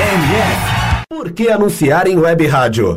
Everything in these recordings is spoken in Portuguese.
MF. Por que anunciar em web rádio?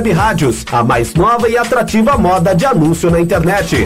Web Rádios, a mais nova e atrativa moda de anúncio na internet.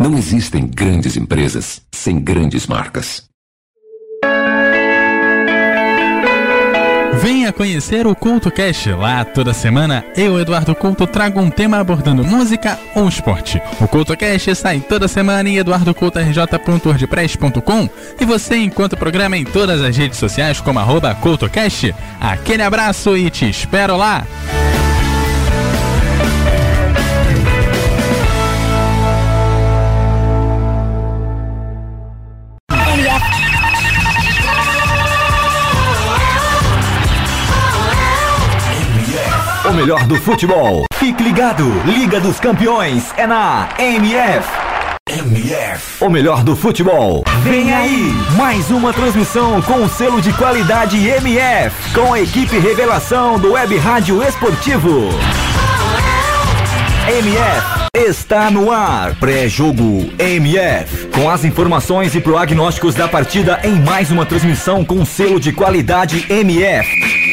Não existem grandes empresas sem grandes marcas. Venha conhecer o Culto Cast. Lá toda semana eu, Eduardo Couto, trago um tema abordando música ou esporte. O Culto Cast sai toda semana em eduardocoutorj.wordpress.com e você encontra o programa em todas as redes sociais como arroba CultoCast. Aquele abraço e te espero lá! Melhor do futebol. Fique ligado. Liga dos Campeões é na MF. MF. O melhor do futebol. Vem aí. Mais uma transmissão com o selo de qualidade MF. Com a equipe revelação do Web Rádio Esportivo. MF está no ar. Pré-jogo MF. Com as informações e prognósticos da partida em mais uma transmissão com selo de qualidade MF.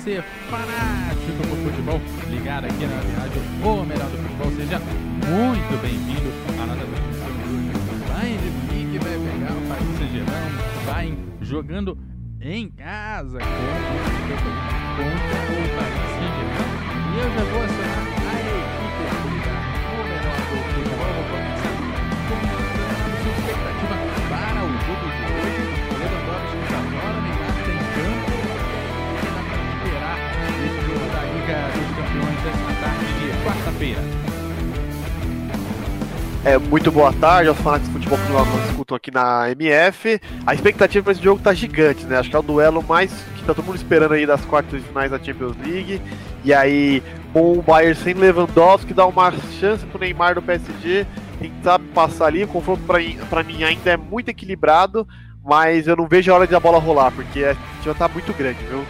Você, fanático por futebol, ligado aqui na rádio O Melhor do Futebol. Seja muito bem-vindo à nossa transmissão de hoje. Bayern de vai pegar o Paris Saint-Germain, vai jogando em casa contra o Paris Saint-Germain. E eu já vou acionar a equipe ligada O Melhor do Futebol. Vou começar com a expectativa para o jogo de quarta-feira? É, muito boa tarde aos fanáticos de futebol que nós escutam aqui na MF. A expectativa para esse jogo tá gigante, né? Acho que é o duelo mais que tá todo mundo esperando aí das quartas de finais da Champions League. E aí, com o Bayern sem Lewandowski, dá uma chance pro Neymar do PSG tentar passar ali. O confronto para mim ainda é muito equilibrado, mas eu não vejo a hora de a bola rolar, porque a expectativa tá muito grande, viu?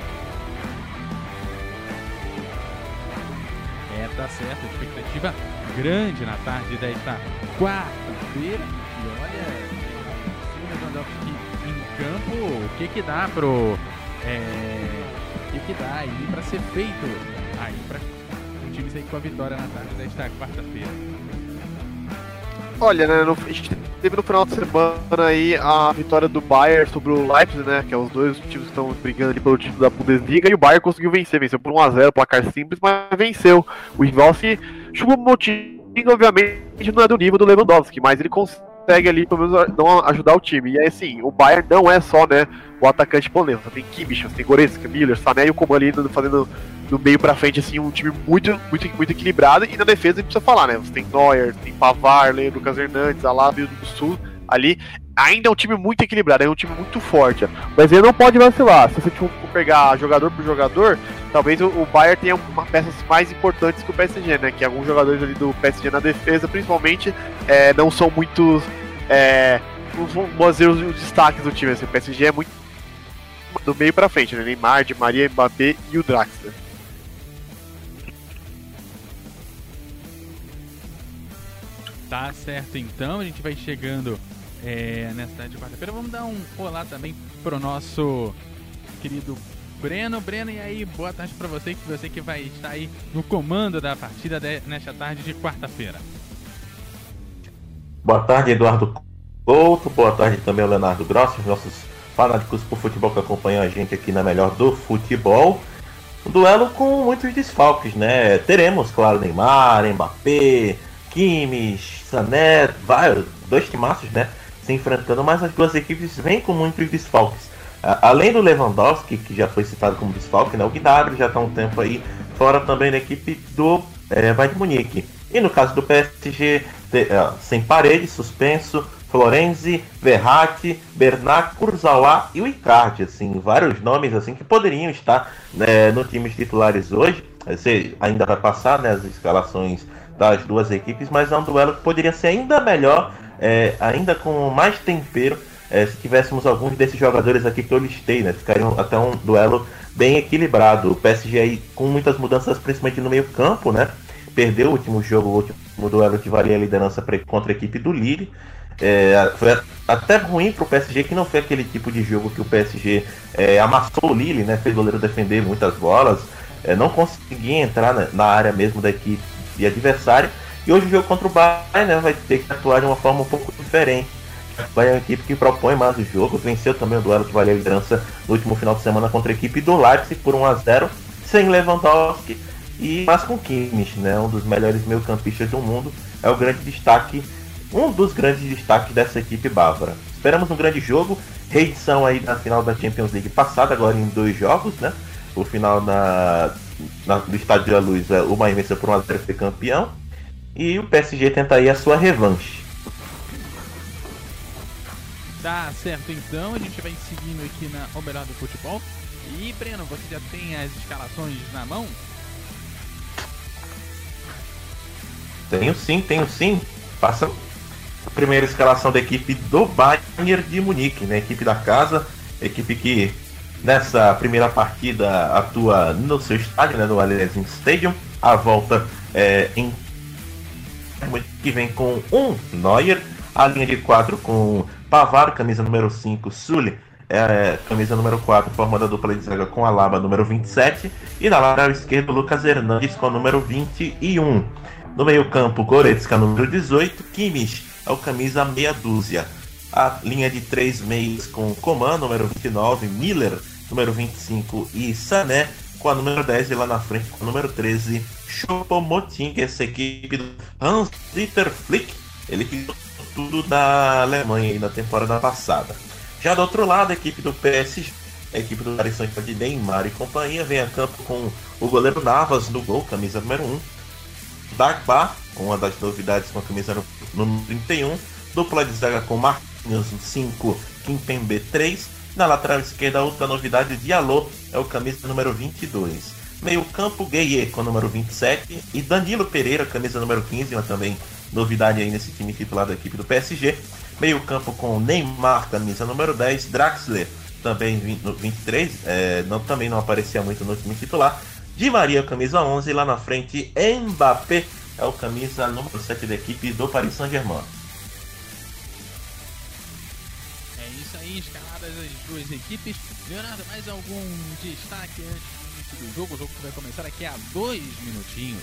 Certo. Expectativa grande na tarde desta quarta-feira. E olha, se o Lewandowski em campo, o que que dá pro... É, o que que dá aí pra ser feito aí pra o time sair com a vitória na tarde desta quarta-feira? Olha, né, no, a gente teve no final de semana aí a vitória do Bayern sobre o Leipzig, né, que é os dois times que estão brigando ali pelo título da Bundesliga, e o Bayern conseguiu vencer, venceu por 1x0, placar simples, mas venceu. O rival se chupou um motivo, obviamente não é do nível do Lewandowski, mas ele consegue ali pelo menos ajudar o time. E aí assim, o Bayern não é só, né, o atacante polêmico, você tem Kimmich, você tem Goretzka, Miller, Sané e o Coman ali fazendo do meio pra frente, assim, um time muito, muito, muito equilibrado. E na defesa, gente precisa falar, né? Você tem Neuer, tem Pavar, Lucas Hernandes, Alábio do Sul. ali. Ainda é um time muito equilibrado, é um time muito forte. Mas ele não pode vacilar. Se você for pegar jogador por jogador, talvez o, Bayern tenha uma peças mais importantes que o PSG, né? Que alguns jogadores ali do PSG na defesa, principalmente, é, não são muitos. É, vamos dizer os, os destaques do time. Assim, o PSG é muito do meio pra frente, né? Neymar, Di Maria, Mbappé e o Draxler. Tá certo, então a gente vai chegando é, nessa tarde de quarta-feira. Vamos dar um olá também pro nosso querido Breno. Breno, e aí, boa tarde para você, que você que vai estar aí no comando da partida de, nesta tarde de quarta-feira. Boa tarde, Eduardo Couto. Boa tarde também ao Leonardo Grossi, os nossos fanáticos por futebol que acompanham a gente aqui na melhor do futebol. Um duelo com muitos desfalques, né? Teremos, claro, Neymar, Mbappé, Kimmich, Sané, vários, dois timaços, né? Se enfrentando, mas as duas equipes vêm com muitos desfalques. Além do Lewandowski, que já foi citado como desfalque, né? O Gnabry já está um tempo aí fora também da equipe do é, Bayern Munique. E no caso do PSG, uh, sem parede, suspenso, Florenzi, Verratti, Bernat, Kurzawa e o Icardi, assim, vários nomes assim que poderiam estar né, no time titulares hoje. Você ainda vai passar né, as escalações das duas equipes, mas é um duelo que poderia ser ainda melhor, é, ainda com mais tempero, é, se tivéssemos alguns desses jogadores aqui que eu listei, né? Ficaria até um duelo bem equilibrado. O PSG aí com muitas mudanças, principalmente no meio campo, né? Perdeu o último jogo, o último duelo que valia a liderança contra a equipe do Lille. É, foi até ruim para o PSG, que não foi aquele tipo de jogo que o PSG é, amassou o Lille, né? Fez o goleiro defender muitas bolas, é, não conseguia entrar na, na área mesmo da equipe e adversário. E hoje o jogo contra o Bayern né, vai ter que atuar de uma forma um pouco diferente. O Bayern é uma equipe que propõe mais o jogo, venceu também o duelo que valia a liderança no último final de semana contra a equipe do Leipzig por 1 a 0 sem Lewandowski e mas com Kimmich, né, um dos melhores meio-campistas do mundo, é o grande destaque, um dos grandes destaques dessa equipe bávara. Esperamos um grande jogo, reedição aí da final da Champions League passada, agora em dois jogos, né? O final na na, do Estádio da Luz, é, o Miami venceu por 1x0 foi campeão. E o PSG tenta aí a sua revanche. Tá certo, então a gente vai seguindo aqui na O Melhor do Futebol. E Breno, você já tem as escalações na mão? Tenho sim, tenho sim. Passa primeira escalação da equipe do Bayern de Munique, né? Equipe da casa, equipe que Nessa primeira partida atua no seu estádio, né, no Allianz Stadium. A volta é, em que vem com um Neuer, a linha de 4 com Pavar, camisa número 5, Sully, é, camisa número 4, formando a dupla de zaga com a Laba, número 27, e na lateral esquerda, Lucas Hernandes com o número 21. No meio-campo, Goretzka, número 18, Kimmich, é o camisa meia dúzia. A linha de três meios com Coman, número 29, Miller, número 25 e Sané, com a número 10 e lá na frente com a número 13, Choupo-Moting, essa equipe do Hans-Dieter Flick, ele que tudo da Alemanha aí na temporada passada. Já do outro lado, a equipe do PSG, a equipe do Paris de Neymar e companhia, vem a campo com o goleiro Navas no gol, camisa número 1, Dagba, com uma das novidades com a camisa número 31, dupla de zaga com Marquinhos 5, Kimpembe 3. Na lateral esquerda, outra novidade, Diallo é o camisa número 22. Meio campo, Gueye com o número 27 e Danilo Pereira, camisa número 15, mas também novidade aí nesse time titular da equipe do PSG. Meio campo com Neymar, camisa número 10, Draxler, também 23, é, não, também não aparecia muito no time titular. Di Maria, camisa 11, e lá na frente, Mbappé é o camisa número 7 da equipe do Paris Saint-Germain. escaladas as duas equipes. Leonardo, mais algum destaque antes do jogo? O jogo que vai começar aqui a dois minutinhos.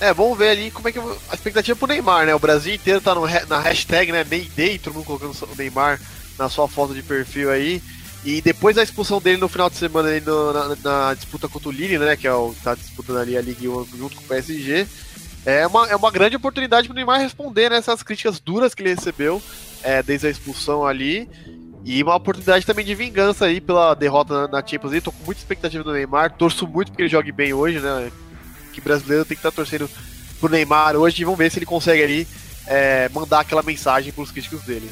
É, vamos ver ali como é que a expectativa pro Neymar, né? O Brasil inteiro tá no, na hashtag, né? Mayday, todo mundo colocando o Neymar na sua foto de perfil aí. E depois da expulsão dele no final de semana ali no, na, na, disputa contra o Lille, né? Que é o tá disputando ali a Ligue 1 junto com o PSG. É uma, é uma grande oportunidade pro Neymar responder né, críticas duras que ele recebeu é, desde a expulsão ali. E uma oportunidade também de vingança aí pela derrota na, Champions League. Tô com muita expectativa do Neymar. Torço muito porque ele jogue bem hoje, né? Que brasileiro tem que estar tá torcendo pro Neymar hoje. E vamos ver se ele consegue ali é, mandar aquela mensagem pros críticos dele.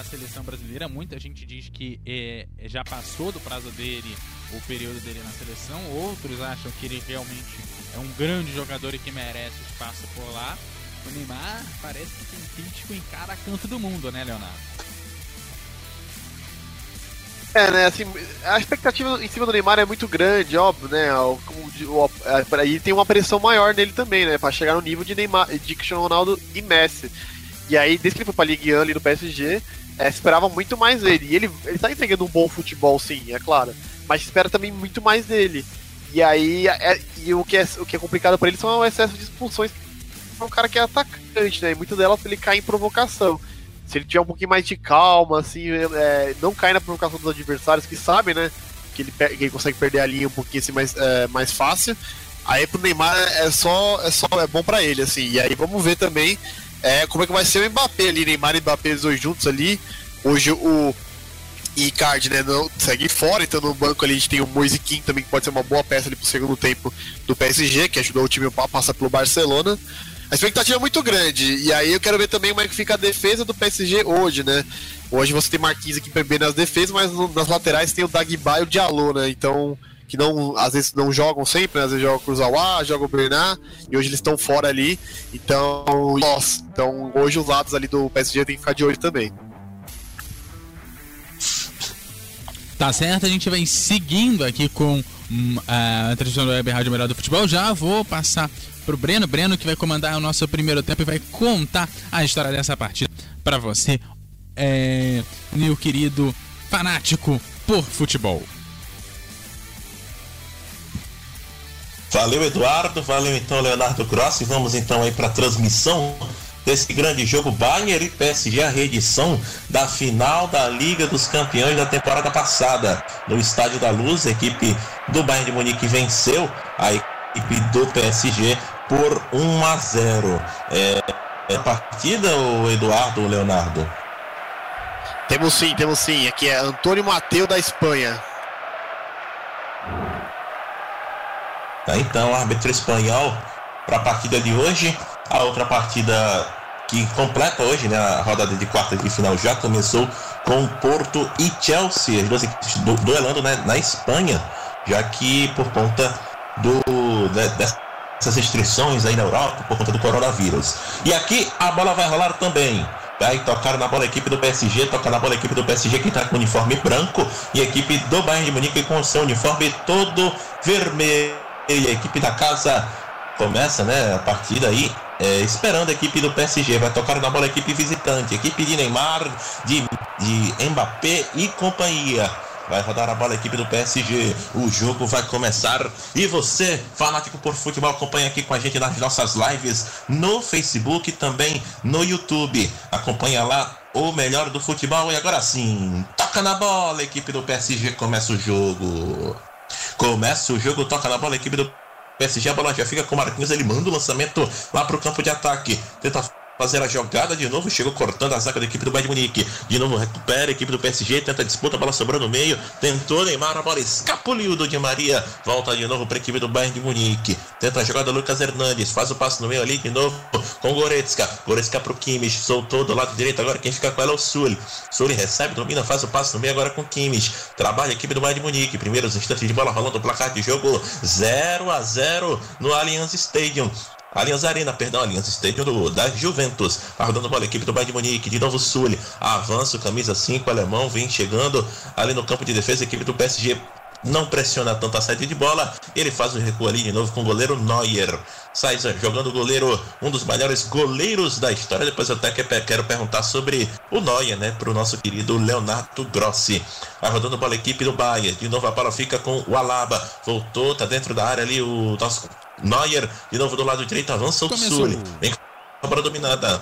Na seleção brasileira. Muita gente diz que é, já passou do prazo dele, o período dele na seleção. Outros acham que ele realmente é um grande jogador e que merece espaço por lá. O Neymar parece que tem crítico em cada canto do mundo, né, Leonardo? É, né, assim, a expectativa em cima do Neymar é muito grande, óbvio, né? O, o, o, aí tem uma pressão maior nele também, né? Pra chegar no nível de Neymar, de Cristiano Ronaldo e Messi. E aí, desde que ele foi pra Ligue 1 ali no PSG, é, esperava muito mais dele. E ele, ele tá entregando um bom futebol, sim, é claro. Mas espera também muito mais dele. E aí, é, e o que é, o que é complicado para ele são o excesso de expulsões. É um cara que é atacante, né? E muitas delas ele cai em provocação se ele tiver um pouquinho mais de calma, assim, é, não cair na provocação dos adversários, que sabem, né? Que ele, que ele consegue perder a linha um pouquinho assim, mais, é, mais fácil. Aí pro Neymar é só, é só é bom para ele, assim. E aí vamos ver também é, como é que vai ser o Mbappé ali, Neymar e Mbappé os dois juntos ali. Hoje o Icardi, né, não segue fora, então no banco ali a gente tem o Moise Kim também, que pode ser uma boa peça ali pro segundo tempo do PSG, que ajudou o time a passar pelo Barcelona a expectativa é muito grande. E aí eu quero ver também como é que fica a defesa do PSG hoje, né? Hoje você tem Marquinhos aqui bem nas defesas, mas nas laterais tem o Dagba e o Diallo, né? Então, que não, às vezes não jogam sempre, né? às vezes jogam o Cruzawa, jogam o Bernard, e hoje eles estão fora ali. Então, nossa, então hoje os lados ali do PSG tem que ficar de olho também. Tá certo, a gente vem seguindo aqui com hum, a transmissão do Web Rádio Melhor do Futebol. Já vou passar pro Breno. Breno que vai comandar o nosso primeiro tempo e vai contar a história dessa partida para você, é, meu querido fanático por futebol. Valeu, Eduardo. Valeu, então, Leonardo Grossi. Vamos então aí para a transmissão desse grande jogo Bayern e PSG, a reedição da final da Liga dos Campeões da temporada passada. No Estádio da Luz, a equipe do Bayern de Munique venceu a equipe do PSG por 1 a 0. É, é partida, o Eduardo, o Leonardo? Temos sim, temos sim. Aqui é Antônio Mateu da Espanha. Tá, então, árbitro espanhol para a partida de hoje. A outra partida que completa hoje, né, a rodada de quarta de final já começou com Porto e Chelsea, as duas equipes duelando né, na Espanha, já que por conta do, né, dessas restrições aí na Europa, por conta do coronavírus. E aqui a bola vai rolar também. Vai tocar na bola a equipe do PSG, toca na bola a equipe do PSG que está com o uniforme branco e a equipe do Bayern de Munique com seu uniforme todo vermelho. E a equipe da casa começa né, a partida aí é, esperando a equipe do PSG. Vai tocar na bola a equipe visitante, a equipe de Neymar, de, de Mbappé e companhia. Vai rodar a bola a equipe do PSG. O jogo vai começar. E você, fanático por futebol, acompanha aqui com a gente nas nossas lives no Facebook e também no YouTube. Acompanha lá o melhor do futebol. E agora sim, toca na bola, a equipe do PSG começa o jogo. Começa o jogo, toca na bola, a equipe do PSG, a bola já fica com o Marquinhos, ele manda o lançamento lá para o campo de ataque. Tenta fazer a jogada de novo, chegou cortando a zaga da equipe do Bayern Munique. De novo recupera a equipe do PSG, tenta a disputa, a bola sobrando no meio, tentou Neymar, a bola escapuliu do Di Maria, volta de novo para a equipe do Bayern de Munique. Tenta a jogada Lucas Hernandes, faz o passe no meio ali de novo com Goretzka. Goretzka pro Kimmich, soltou do lado direito, agora quem fica com ela é o Sully. Sully recebe, domina, faz o passe no meio agora com Kimmich. Trabalha a equipe do Bayern de Munique, primeiros instantes de bola rolando o placar de jogo 0 a 0 no Allianz Stadium. Allianz Arena, perdão, Allianz Stadium do, da Juventus. Tá bola, equipe do Bayern de Munique, de novo Sully. Avança o camisa 5, alemão, vem chegando ali no campo de defesa, equipe do PSG não pressiona tanto a saída de bola. Ele faz o recuo ali de novo com o goleiro Neuer. Sai jogando o goleiro, um dos melhores goleiros da história. Depois eu até quero perguntar sobre o Neuer, né? Para o nosso querido Leonardo Grossi. Vai rodando bola a equipe do Bayern. De novo a bola fica com o Alaba. Voltou, tá dentro da área ali o nosso Neuer. De novo do lado direito, avança o Sully. Vem com a bola dominada.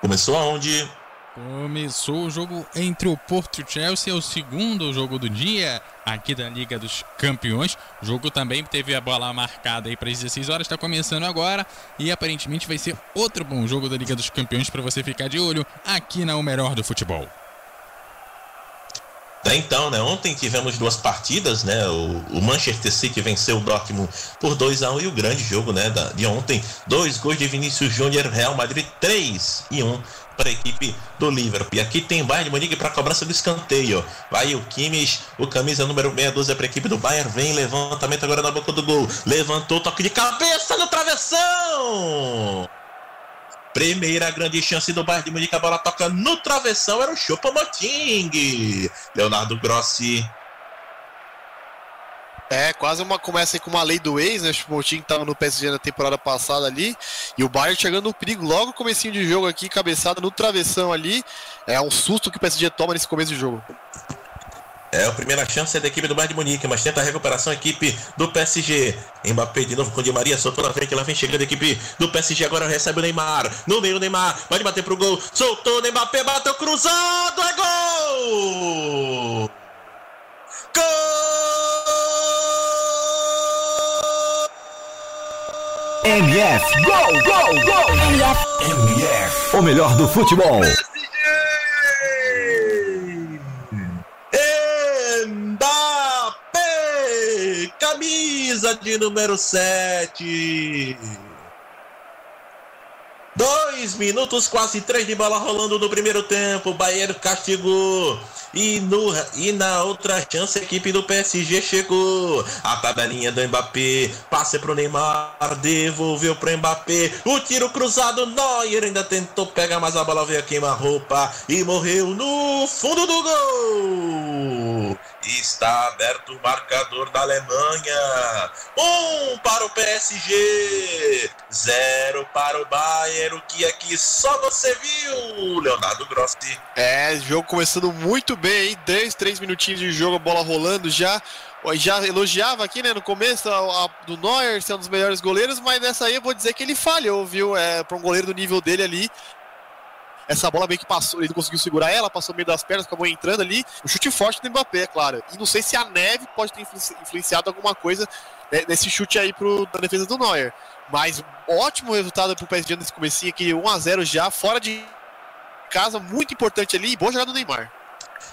Começou aonde? Começou o jogo entre o Porto e o Chelsea, é o segundo jogo do dia aqui da Liga dos Campeões. O jogo também teve a bola marcada aí para as 16 horas, está começando agora e aparentemente vai ser outro bom jogo da Liga dos Campeões para você ficar de olho aqui na O Melhor do Futebol. Até então, né? Ontem tivemos duas partidas, né? O, o Manchester City venceu o Dortmund por 2 a 1 um, e o grande jogo, né? Da, de ontem, dois gols de Vinícius Júnior, Real Madrid 3 e 1 um para a equipe do Liverpool. E aqui tem Bayern de Munique para cobrança do escanteio. Vai o Kimmich, o camisa número 62 para a equipe do Bayern. Vem levantamento agora na boca do gol. Levantou, toque de cabeça no travessão. Primeira grande chance do Bayern de Munique, a bola toca no travessão, era o Choupo-Moting. Leonardo Grossi. É, quase uma começa com uma lei do ex, né? O Moting estava no PSG na temporada passada ali, e o Bayern chegando no perigo logo no comecinho de jogo aqui, cabeçada no travessão ali. É um susto que o PSG toma nesse começo de jogo. É a primeira chance é da equipe do Bayern de Munique, mas tenta a recuperação a equipe do PSG. Mbappé de novo com Di Maria, soltou na frente, lá vem chegando a equipe do PSG, agora recebe o Neymar. No meio o Neymar, pode bater pro gol, soltou o Mbappé, bateu cruzado, é gol! Gol! MF, gol, gol, gol! MF, MF, o melhor do futebol. Mbappé, camisa de número 7. Dois minutos, quase três de bola rolando no primeiro tempo. O castigou. E, no, e na outra chance, a equipe do PSG chegou. A tabelinha do Mbappé. Passe pro Neymar. Devolveu pro Mbappé. O tiro cruzado. Neuer ainda tentou pegar, mas a bola veio queima-roupa. E morreu no fundo do gol. Está aberto o marcador da Alemanha. Um para o PSG. Zero para o Bayern. O que aqui só você viu, Leonardo Grossi. É, jogo começando muito bem, hein? 10, 3 minutinhos de jogo, bola rolando já. Já elogiava aqui, né, no começo a, a, do Neuer ser um dos melhores goleiros, mas nessa aí eu vou dizer que ele falhou, viu? É, para um goleiro do nível dele ali, essa bola meio que passou, ele não conseguiu segurar ela, passou meio das pernas, acabou entrando ali. O chute forte do Mbappé, é claro. E não sei se a neve pode ter influenciado alguma coisa né, nesse chute aí pro, da defesa do Neuer. Mas ótimo resultado pro PSG nesse comecinho aqui, 1 a 0 já, fora de casa, muito importante ali, boa jogada do Neymar.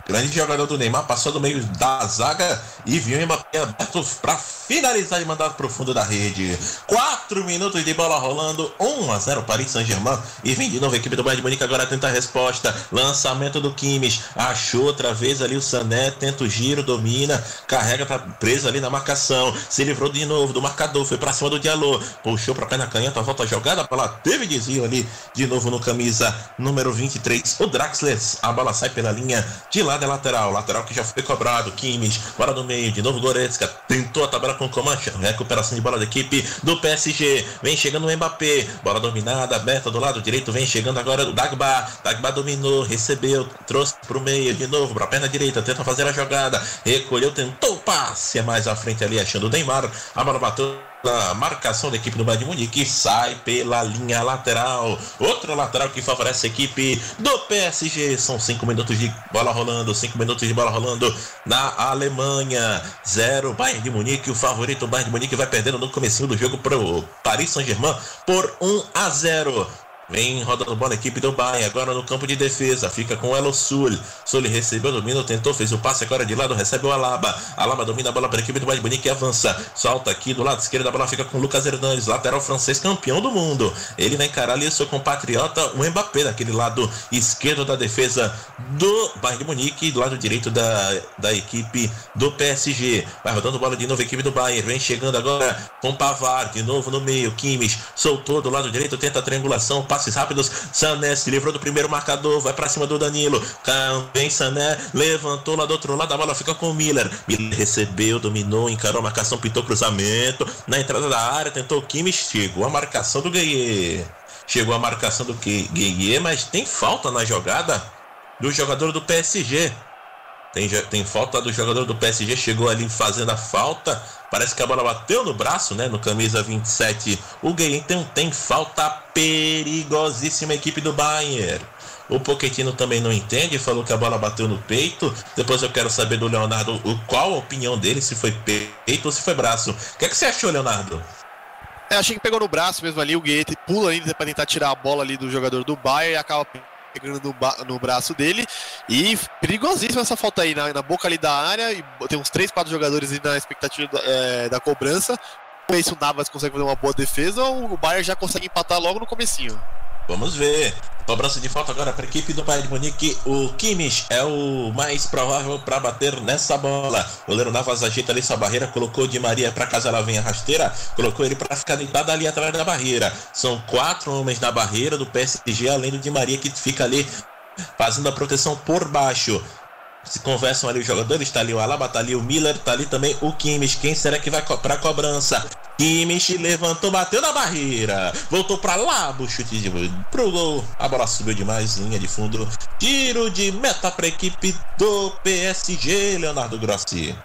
Grande jogador do Neymar, passou do meio da zaga e viu Mbappé aberto para finalizar e mandar para o fundo da rede. 4 minutos de bola rolando, 1 a 0 Paris Saint-Germain. E vem de novo a equipe do Bayern de Munique agora tenta a resposta. Lançamento do Kimmich, achou outra vez ali o Sané, tenta o giro, domina, carrega, tá preso ali na marcação. Se livrou de novo do marcador, foi para cima do Diallo, puxou para pé na canhota, volta jogada, a teve desvio ali de novo no camisa número 23. O Draxler, a bola sai pela linha de lado é lateral, lateral que já foi cobrado, Kimmich, bola no meio, de novo Goretzka, tentou a tabela com Comanche, recuperação de bola da equipe do PSG, vem chegando o Mbappé, bola dominada, aberta do lado direito, vem chegando agora o Dagba, Dagba dominou, recebeu, trouxe pro meio, de novo, pra perna direita, tenta fazer a jogada, recolheu, tentou o passe, é mais à frente ali, achando o Neymar, a bola bateu na marcação da equipe do Bayern de Munique sai pela linha lateral. Outra lateral que favorece a equipe do PSG. São cinco minutos de bola rolando, cinco minutos de bola rolando na Alemanha. Zero Bayern de Munique. O favorito Bayern de Munique vai perdendo no comecinho do jogo para o Paris Saint-Germain por 1 a 0. Vem rodando bola a equipe do Bayern, agora no campo de defesa, fica com o Elo Sul. Sul recebeu, domina, tentou, fez o passe, agora de lado recebe o Alaba. Alaba domina a bola para a equipe do Bayern Munique e avança. Solta aqui do lado esquerdo, a bola fica com o Lucas Hernandes, lateral francês, campeão do mundo. Ele vai encarar ali seu compatriota, o Mbappé, daquele lado esquerdo da defesa do Bayern Munique e do lado direito da, da equipe do PSG. Vai rodando bola de novo, a equipe do Bayern, vem chegando agora com Pavar, de novo no meio, Kimmich, soltou do lado direito, tenta a triangulação, passes rápidos. Sané se livrou do primeiro marcador, vai para cima do Danilo. Vem Sané, levantou lá do outro lado, a bola fica com o Miller. Miller recebeu, dominou, encarou a marcação, pintou cruzamento. Na entrada da área, tentou o Kimmich, chegou a marcação do Gueye. Chegou a marcação do Gueye, mas tem falta na jogada do jogador do PSG. Tem, tem falta do jogador do PSG, chegou ali fazendo a falta. Parece que a bola bateu no braço, né? No camisa 27. O Gay então tem falta perigosíssima equipe do Bayern. O Pochettino também não entende, falou que a bola bateu no peito. Depois eu quero saber do Leonardo o, qual a opinião dele, se foi peito ou se foi braço. O que, é que você achou, Leonardo? É, achei que pegou no braço mesmo ali, o Guete pula ainda para tentar tirar a bola ali do jogador do Bayern e acaba pegando no, no braço dele. E perigosíssima essa falta aí na, na boca ali da área. E tem uns 3, 4 jogadores aí na expectativa da, é, da cobrança. Vamos ver se o Navas consegue fazer uma boa defesa ou o Bayern já consegue empatar logo no comecinho. Vamos ver. Cobrança de falta agora para a equipe do Bayern de Munique. O Kimmich é o mais provável para bater nessa bola. O goleiro Navas ajeita ali sua barreira, colocou de Maria para casa ela vem a rasteira, colocou ele para ficar deitado ali atrás da barreira. São quatro homens na barreira do PSG, além do de Maria que fica ali fazendo a proteção por baixo. Se conversam ali os jogadores, tá ali o Alaba, tá ali o Miller, tá ali também o Kimmich. Quem será que vai co pra cobrança? Kimmich levantou, bateu na barreira. Voltou pra lá, o chute de, pro gol. A bola subiu demais, linha de fundo. Tiro de meta pra equipe do PSG, Leonardo Grossi.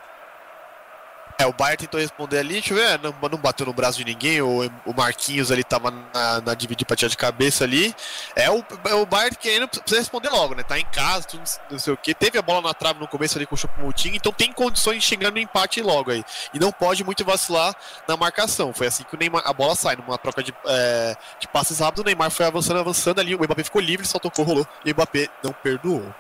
É, o Bayern tentou responder ali, deixa eu ver, não, não bateu no braço de ninguém, o, o Marquinhos ali tava na, na dividir pra tirar de cabeça ali. É o, é o Bayern querendo, precisa responder logo, né? Tá em casa, tudo, não sei o que. Teve a bola na trave no começo ali com o Choupo-Moting, então tem condições de chegar no empate logo aí. E não pode muito vacilar na marcação. Foi assim que o Neymar, a bola sai, numa troca de, é, de passes rápidos, o Neymar foi avançando, avançando ali, o Mbappé ficou livre, só tocou, rolou, e o Mbappé não perdoou.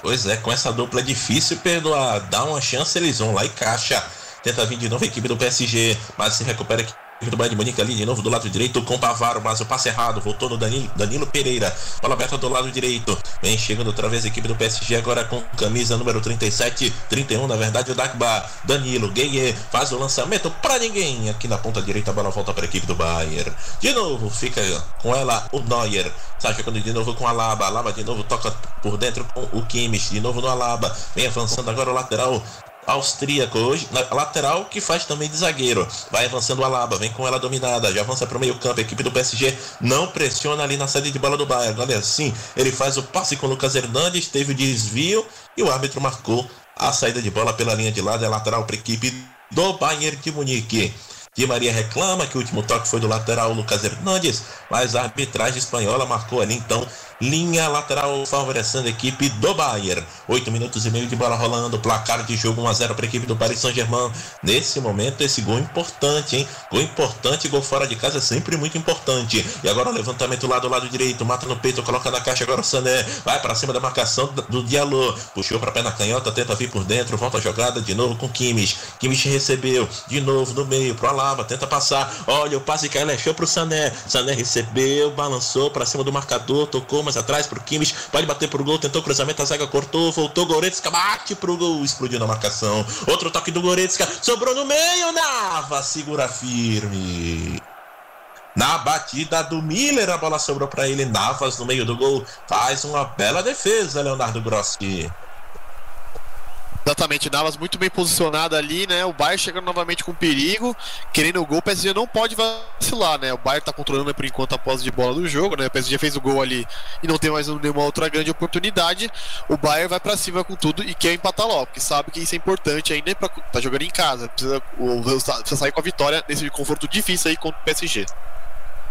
Pois é, com essa dupla é difícil perdoar. Dá uma chance, eles vão lá e caixa. Tenta vir de novo a equipe do PSG, mas se recupera aqui. Do Bayern de Munique ali de novo do lado direito com Pavaro, mas o passe errado, voltou no Danilo, Danilo Pereira, bola aberta do lado direito, vem chegando outra vez a equipe do PSG agora com camisa número 37, 31 na verdade o Dagba, Danilo, Gueye, faz o lançamento para ninguém, aqui na ponta direita a bola volta para a equipe do Bayern, de novo fica com ela o Neuer, está jogando de novo com a Alaba, Alaba de novo toca por dentro com o Kimmich, de novo no Alaba, vem avançando agora o lateral austríaco hoje, na lateral que faz também de zagueiro. Vai avançando o Alaba, vem com ela dominada, já avança para o meio-campo. A equipe do PSG não pressiona ali na saída de bola do Bayern. Olha assim, ele faz o passe com o Lucas Hernandes, teve o desvio e o árbitro marcou a saída de bola pela linha de lado. É lateral para a equipe do Bayern de Munique. Di Maria reclama que o último toque foi do lateral Lucas Hernandes, mas a arbitragem espanhola marcou ali então linha lateral favorecendo a equipe do Bayern. 8 minutos e meio de bola rolando, placar de jogo 1 a 0 para a equipe do Paris Saint-Germain. Nesse momento esse gol importante, hein? Gol importante, gol fora de casa é sempre muito importante. E agora o levantamento lá do lado direito, mata no peito, coloca na caixa agora o Sané, vai para cima da marcação do Diallo, puxou para pé na canhota, tenta vir por dentro, volta a jogada de novo com Kimmich. Kimmich recebeu de novo no meio pro Alaba, tenta passar. Olha o passe que ele achou pro Sané. Sané recebeu, balançou para cima do marcador, tocou mais atrás pro Kimmich, pode bater pro gol, tentou cruzamento, a zaga cortou, voltou Goretzka, bate pro gol, explodiu na marcação. Outro toque do Goretzka, sobrou no meio, Nava, segura firme. Na batida do Miller, a bola sobrou para ele, Navas no meio do gol, faz uma bela defesa, Leonardo Grossi. Exatamente, Navas muito bem posicionado ali, né? O Bayern chegando novamente com perigo, querendo o gol. O PSG não pode vacilar, né? O Bayern tá controlando por enquanto a posse de bola do jogo, né? O PSG fez o gol ali e não tem mais nenhuma outra grande oportunidade. O Bayern vai para cima com tudo e quer empatar logo, porque sabe que isso é importante ainda para tá jogando em casa. Precisa, precisa sair com a vitória nesse conforto difícil aí contra o PSG.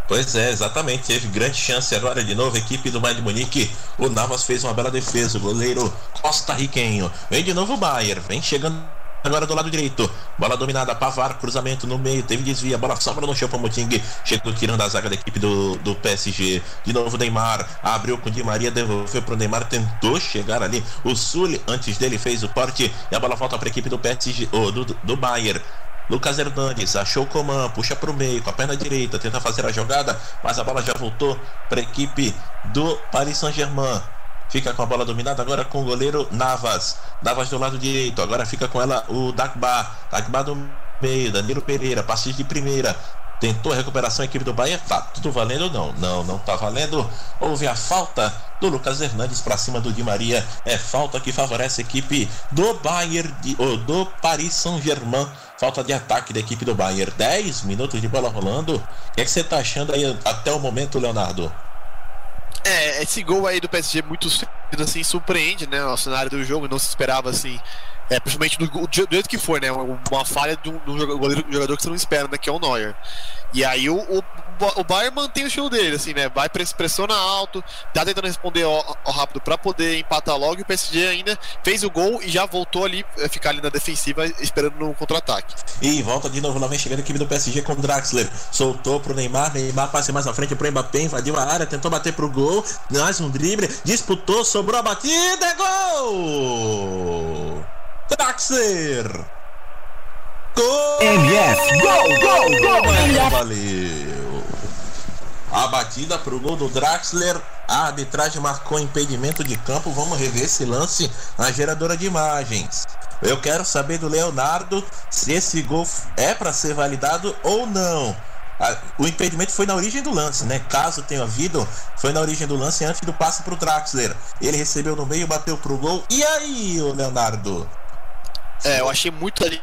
Pois é, exatamente. Teve grande chance agora de novo. Equipe do Bayern de Munique. O Navas fez uma bela defesa. O goleiro costarriquenho. Vem de novo o Bayern. Vem chegando agora do lado direito. Bola dominada. Pavar. Cruzamento no meio. Teve desvia. Bola sobra no chão para Moting. Chegou tirando a zaga da equipe do, do PSG. De novo Neymar. Abriu com Di Maria. Devolveu para o Neymar. Tentou chegar ali. O Sully antes dele fez o porte. E a bola volta para a equipe do PSG. Oh, do, do Bayern. Lucas Hernandes achou o Coman, puxa para o meio com a perna direita, tenta fazer a jogada, mas a bola já voltou para a equipe do Paris Saint-Germain. Fica com a bola dominada agora com o goleiro Navas. Navas do lado direito, agora fica com ela o Dagba. Dagba do meio, Danilo Pereira, passe de primeira. Tentou a recuperação a equipe do Bahia. Tá tudo valendo não? Não, não tá valendo. Houve a falta do Lucas Hernandes para cima do Di Maria. É falta que favorece a equipe do Bayern de, ou do Paris Saint-Germain. Falta de ataque da equipe do Bayern. 10 minutos de bola rolando. O que, é que você tá achando aí até o momento, Leonardo? É, esse gol aí do PSG muito cedo, assim, surpreende, né? O cenário do jogo, não se esperava assim. É, principalmente do, do, jeito que foi, né? Uma, falha de um, de jogador, um jogador que você não espera, né? Que é o Neuer. E aí o, o o Bayern mantém o estilo dele, assim, né? Vai pressiona alto, tá tentando responder rápido para poder empatar logo. E o PSG ainda fez o gol e já voltou ali, eh, ficar ali na defensiva, esperando no contra-ataque. E volta de novo, lá vem chegando a equipe do PSG com o Draxler. Soltou pro Neymar, Neymar passa mais na frente pro Mbappé, invadiu a área, tentou bater pro gol. Mais um drible, disputou, sobrou a batida, é gol! Draxler! Gol! MF, gol, gol, gol! Valeu! A batida pro gol do Draxler. A arbitragem marcou impedimento de campo. Vamos rever esse lance na geradora de imagens. Eu quero saber do Leonardo se esse gol é para ser validado ou não. O impedimento foi na origem do lance, né? Caso tenha havido, foi na origem do lance antes do passe pro Draxler. Ele recebeu no meio, bateu pro gol. E aí, Leonardo? É, eu achei muito ali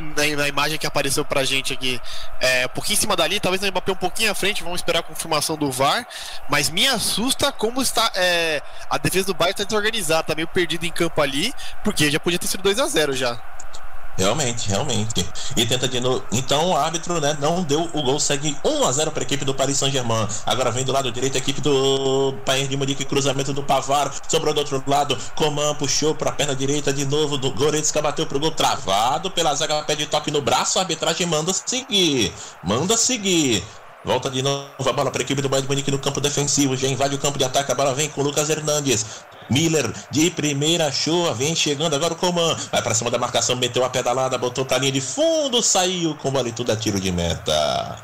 na, na, imagem que apareceu pra gente aqui, é, um pouquinho em cima dali, talvez o Mbappé um pouquinho à frente, vamos esperar a confirmação do VAR, mas me assusta como está é, a defesa do Bayern está desorganizada, tá meio perdido em campo ali, porque já podia ter sido 2 a 0 já. Realmente, realmente. E tenta de novo. Então o árbitro né, não deu o gol, segue 1 a 0 para a equipe do Paris Saint-Germain. Agora vem do lado direito a equipe do Bayern de Munique, cruzamento do Pavar, sobrou do outro lado. Coman puxou para a perna direita de novo. Do Goretzka bateu pro gol travado pela zaga, pede toque no braço. A arbitragem manda seguir, manda seguir. Volta de novo a bola para a equipe do Bayern de Munique no campo defensivo. Já invade o campo de ataque. A bola vem com o Lucas Hernandes. Miller de primeira chuva. Vem chegando agora o Coman. Vai para cima da marcação. Meteu a pedalada. Botou para linha de fundo. Saiu com bola e tudo a tiro de meta.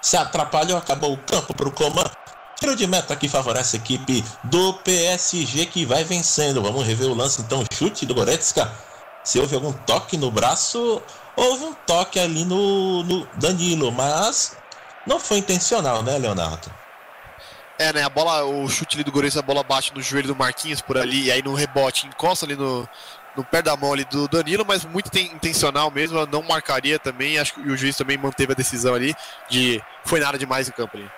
Se atrapalhou. Acabou o campo para o Coman. Tiro de meta que favorece a equipe do PSG que vai vencendo. Vamos rever o lance então. Chute do Goretzka. Se houve algum toque no braço, houve um toque ali no, no Danilo, mas não foi intencional, né, Leonardo? É, né? A bola, o chute ali do Goretzka, a bola bate no joelho do Marquinhos por ali, e aí no rebote encosta ali no, no pé da mão ali do Danilo, mas muito intencional mesmo, ela não marcaria também, acho que o juiz também manteve a decisão ali de foi nada demais em campo ali.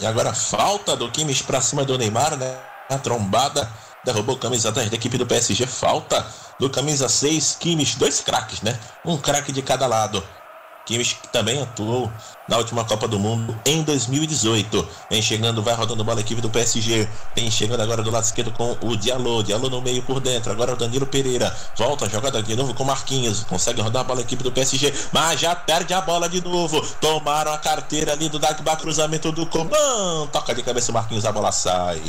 E agora falta do Kimmich pra cima do Neymar, né? A trombada derrubou o camisa 10 da equipe do PSG, falta do camisa 6, Kimmich, dois craques, né? Um craque de cada lado. Kimmich que também atuou na última Copa do Mundo em 2018. Vem chegando, vai rodando bola a equipe do PSG. Vem chegando agora do lado esquerdo com o Diallo. Diallo no meio por dentro. Agora o Danilo Pereira. Volta a jogada de novo com Marquinhos. Consegue rodar a bola a equipe do PSG. Mas já perde a bola de novo. Tomaram a carteira ali do Dagba. Cruzamento do Coman. Toca de cabeça o Marquinhos. A bola sai.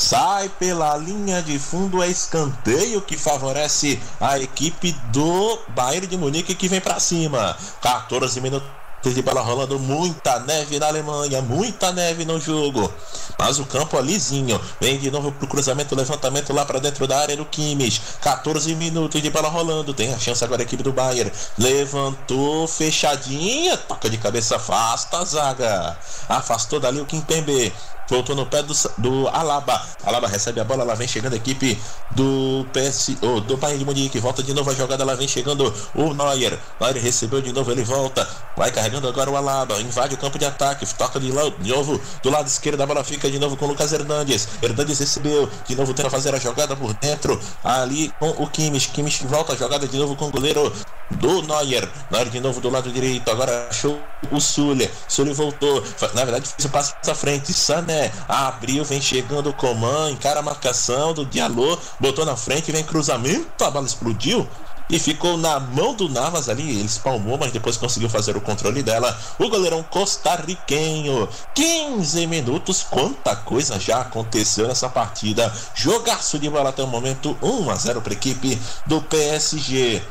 Sai pela linha de fundo, é escanteio que favorece a equipe do Bayern de Munique que vem para cima. 14 minutos de bola rolando, muita neve na Alemanha, muita neve no jogo. Mas o campo é lisinho. Vem de novo pro cruzamento, levantamento lá para dentro da área do Kimmich. 14 minutos de bola rolando. Tem a chance agora a equipe do Bayern. Levantou, fechadinha. Toca de cabeça, afasta a zaga. Afastou dali o Kimpembe. Voltou no pé do, do Alaba. Alaba recebe a bola, lá vem chegando a equipe do PS, oh, do Bayern de Munique. Volta de novo a jogada, lá vem chegando o Neuer. Neuer recebeu de novo, ele volta. Vai carregando agora o Alaba. Invade o campo de ataque. Toca de, de novo do lado esquerdo. A bola fica de novo com o Lucas Hernandes. Hernandes recebeu. De novo tenta fazer a jogada por dentro. Ali com o Kimmich. Kimmich volta a jogada de novo com o goleiro do Neuer. Neuer de novo do lado direito. Agora achou o Sully. Sully voltou. Na verdade, fez o passo à frente. Sané abriu, vem chegando o Coman, encara a marcação do Diallo, botou na frente, vem cruzamento, a bola explodiu e ficou na mão do Navas ali. Ele espalmou, mas depois conseguiu fazer o controle dela. O goleirão costarriquenho. 15 minutos, quanta coisa já aconteceu nessa partida. Jogaço de bola até o momento, 1 a 0 para a equipe do PSG.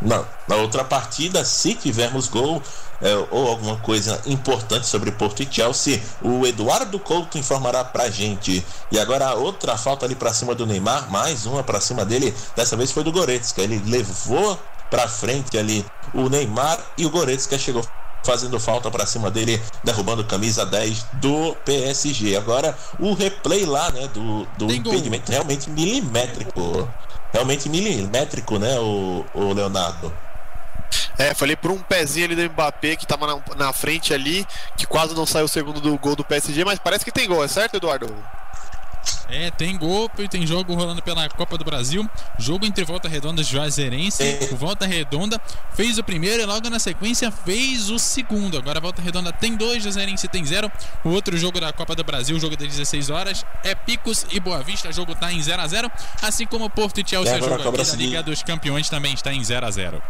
Na, na outra partida, se tivermos gol é, ou alguma coisa importante sobre Porto e Chelsea, o Eduardo Couto informará pra gente. E agora a outra falta ali para cima do Neymar, mais uma para cima dele, dessa vez foi do Goretzka. Ele levou para frente ali o Neymar e o Goretzka chegou fazendo falta para cima dele, derrubando camisa 10 do PSG. Agora o replay lá, né, do, do impedimento realmente milimétrico realmente milimétrico, né, o, o Leonardo? É, falei por um pezinho ali do Mbappé que tava na, na, frente ali, que quase não saiu o segundo do gol do PSG, mas parece que tem gol, é certo, Eduardo? É, tem gol e tem jogo rolando pela Copa do Brasil. Jogo entre Volta Redonda e Juazeirense. O Volta Redonda fez o primeiro e logo na sequência fez o segundo. Agora a Volta Redonda tem dois, Juazeirense tem zero. O outro jogo da Copa do Brasil, jogo das 16 horas, é Picos e Boa Vista. O jogo está em 0 a 0 Assim como Porto e Chelsea, o jogo aqui da Liga dos Campeões também está em 0 a 0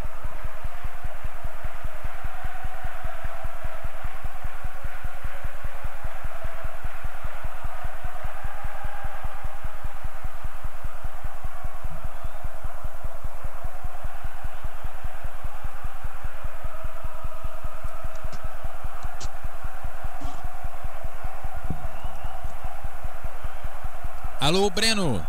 Alô, Breno.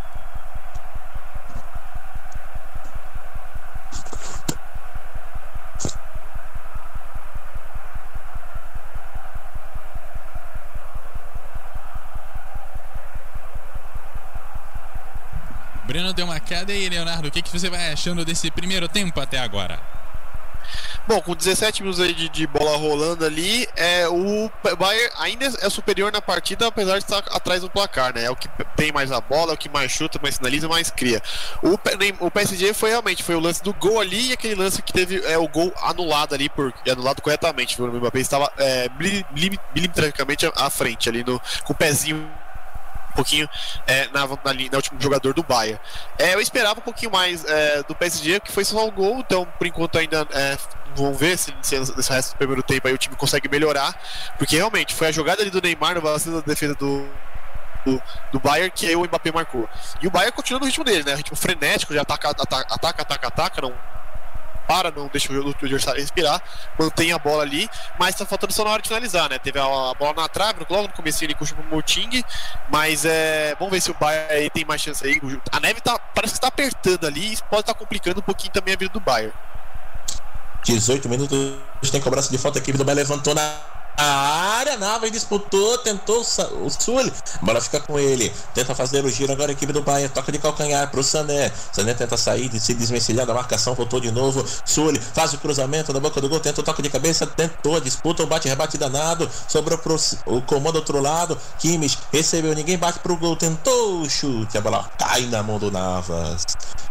Breno deu uma queda e Leonardo, o que, que você vai achando desse primeiro tempo até agora? Bom, com 17 minutos aí de, de, bola rolando ali, é, o Bayern ainda é superior na partida, apesar de estar atrás do placar, né? É o que tem mais a bola, é o que mais chuta, mais sinaliza, mais cria. O, o PSG foi realmente foi o lance do gol ali e aquele lance que teve é, o gol anulado ali, por, anulado corretamente. O Mbappé estava é, milimetricamente à frente ali, no, com o pezinho um pouquinho é, na, na, na, último jogador do Bayern. É, eu esperava um pouquinho mais é, do PSG, que foi só um gol, então por enquanto ainda é, vamos ver se, se nesse resto do primeiro tempo aí o time consegue melhorar, porque realmente foi a jogada ali do Neymar no vacilo da defesa do, do, do Bayern que aí o Mbappé marcou. E o Bayern continua no ritmo dele, né? Ritmo frenético, já ataca, ataca, ataca, ataca, ataca não para, não deixa o adversário respirar, mantém a bola ali, mas tá faltando só na hora de finalizar, né? Teve a, a bola na trave, logo no começo ele com o Moting, mas é. Vamos ver se o Bayern tem mais chance aí. A neve tá, parece que está apertando ali e pode estar tá complicando um pouquinho também a vida do Bayern. 18 minutos tem cobrança de falta, a equipe do Bayern levantou na a área, Navas disputou, tentou o Sully, bola fica com ele, tenta fazer o giro agora a equipe do Bahia, toca de calcanhar pro Sané, Sané tenta sair se desvencilhar da marcação, voltou de novo, Sully faz o cruzamento na boca do gol, tenta o toque de cabeça, tentou a disputa, o bate-rebate danado, sobrou pro o comando do outro lado, Kimes recebeu, ninguém bate pro gol, tentou o chute, a bola cai na mão do Navas,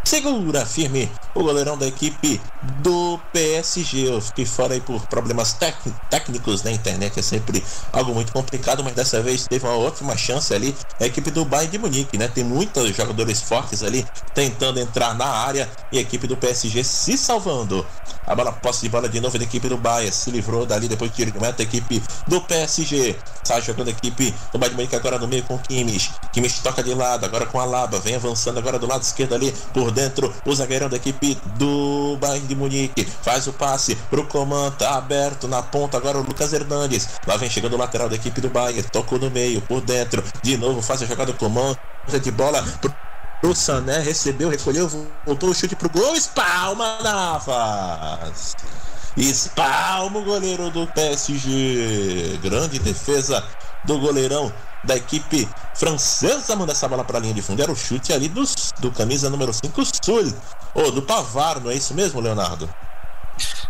segura firme o goleirão da equipe do PSG, eu fiquei fora aí por problemas técnicos na internet né? Que é sempre algo muito complicado, mas dessa vez teve uma ótima chance ali. A equipe do Bayern de Munique, né? Tem muitos jogadores fortes ali tentando entrar na área e a equipe do PSG se salvando. A bola posse de bola de novo da equipe do Bayern se livrou dali depois de tiro de meta. A equipe do PSG sai jogando a equipe do Bayern de Munique agora no meio com Kimmich. Kimmich toca de lado agora com a Laba, vem avançando agora do lado esquerdo ali por dentro. O zagueirão da equipe do Bayern de Munique faz o passe pro comando, tá aberto na ponta agora o Lucas Hernandes Fernandes. Lá vem chegando o lateral da equipe do Bayern. Tocou no meio, por dentro. De novo faz a jogada com mão. De bola pro o Sané recebeu, recolheu, voltou o chute pro gol, espalma Navas. Espalma o goleiro do PSG. Grande defesa do goleirão da equipe francesa. Manda essa bola para a linha de fundo. Era o chute ali do, do camisa número 5, Sul. Ou do Pavar, não é isso mesmo, Leonardo?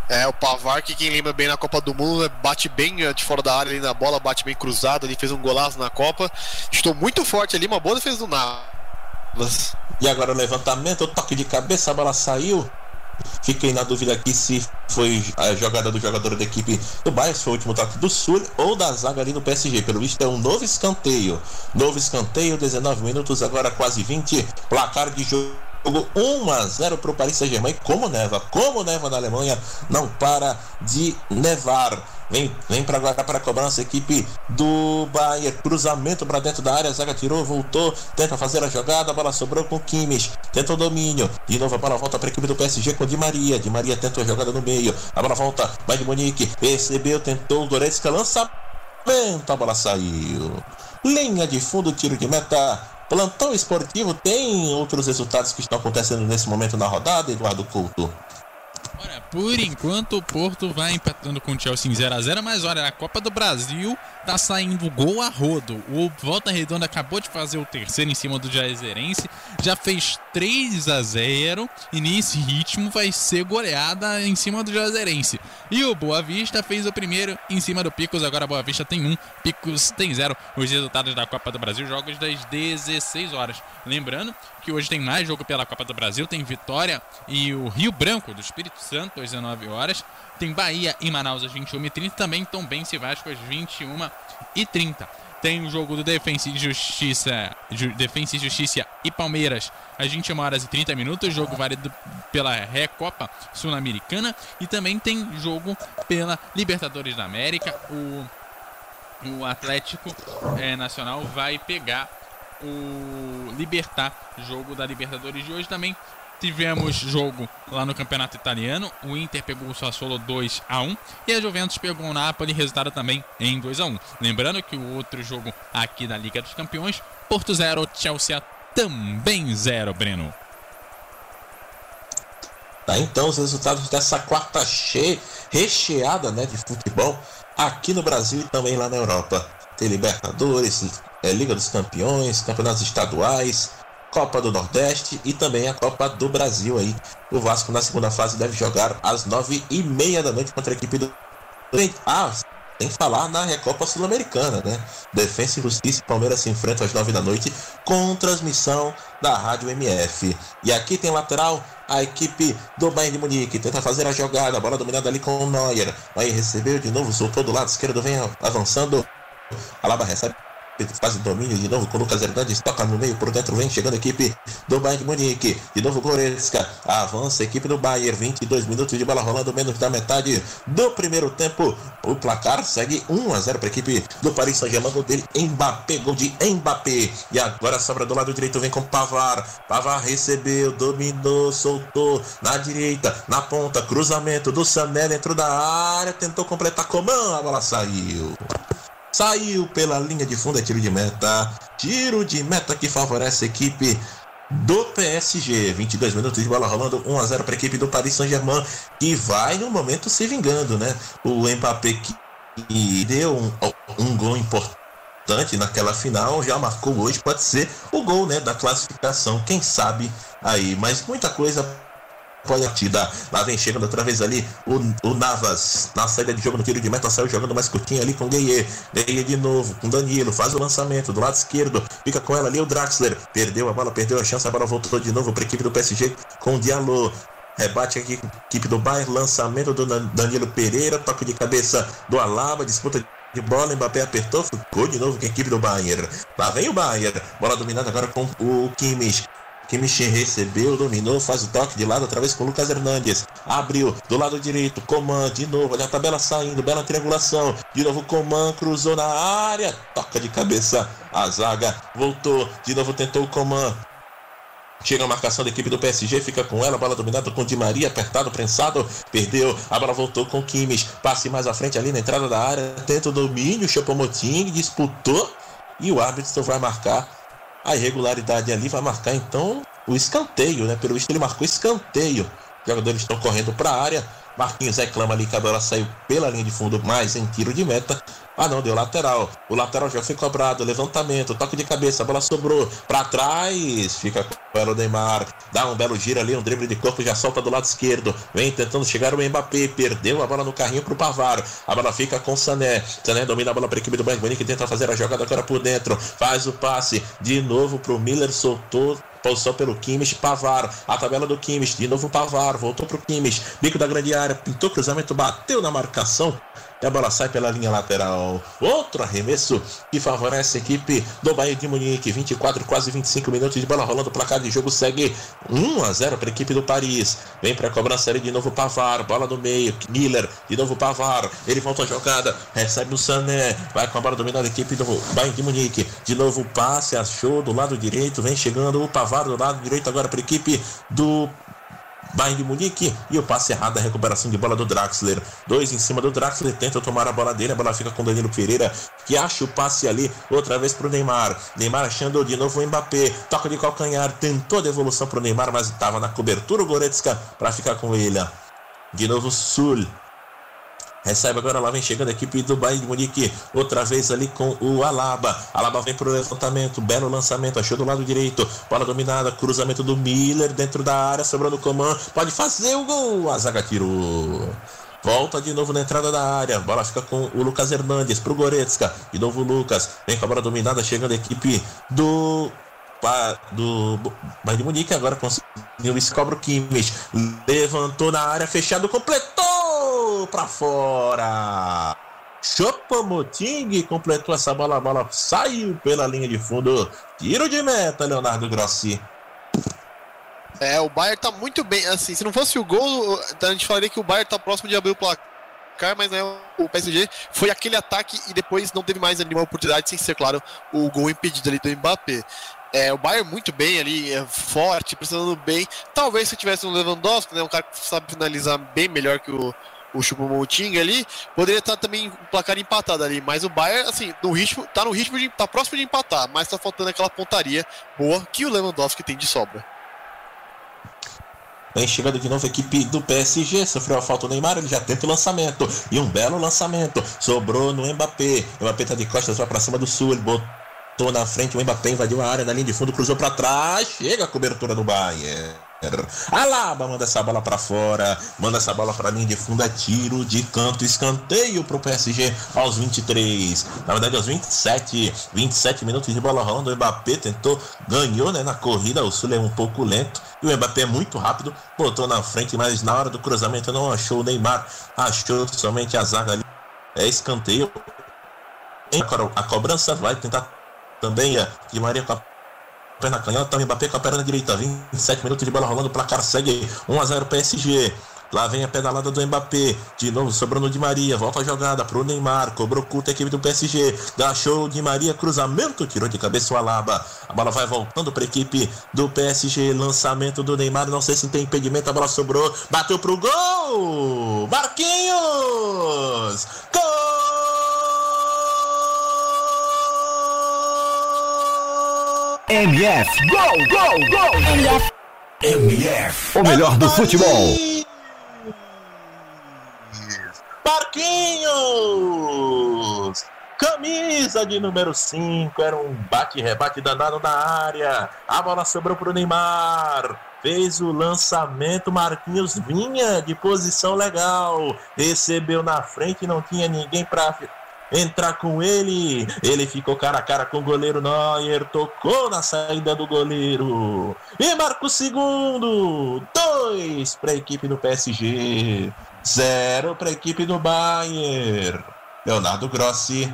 É, o Pavar, que quem lembra bem na Copa do Mundo, né, bate bem eh, de fora da área ali na bola, bate bem cruzado, ele fez um golaço na Copa. Estou muito forte ali, uma boa defesa do Navas. E agora o levantamento, o toque de cabeça, a bola saiu. Fiquei na dúvida aqui se foi a jogada do jogador da equipe do Bayern, foi o último toque do Sul ou da zaga ali no PSG. Pelo visto é um novo escanteio. Novo escanteio, 19 minutos, agora quase 20. Placar de Jogo 1 a 0 para o Paris Saint-Germain. Como neva, como neva na Alemanha, não para de nevar. Vem, vem para agora para a cobrança, equipe do Bayern. Cruzamento para dentro da área, zaga tirou, voltou, tenta fazer a jogada, a bola sobrou com Kimmich, tenta o domínio. De novo a bola volta para a equipe do PSG com Di Maria. Di Maria tenta a jogada no meio, a bola volta, vai de Monique, recebeu, tentou o Goretzka, lançamento, a bola saiu. Linha de fundo, tiro de meta Plantão esportivo tem outros resultados que estão acontecendo nesse momento na rodada, Eduardo Couto? Por enquanto, o Porto vai empatando com o Chelsea em 0x0, mas olha, a Copa do Brasil tá saindo gol a rodo. O Volta Redonda acabou de fazer o terceiro em cima do Jaizerense, já fez 3 a 0 e nesse ritmo vai ser goleada em cima do Jaizerense. E o Boa Vista fez o primeiro em cima do Picos, agora Boa Vista tem um, Picos tem zero. Os resultados da Copa do Brasil, jogos das 16 horas. Lembrando que hoje tem mais jogo pela Copa do Brasil, tem Vitória e o Rio Branco do Espírito Santo às 19 horas, tem Bahia e Manaus às 21h30, também Tom Bense e Vasco às 21h30. Tem o jogo do Defensa e Justiça, Ju, Defensa e Justiça e Palmeiras às 21 horas e 30 minutos, jogo válido pela Recopa Sul-Americana e também tem jogo pela Libertadores da América. O o Atlético é, Nacional vai pegar o Libertar, jogo da Libertadores de hoje também. Tivemos jogo lá no Campeonato Italiano. O Inter pegou o Sassuolo 2 a 1 e a Juventus pegou o Napoli, resultado também em 2 a 1. Lembrando que o outro jogo aqui da Liga dos Campeões, Porto 0, Chelsea também 0, Breno. Tá, então os resultados dessa quarta cheia, recheada, né, de futebol aqui no Brasil e também lá na Europa. Tem Libertadores, é, Liga dos Campeões, Campeonatos Estaduais, Copa do Nordeste e também a Copa do Brasil aí. O Vasco na segunda fase deve jogar às nove e meia da noite contra a equipe do. Ah, que falar na Recopa Sul-Americana, né? Defensa e Justiça e Palmeiras se enfrentam às nove da noite com transmissão da Rádio MF. E aqui tem lateral a equipe do Bayern de Munique. Tenta fazer a jogada, a bola dominada ali com o Neuer. Aí recebeu de novo, soltou do lado esquerdo, vem avançando. Alaba recebe faz o domínio de novo com o Lucas Hernandes, toca no meio, por dentro vem chegando a equipe do Bayern de Munique, de novo Goretzka, avança a equipe do Bayern, 22 minutos de bola rolando, menos da metade do primeiro tempo, o placar segue 1 a 0 para a equipe do Paris Saint-Germain, gol dele, Mbappé, gol de Mbappé, e agora sobra do lado direito, vem com Pavar, Pavar recebeu, dominou, soltou, na direita, na ponta, cruzamento do Sané dentro da área, tentou completar Coman, a bola saiu. Saiu pela linha de fundo, é tiro de meta. Tiro de meta que favorece a equipe do PSG. 22 minutos de bola rolando, 1 a 0 para a equipe do Paris Saint-Germain, que vai no momento se vingando, né? O Mbappé que deu um, um gol importante naquela final, já marcou hoje, pode ser o gol, né, da classificação, quem sabe aí, mas muita coisa pode partida. Lá vem chegando outra vez ali o, o Navas. Na saída de jogo no tiro de meta, saiu jogando mais curtinho ali com o Gueye. Gueye de novo com Danilo. Faz o lançamento do lado esquerdo. Fica com ela ali o Draxler. Perdeu a bola, perdeu a chance. A bola voltou de novo para a equipe do PSG com o Diallo. Rebate aqui, equipe do Bayern, lançamento do Danilo Pereira, toque de cabeça do Alaba, disputa de bola, Mbappé apertou, ficou de novo com a equipe do Bayern. Lá vem o Bayern, bola dominada agora com o Kimmich. Kimmich recebeu, dominou, faz o toque de lado outra vez com o Lucas Hernandes. Abriu do lado direito, Coman de novo, olha a tabela saindo, bela triangulação. De novo Coman cruzou na área, toca de cabeça a zaga, voltou, de novo tentou o Coman. Chega a marcação da equipe do PSG, fica com ela, bola dominada com Di Maria, apertado, prensado, perdeu, a bola voltou com Kimmich, passe mais à frente ali na entrada da área, tenta o domínio, Chopomoting disputou e o árbitro vai marcar a irregularidade ali vai marcar então o escanteio, né? Pelo visto ele marcou escanteio. Os jogadores estão correndo para a área. Marquinhos reclama ali que a bola saiu pela linha de fundo, mas em tiro de meta. Ah não, deu lateral. O lateral já foi cobrado, levantamento, toque de cabeça, a bola sobrou para trás. Fica com o Neymar, dá um belo giro ali, um drible de corpo, já solta do lado esquerdo. Vem tentando chegar o Mbappé, perdeu a bola no carrinho pro Pavar. A bola fica com o Sané. Sané domina a bola para equipe do Bayern que tenta fazer a jogada agora por dentro. Faz o passe de novo pro Miller, soltou Posição pelo Kimmich, Pavar, a tabela do Kimmich, de novo Pavar, voltou pro Kimmich, bico da grande área, pintou cruzamento, bateu na marcação, e a bola sai pela linha lateral. Outro arremesso que favorece a equipe do Bayern de Munique. 24, quase 25 minutos de bola rolando. O placar de jogo segue 1 a 0 para a equipe do Paris. Vem para a cobrança ali de novo Pavar. Bola no meio. Miller. De novo Pavar. Ele volta a jogada. Recebe o Sané. Vai com a bola dominada a equipe do Bayern de Munique. De novo passe. Achou do lado direito. Vem chegando o Pavar do lado direito agora para a equipe do Bayern de Munique e o passe errado, a recuperação de bola do Draxler. Dois em cima do Draxler, tenta tomar a bola dele, a bola fica com Danilo Pereira, que acha o passe ali, outra vez pro Neymar. Neymar achando de novo o Mbappé, toca de calcanhar, tentou devolução pro Neymar, mas estava na cobertura o Goretzka para ficar com ele. De novo, Sul. Recebe agora, lá vem chegando a equipe do Bayern de Munique. Outra vez ali com o Alaba. Alaba vem pro levantamento. Belo lançamento. Achou do lado direito. Bola dominada. Cruzamento do Miller dentro da área. Sobrando o comando. Pode fazer o gol. A zaga tirou. Volta de novo na entrada da área. Bola fica com o Lucas Hernandes pro Goretzka. De novo o Lucas. Vem com a bola dominada. Chegando a equipe do do Bayern de Munique agora conseguiu isso cobra o Kimmich levantou na área fechado completou para fora Chopomoting completou essa bola a bola saiu pela linha de fundo tiro de meta Leonardo Grossi é, o Bayern tá muito bem. Assim, se não fosse o gol, a gente falaria que o Bayern tá próximo de abrir o placar, mas né, o PSG foi aquele ataque e depois não teve mais nenhuma oportunidade, sem ser, claro, o gol impedido ali do Mbappé. É, o Bayern muito bem ali, é forte, pressionando bem. Talvez se tivesse um Lewandowski, né, um cara que sabe finalizar bem melhor que o, o Choupo-Moting ali, poderia estar também o placar empatado ali. Mas o Bayern, assim, no ritmo, tá no ritmo de, tá próximo de empatar, mas tá faltando aquela pontaria boa que o Lewandowski tem de sobra. Vem chegando de novo a equipe do PSG. Sofreu a falta o Neymar, ele já tenta o lançamento. E um belo lançamento. Sobrou no Mbappé. O Mbappé tá de costas, vai pra cima do Sul. Ele botou na frente. O Mbappé invadiu a área na linha de fundo, cruzou para trás. Chega a cobertura do Bayern. Alaba manda essa bola para fora, manda essa bola para linha de fundo, é tiro de canto, escanteio pro PSG aos 23, na verdade aos 27, 27 minutos de bola rolando, o Mbappé tentou, ganhou né, na corrida, o Sul é um pouco lento, e o Mbappé é muito rápido, botou na frente, mas na hora do cruzamento não achou o Neymar, achou somente a zaga ali, é escanteio, a cobrança vai tentar também, a de Maria perna canhota, o Mbappé com a perna direita, 27 minutos de bola rolando, o placar segue 1 a 0 PSG. Lá vem a pedalada do Mbappé. De novo, sobrando de Maria. Volta a jogada pro Neymar. Cobrou curta a equipe do PSG. Dá show de Maria. Cruzamento. Tirou de cabeça o Alaba. A bola vai voltando para a equipe do PSG. Lançamento do Neymar. Não sei se tem impedimento. A bola sobrou. Bateu pro gol. Marquinhos. Gol! MF, gol, gol, gol! MF, MF, o melhor do futebol. Marquinhos! Camisa de número 5, era um bate-rebate danado na área. A bola sobrou para o Neymar. Fez o lançamento, Marquinhos vinha de posição legal. Recebeu na frente, não tinha ninguém para entrar com ele. Ele ficou cara a cara com o goleiro Neuer, tocou na saída do goleiro e marca o segundo. Dois para a equipe do PSG, zero para a equipe do Bayern. Leonardo Grossi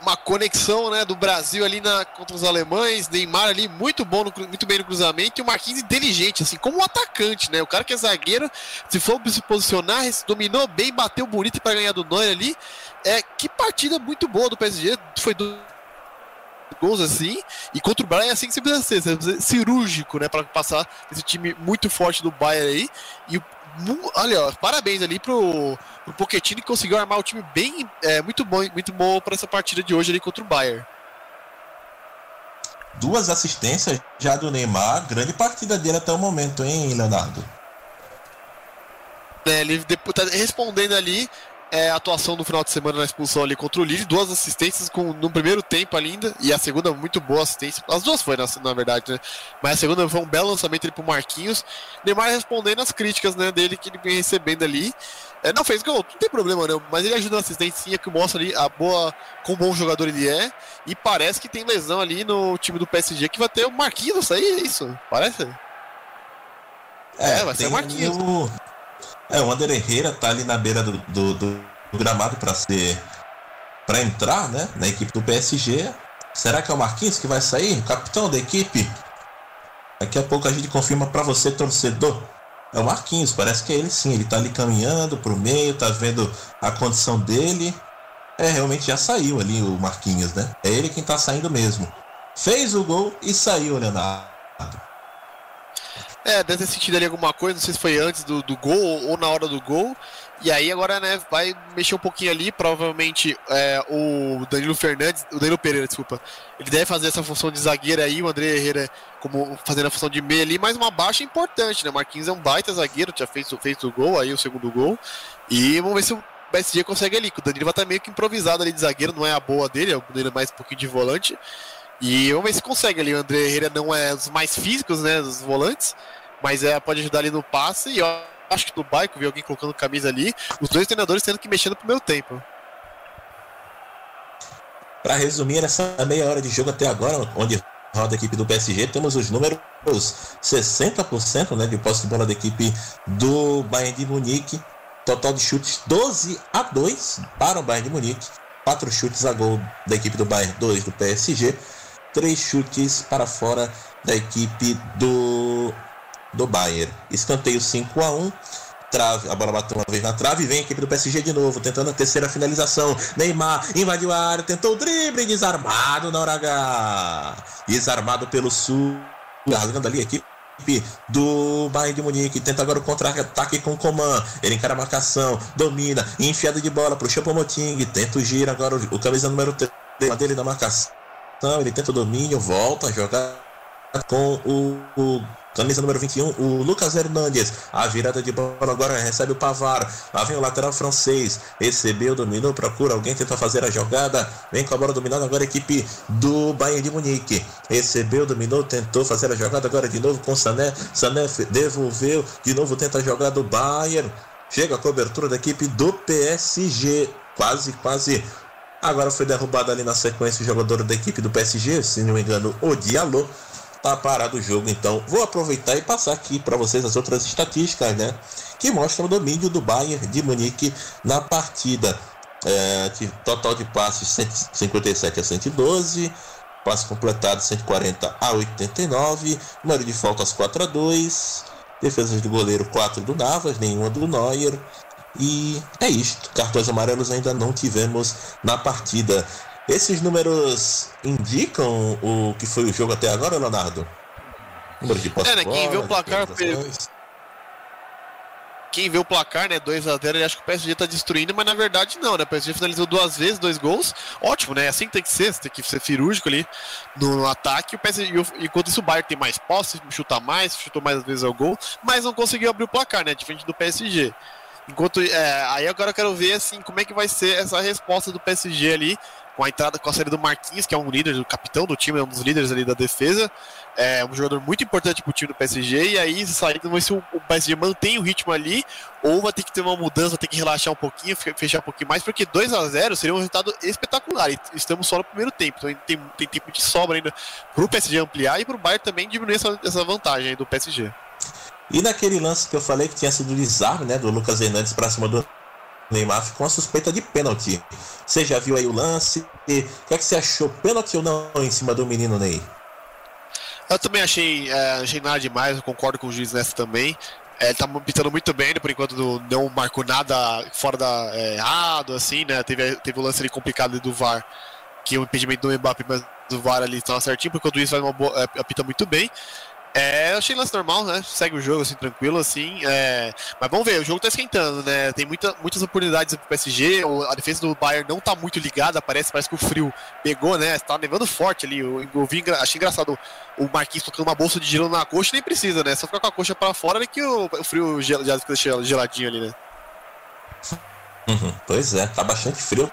uma conexão né, do Brasil ali na, contra os alemães, Neymar ali muito bom, no, muito bem no cruzamento e o Marquinhos inteligente, assim, como um atacante, né? O cara que é zagueiro, se for se posicionar, dominou bem, bateu bonito para ganhar do Neuer ali. É, que partida muito boa do PSG, foi do gols assim, e contra o Bayern é assim que você precisa ser, você precisa ser cirúrgico, né, para passar esse time muito forte do Bayern aí, e olha, ó, parabéns ali pro, pro Pochettino que conseguiu armar o time bem, é, muito bom, muito bom para essa partida de hoje ali contra o Bayern. Duas assistências já do Neymar, grande partida dele até o momento, hein, Leonardo? É, ele tá respondendo ali é, a atuação do final de semana na expulsão ali contra o Lille, duas assistências com, no primeiro tempo ainda, e a segunda muito boa assistência. As duas foi, na, na verdade, né? Mas a segunda foi um belo lançamento ali pro Marquinhos. Neymar respondendo as críticas né, dele que ele vem recebendo ali. É, não fez gol, não tem problema não, mas ele ajuda na assistência que mostra ali a boa, quão bom jogador ele é. E parece que tem lesão ali no time do PSG que vai ter o Marquinhos aí, é isso? Parece? É, é vai ser o Marquinhos. É, o Ander Herrera tá ali na beira do, do, do gramado para ser. para entrar, né? Na equipe do PSG. Será que é o Marquinhos que vai sair? Capitão da equipe? Daqui a pouco a gente confirma para você, torcedor. É o Marquinhos, parece que é ele sim. Ele tá ali caminhando pro meio, tá vendo a condição dele. É, realmente já saiu ali o Marquinhos, né? É ele quem tá saindo mesmo. Fez o gol e saiu, Leonardo. É, deve ter sentido ali alguma coisa, não sei se foi antes do, do gol ou na hora do gol. E aí agora, né, vai mexer um pouquinho ali, provavelmente é, o Danilo Fernandes, o Danilo Pereira, desculpa, ele deve fazer essa função de zagueiro aí, o André Herrera como fazendo a função de meia ali, mas uma baixa importante, né, Marquinhos é um baita zagueiro, já fez, fez o gol aí, o segundo gol, e vamos ver se o PSG consegue ali, o Danilo vai estar meio que improvisado ali de zagueiro, não é a boa dele, é o Danilo mais um pouquinho de volante, e vamos ver se consegue ali, o André Herrera não é dos mais físicos, né, dos volantes, mas é, pode ajudar ali no passe, e ó, acho que do Baico, vi alguém colocando camisa ali, os dois treinadores tendo que mexer no primeiro tempo. Para resumir essa meia hora de jogo até agora, onde roda a equipe do PSG, temos os números 60% né, de posse de bola da equipe do Bayern de Munique, total de chutes 12 a 2 para o Bayern de Munique, 4 chutes a gol da equipe do Bayern, 2 do PSG, 3 chutes para fora da equipe do do Bayern. Escanteio 5 a 1 trave, a bola bateu uma vez na trave, vem a equipe do PSG de novo, tentando a terceira finalização. Neymar invadiu a área, tentou o drible, desarmado na hora H. Desarmado pelo Sul, largando ali a equipe do Bayern de Munique, tenta agora o contra-ataque com o Coman, ele encara a marcação, domina, enfiada de bola pro Choupo-Moting, tenta o giro agora o, o camisa número 3 dele na marcação, ele tenta o domínio, volta a jogar com o, o Camisa número 21, o Lucas Hernandes. A virada de bola agora recebe o Pavar. Lá vem o lateral francês. Recebeu, dominou, procura alguém, tenta fazer a jogada. Vem com a bola dominada agora a equipe do Bayern de Munique. Recebeu, dominou, tentou fazer a jogada agora de novo com Sané. Sané devolveu, de novo tenta a jogada do Bayern. Chega a cobertura da equipe do PSG. Quase, quase Agora foi derrubado ali na sequência o jogador da equipe do PSG, se não me engano, o Diallo tá parado o jogo. Então, vou aproveitar e passar aqui para vocês as outras estatísticas, né? Que mostram o domínio do Bayern de Munique na partida. É, total de passes 157 a 112, passes completados 140 a 89, número de faltas 4 a 2, defesas de goleiro 4 do Navas, nenhuma do Neuer. E é isto. Cartões amarelos ainda não tivemos na partida. Esses números indicam o que foi o jogo até agora, Leonardo? Número de É, né? Quem vê o placar. Quem vê o placar, né? 2x0, ele acha que o PSG tá destruindo, mas na verdade não, né? O PSG finalizou duas vezes, dois gols. Ótimo, né? Assim que tem que ser, você tem que ser cirúrgico ali no, no ataque. O PSG, enquanto isso, o Bayern tem mais posse, chuta mais, chutou mais vezes ao gol, mas não conseguiu abrir o placar, né? Diferente do PSG. Enquanto. É, aí agora eu quero ver assim como é que vai ser essa resposta do PSG ali com a entrada com a série do Marquinhos, que é um líder, o capitão do time, é um dos líderes ali da defesa. É um jogador muito importante pro time do PSG. E aí, sair, vamos ver se o, o PSG mantém o ritmo ali, ou vai ter que ter uma mudança, ter que relaxar um pouquinho, fechar um pouquinho mais, porque 2 a 0 seria um resultado espetacular. E estamos só no primeiro tempo, então tem, tem tempo de sobra ainda pro PSG ampliar e pro Bayern também diminuir essa, essa vantagem do PSG. E naquele lance que eu falei que tinha sido desarme, né, do Lucas Hernandes para cima do Neymar ficou uma suspeita de pênalti. Você já viu aí o lance? O que é que você achou? Pênalti ou não em cima do menino Ney? Eu também achei, é, achei nada demais, eu concordo com o juiz nessa também. É, ele tá pitando muito bem, por enquanto não marcou nada fora da é, errado, assim, né? Teve, teve o lance ali complicado do VAR, que é o impedimento do Mbappé, mas o VAR ali estava certinho, porque o juiz faz uma boa, é, apita muito bem. É, eu achei lance normal, né? Segue o jogo assim, tranquilo, assim. É... Mas vamos ver, o jogo tá esquentando, né? Tem muita, muitas oportunidades pro PSG. A defesa do Bayern não tá muito ligada, parece, parece que o frio pegou, né? Tá nevando forte ali. Eu, eu vi, achei engraçado o Marquinhos tocando uma bolsa de gelo na coxa, nem precisa, né? Só ficar com a coxa para fora né, que o, o frio já fica geladinho ali, né? Uhum, pois é, tá bastante frio.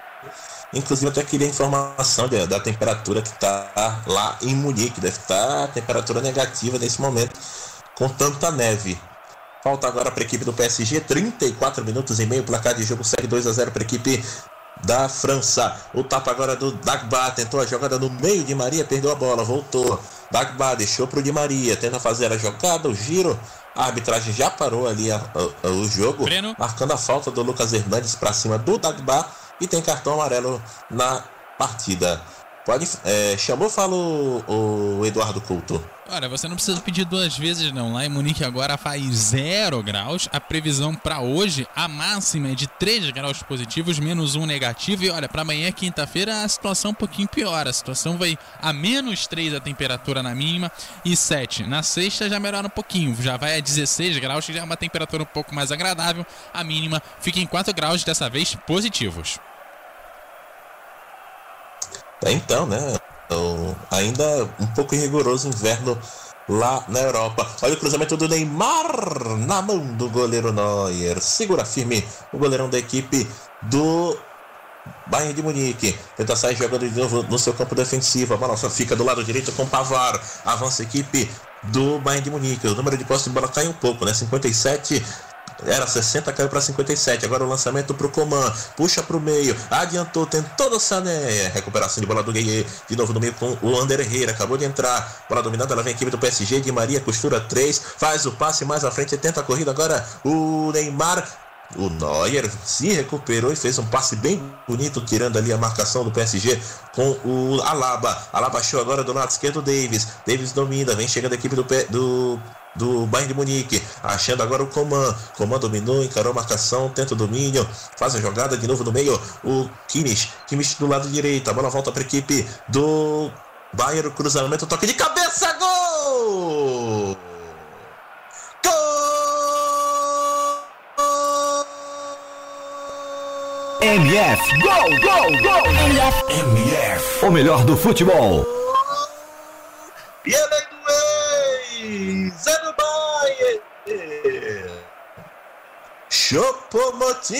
Inclusive, até queria informação de, da temperatura que está lá em Munique. Deve estar tá temperatura negativa nesse momento, com tanta neve. Falta agora para a equipe do PSG, 34 minutos e meio. Placar de jogo segue 2 a 0 para a equipe da França. O tapa agora do Dagba. Tentou a jogada no meio de Maria, perdeu a bola, voltou. Dagba deixou para o Di Maria. Tenta fazer a jogada, o giro. A arbitragem já parou ali a, a, a, o jogo, Breno. marcando a falta do Lucas Hernandes para cima do Dagba e tem cartão amarelo na partida. Pode. É, chamou, fala o, Eduardo Couto. Olha, você não precisa pedir duas vezes não. Lá em Munique agora faz zero graus. A previsão para hoje, a máxima é de 3 graus positivos, menos um negativo. E olha, para amanhã, quinta-feira, a situação um pouquinho pior. A situação vai a menos 3 a temperatura na mínima e 7. Na sexta já melhora um pouquinho, já vai a 16 graus, que já é uma temperatura um pouco mais agradável. A mínima fica em 4 graus, dessa vez positivos. Então, né? Então, ainda um pouco rigoroso inverno lá na Europa. Olha o cruzamento do Neymar na mão do goleiro Neuer. Segura firme o goleirão da equipe do Bayern de Munique. Tenta sair jogando de novo no seu campo defensivo. A bola só fica do lado direito com Pavar. Avança a equipe do Bayern de Munique. O número de posse de bola cai um pouco, né? 57 era 60, caiu para 57. Agora o lançamento para o Coman. Puxa para o meio. Adiantou, tentou no Sané. Recuperação de bola do Gueye. De novo no meio com o Ander Herrera. Acabou de entrar. Bola dominada. Ela vem a equipe do PSG. De Maria costura 3. Faz o passe mais à frente. Tenta a corrida. Agora o Neymar. O Neuer se recuperou e fez um passe bem bonito, tirando ali a marcação do PSG com o Alaba. Alaba achou agora do lado esquerdo o Davis. Davis domina, vem chegando a equipe do, do do Bayern de Munique, achando agora o Coman. Coman dominou, encarou a marcação, tenta o domínio, faz a jogada de novo no meio. O Kimmich, Kimmich do lado direito, a bola volta para a equipe do Bayern, cruzamento, toque de cabeça, gol! Gol! MF, gol, gol, gol! MF, MF, o melhor do futebol. E ele é ex, é Bayern! Chopomotim!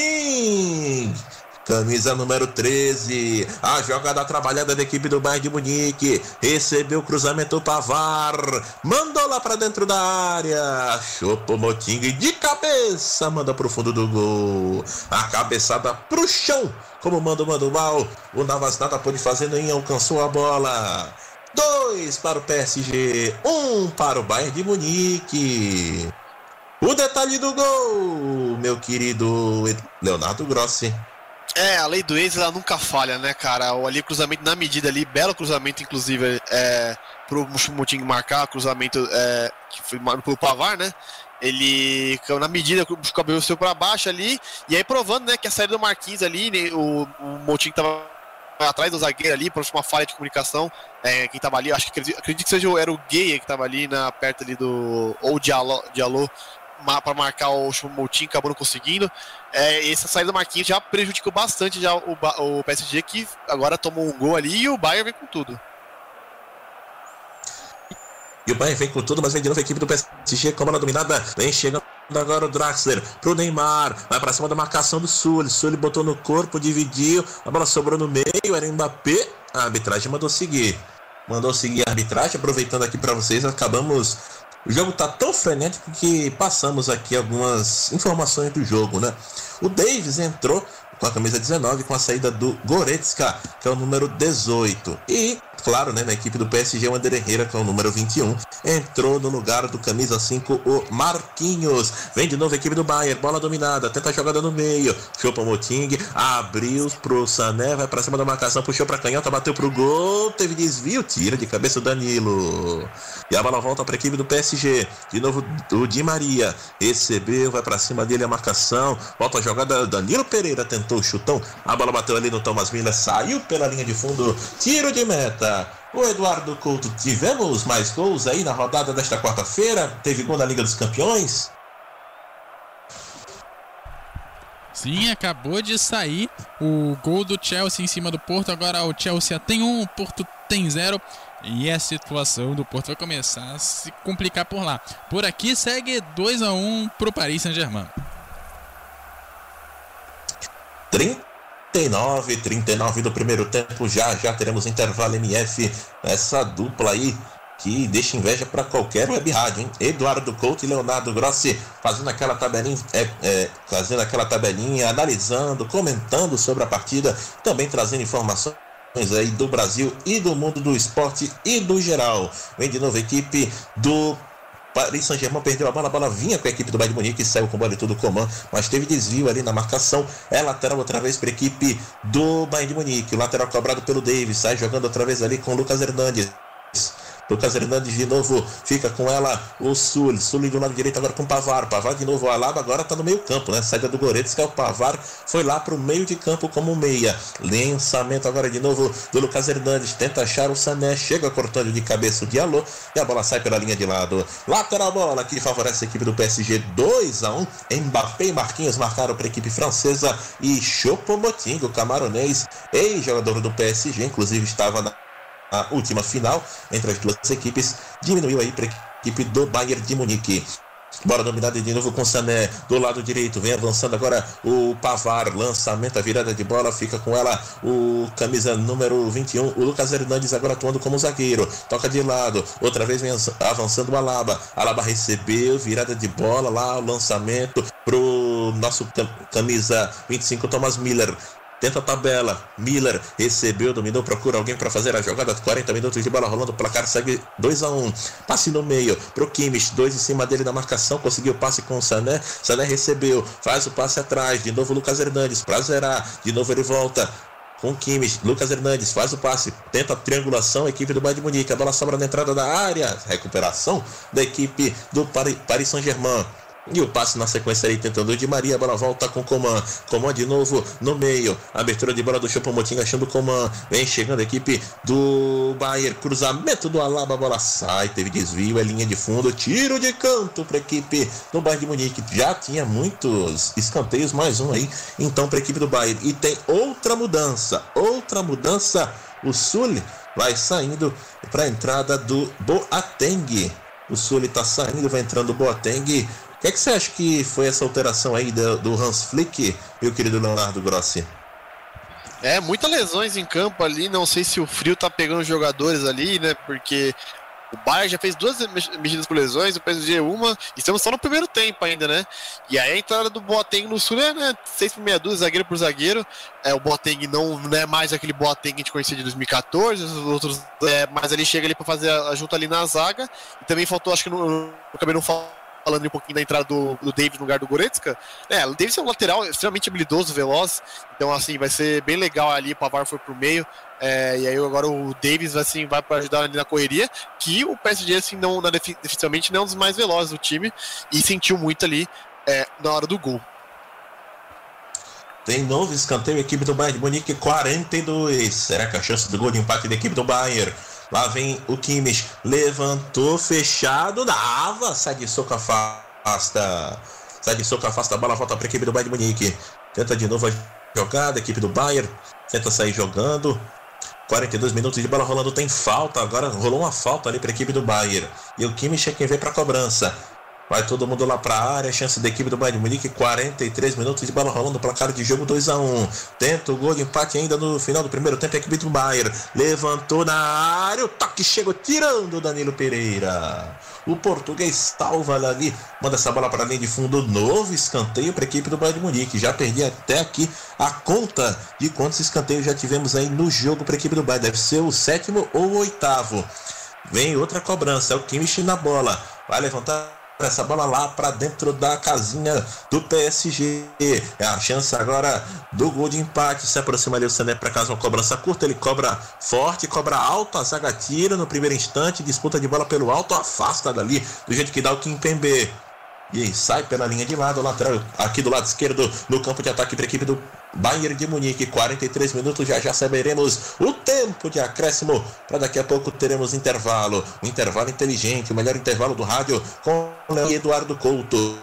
Camisa número 13, a jogada trabalhada da equipe do Bayern de Munique, recebeu o cruzamento Pavar, mandou lá para dentro da área, Chopomoting de cabeça, manda pro fundo do gol, a cabeçada pro chão, como manda o manual, o Navas nada pôde fazer, nem alcançou a bola. Dois para o PSG, um para o Bayern de Munique. O detalhe do gol, meu querido Leonardo Grossi. É, a lei do ex ela nunca falha, né, cara? O ali cruzamento na medida ali, belo cruzamento, inclusive, é, pro Muting marcar, cruzamento é, que foi pro Pavar, né? Ele na medida o cabelo seu para baixo ali, e aí provando, né, que a saída do Marquinhos ali, né, o, o Moutinho tava atrás do zagueiro ali, por uma falha de comunicação. É, quem tava ali, acho que acredito, que seja era o Gay que tava ali na perto ali do ou Diallo, Diallo para marcar o Moutinho, acabou não conseguindo. É, essa saída do Marquinhos já prejudicou bastante já o, o PSG, que agora tomou um gol ali e o Bayern vem com tudo. E o Bayern vem com tudo, mas vem de novo a equipe do PSG com a bola dominada. Vem chegando agora o Draxler pro Neymar. Vai pra cima da marcação do Sully. Sully botou no corpo, dividiu. A bola sobrou no meio. Era Mbappé. A arbitragem mandou seguir. Mandou seguir a arbitragem. Aproveitando aqui para vocês, acabamos o jogo tá tão frenético que passamos aqui algumas informações do jogo, né? O Davis entrou com a camisa 19 com a saída do Goretzka, que é o número 18. E, claro, né, na equipe do PSG, o Ander Herrera, que é o número 21, entrou no lugar do camisa 5, o Marquinhos. Vem de novo a equipe do Bayern, bola dominada, tenta a jogada no meio. Chupa o Moting, abriu pro Sané, vai para cima da marcação, puxou pra canhota, bateu pro gol, teve desvio, tira de cabeça o Danilo. E a bola volta para a equipe do PSG. De novo o Di Maria recebeu, vai para cima dele a marcação, volta a jogada Danilo Pereira tentou o chutão, a bola bateu ali no Thomas Miller, saiu pela linha de fundo, tiro de meta. O Eduardo Couto, tivemos mais gols aí na rodada desta quarta-feira? Teve gol na Liga dos Campeões? Sim, acabou de sair o gol do Chelsea em cima do Porto. Agora o Chelsea tem um, o Porto tem zero. E a situação do Porto vai começar a se complicar por lá. Por aqui segue 2 a 1 para o Paris Saint-Germain. 39, 39 do primeiro tempo. Já já teremos intervalo MF. Essa dupla aí que deixa inveja para qualquer web rádio, hein? Eduardo Couto e Leonardo Grossi fazendo aquela tabelinha, é, é, fazendo aquela tabelinha, analisando, comentando sobre a partida, também trazendo informações aí do Brasil e do mundo do esporte e do geral. Vem de novo equipe do Paris Saint-Germain perdeu a bola, a bola vinha com a equipe do Bayern de Munique e saiu com bola e tudo comando, mas teve desvio ali na marcação. É lateral outra vez para a equipe do Bayern de Munique. O lateral cobrado pelo Davis, sai jogando outra vez ali com o Lucas Hernandes. Lucas Hernandes de novo fica com ela o Sul. Sul do lado direito agora com o Pavar. Pavar de novo. O Alaba agora tá no meio campo, né? Saída do Goretzka. O Pavar foi lá pro meio de campo como meia. Lançamento agora de novo do Lucas Hernandes. Tenta achar o Sané. Chega cortando de cabeça o Diallo. E a bola sai pela linha de lado. Lateral bola que favorece a equipe do PSG 2 a 1 Mbappé e Marquinhos marcaram para a equipe francesa. E Chopomoting, o camaronês, ex-jogador do PSG, inclusive estava na a última final entre as duas equipes, diminuiu aí para a equipe do Bayern de Munique. Bora dominada de novo com Sané do lado direito. Vem avançando agora o Pavar. Lançamento, a virada de bola. Fica com ela o camisa número 21. O Lucas Hernandes agora atuando como zagueiro. Toca de lado. Outra vez vem avançando o Alaba. Alaba recebeu. Virada de bola lá. O lançamento pro nosso camisa 25, Thomas Miller. Tenta a tabela. Miller recebeu, dominou, procura alguém para fazer a jogada. 40 minutos de bola rolando. O placar segue 2 a 1 Passe no meio pro Kimmich. Dois em cima dele na marcação. Conseguiu passe com o Sané. Sané recebeu. Faz o passe atrás. De novo Lucas Hernandes para zerar. De novo ele volta com Kimmich, Lucas Hernandes faz o passe, tenta a triangulação, equipe do Bayern de Munique, a bola sobra na entrada da área, recuperação da equipe do Paris Saint-Germain. E o passe na sequência aí tentando de Maria, a bola volta com Coman. Coman de novo no meio. Abertura de bola do Chopomoting achando Coman. Vem chegando a equipe do Bayern. Cruzamento do Alaba, a bola sai. Teve desvio, é linha de fundo. Tiro de canto para a equipe do Bayern de Munique. Já tinha muitos escanteios, mais um aí. Então para a equipe do Bayern. E tem outra mudança. Outra mudança. O Sul vai saindo para a entrada do Boateng. O Sul está saindo, vai entrando o Boateng que, é que você acha que foi essa alteração aí do, do Hans Flick, meu querido Leonardo Grossi? É, muitas lesões em campo ali, não sei se o frio tá pegando os jogadores ali, né? Porque o Bayern já fez duas mexidas por lesões, o PSG uma, estamos só no primeiro tempo ainda, né? E aí a entrada do Boateng no Sul é né, 6 por meia dúzia, zagueiro por zagueiro. É, o Boateng não, não é mais aquele Boateng que a gente conhecia de 2014, os outros, é, mas ele chega ali para fazer a, a junta ali na zaga. E também faltou, acho que no, acabei não falando falando um pouquinho da entrada do, do David no lugar do Goretzka, é, o David é um lateral extremamente habilidoso, veloz, então assim, vai ser bem legal ali, o Pavar foi pro meio, é, e aí agora o Davis assim, vai para ajudar ali na correria, que o PSG assim, não, na, definitivamente não é um dos mais velozes do time, e sentiu muito ali é, na hora do gol. Tem novo escanteio, equipe do Bayern de Munique 42. Será que a chance do gol de empate da equipe do Bayern? Lá vem o Kimmich. Levantou, fechado. Dava. Sai de soco, afasta. Sai de soco, afasta. A bola volta para a equipe do Bayern Munique. Tenta de novo a jogada. Equipe do Bayern. Tenta sair jogando. 42 minutos de bola rolando. Tem falta. Agora rolou uma falta ali para a equipe do Bayern. E o Kimmich é quem vem para a cobrança. Vai todo mundo lá para a área. Chance da equipe do Bayern de Munique. 43 minutos de bola rolando. Placar de jogo 2 a 1 Tenta o gol de empate ainda no final do primeiro tempo. A equipe do Bayern levantou na área. O toque chegou tirando Danilo Pereira. O português salva ali. Manda essa bola para a linha de fundo. Novo escanteio para a equipe do Bayern de Munique. Já perdi até aqui a conta de quantos escanteios já tivemos aí no jogo para a equipe do Bayern. Deve ser o sétimo ou o oitavo. Vem outra cobrança. É o Kimmich na bola. Vai levantar essa bola lá para dentro da casinha do PSG. É a chance agora do gol de empate. Se aproxima ali o Sané para casa uma cobrança curta. Ele cobra forte, cobra alto. A zaga tira no primeiro instante. Disputa de bola pelo alto. Afasta dali do jeito que dá o Kim Pembe. E sai pela linha de lado, lateral aqui do lado esquerdo, no campo de ataque para a equipe do Bayern de Munique. 43 minutos, já já saberemos o tempo de acréscimo. Para daqui a pouco teremos intervalo. Um intervalo inteligente, o melhor intervalo do rádio com Eduardo Couto.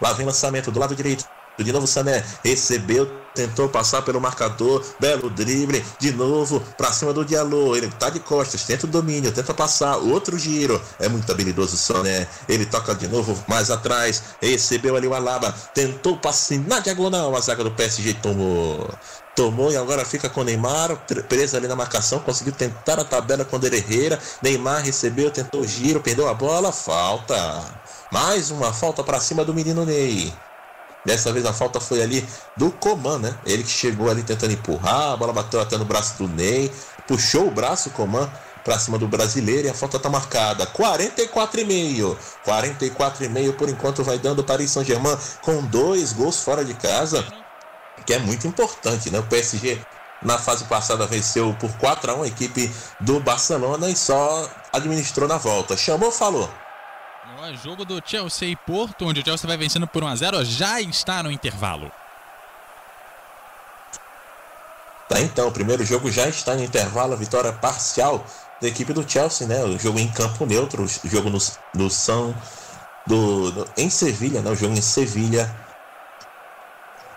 Lá vem lançamento do lado direito de novo Sané recebeu, tentou passar pelo marcador, belo drible, de novo para cima do Diallo. Ele tá de costas, tenta o domínio, tenta passar, outro giro. É muito habilidoso o Sané. Ele toca de novo mais atrás, recebeu ali o Alaba, tentou passar na diagonal, a zaga do PSG tomou. Tomou e agora fica com o Neymar preso ali na marcação. Conseguiu tentar a tabela com o Herrera. Neymar recebeu, tentou o giro, perdeu a bola. Falta. Mais uma falta para cima do menino Ney. Dessa vez a falta foi ali do Coman, né? Ele que chegou ali tentando empurrar, a bola bateu até no braço do Ney, puxou o braço, Coman, pra cima do brasileiro e a falta tá marcada. 44,5. 44,5 por enquanto vai dando Paris Saint-Germain com dois gols fora de casa, que é muito importante, né? O PSG na fase passada venceu por 4 a 1 a equipe do Barcelona e só administrou na volta. Chamou, falou. Jogo do Chelsea e Porto, onde o Chelsea vai vencendo por 1 a 0 já está no intervalo. Tá, então, o primeiro jogo já está no intervalo, a vitória parcial da equipe do Chelsea, né? O jogo em campo neutro, o jogo no, no São do, do, em Sevilha, né? O jogo em Sevilha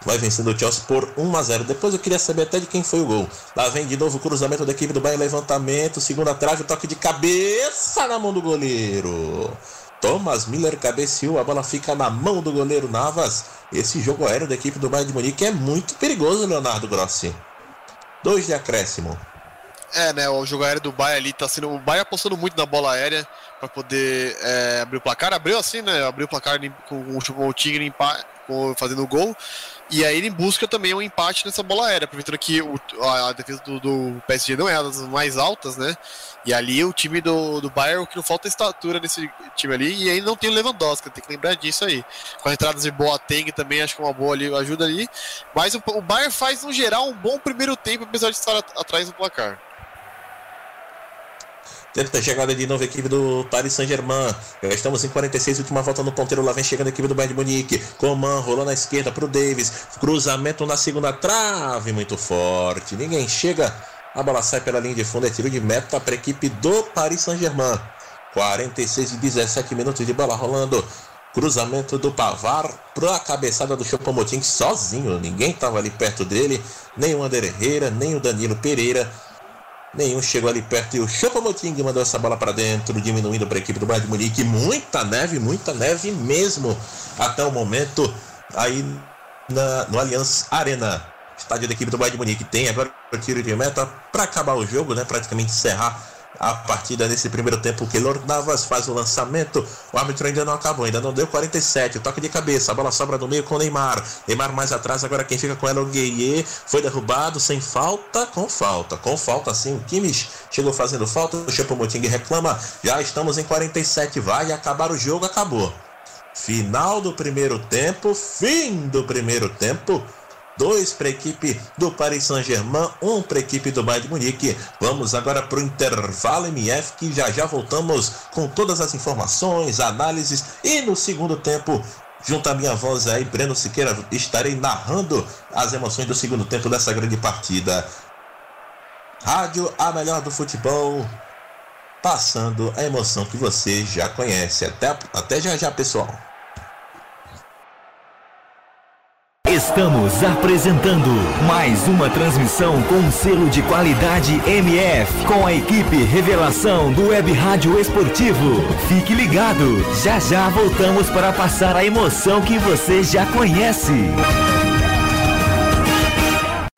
vai vencendo o Chelsea por 1 a 0. Depois eu queria saber até de quem foi o gol. Lá vem de novo o cruzamento da equipe do Bayern, levantamento, segunda trave, toque de cabeça na mão do goleiro. Thomas Miller cabeceou, a bola fica na mão do goleiro Navas. Esse jogo aéreo da equipe do Bayern de Munique é muito perigoso, Leonardo Grossi. Dois de acréscimo. É, né? O jogo aéreo do Bayern ali tá sendo. O Bayern apostando muito na bola aérea para poder é, abrir o placar. Abriu assim, né? Abriu o placar com, o Tigre fazendo o gol. E aí ele busca também um empate nessa bola aérea, aproveitando que o, a, a, defesa do, do, PSG não é das mais altas, né? E ali o time do, do Bayern, o que não falta é estatura nesse time ali, e aí não tem o Lewandowski, tem que lembrar disso aí. Com a entrada de Boateng também, acho que é uma boa ali, ajuda ali. Mas o, o Bayern faz, no geral, um bom primeiro tempo, apesar de estar atrás do placar. Tenta a chegada de novo equipe do Paris Saint-Germain. Já estamos em 46, última volta no ponteiro. Lá vem chegando a equipe do Bayern de Munique. Coman rolou na esquerda para o Davis. Cruzamento na segunda trave, muito forte. Ninguém chega. A bola sai pela linha de fundo. É tiro de meta para a equipe do Paris Saint-Germain. 46 e 17 minutos de bola rolando. Cruzamento do Pavar para a cabeçada do Chopomoting sozinho. Ninguém estava ali perto dele. Nem o Ander Herrera, nem o Danilo Pereira Nenhum chegou ali perto e o Chopomoting mandou essa bola para dentro, diminuindo para a equipe do Bayern de Munique. Muita neve, muita neve mesmo até o momento aí na, no Allianz Arena. Estádio da equipe do Bayern de Munique tem agora o tiro de meta para acabar o jogo, né? Praticamente encerrar a partida nesse primeiro tempo. O Keylor Navas faz o lançamento. O árbitro ainda não acabou, ainda não deu 47. Toque de cabeça, a bola sobra no meio com o Neymar. Neymar mais atrás, agora quem fica com ela é o Gueye. Foi derrubado sem falta, com falta. Com falta sim, o Kimmich chegou fazendo falta. O Chapomoting reclama. Já estamos em 47, vai acabar o jogo, acabou. Final do primeiro tempo, fim do primeiro tempo dois para a equipe do Paris Saint-Germain, um para a equipe do Bayern de Munique. Vamos agora para o intervalo MF, que já já voltamos com todas as informações, análises e no segundo tempo junto à minha voz aí, Breno Siqueira, estarei narrando as emoções do segundo tempo dessa grande partida. Rádio, a melhor do futebol, passando a emoção que você já conhece. Até, até já já, pessoal. Estamos apresentando mais uma transmissão com selo de qualidade MF, com a equipe Revelação do Web Rádio Esportivo. Fique ligado, já já voltamos para passar a emoção que você já conhece.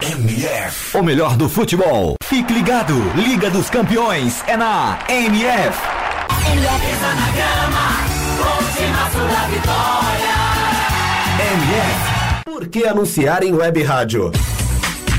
MF, o melhor do futebol. Fique ligado, Liga dos Campeões é na MF. MF na grama, da vitória. MF por que anunciar em web rádio?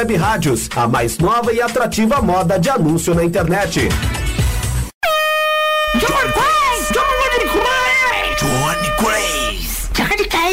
Web Rádios, a mais nova e atrativa moda de anúncio na internet. Johnny Craze! Johnny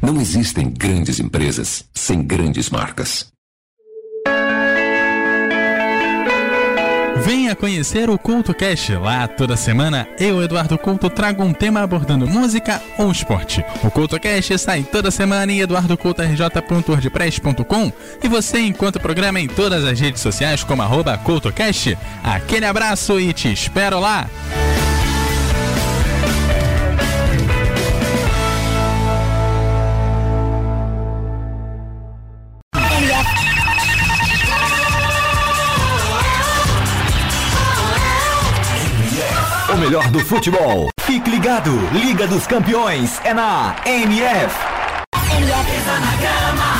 Não existem grandes empresas sem grandes marcas. Venha conhecer o Culto Cast. Lá toda semana eu, Eduardo Couto, trago um tema abordando música ou esporte. O Culto Cast sai toda semana em eduardocoutorj.wordpress.com e você encontra o programa em todas as redes sociais como arroba CultoCast. Aquele abraço e te espero lá! Melhor do futebol. Fique ligado. Liga dos Campeões é na MF. MF está na grama,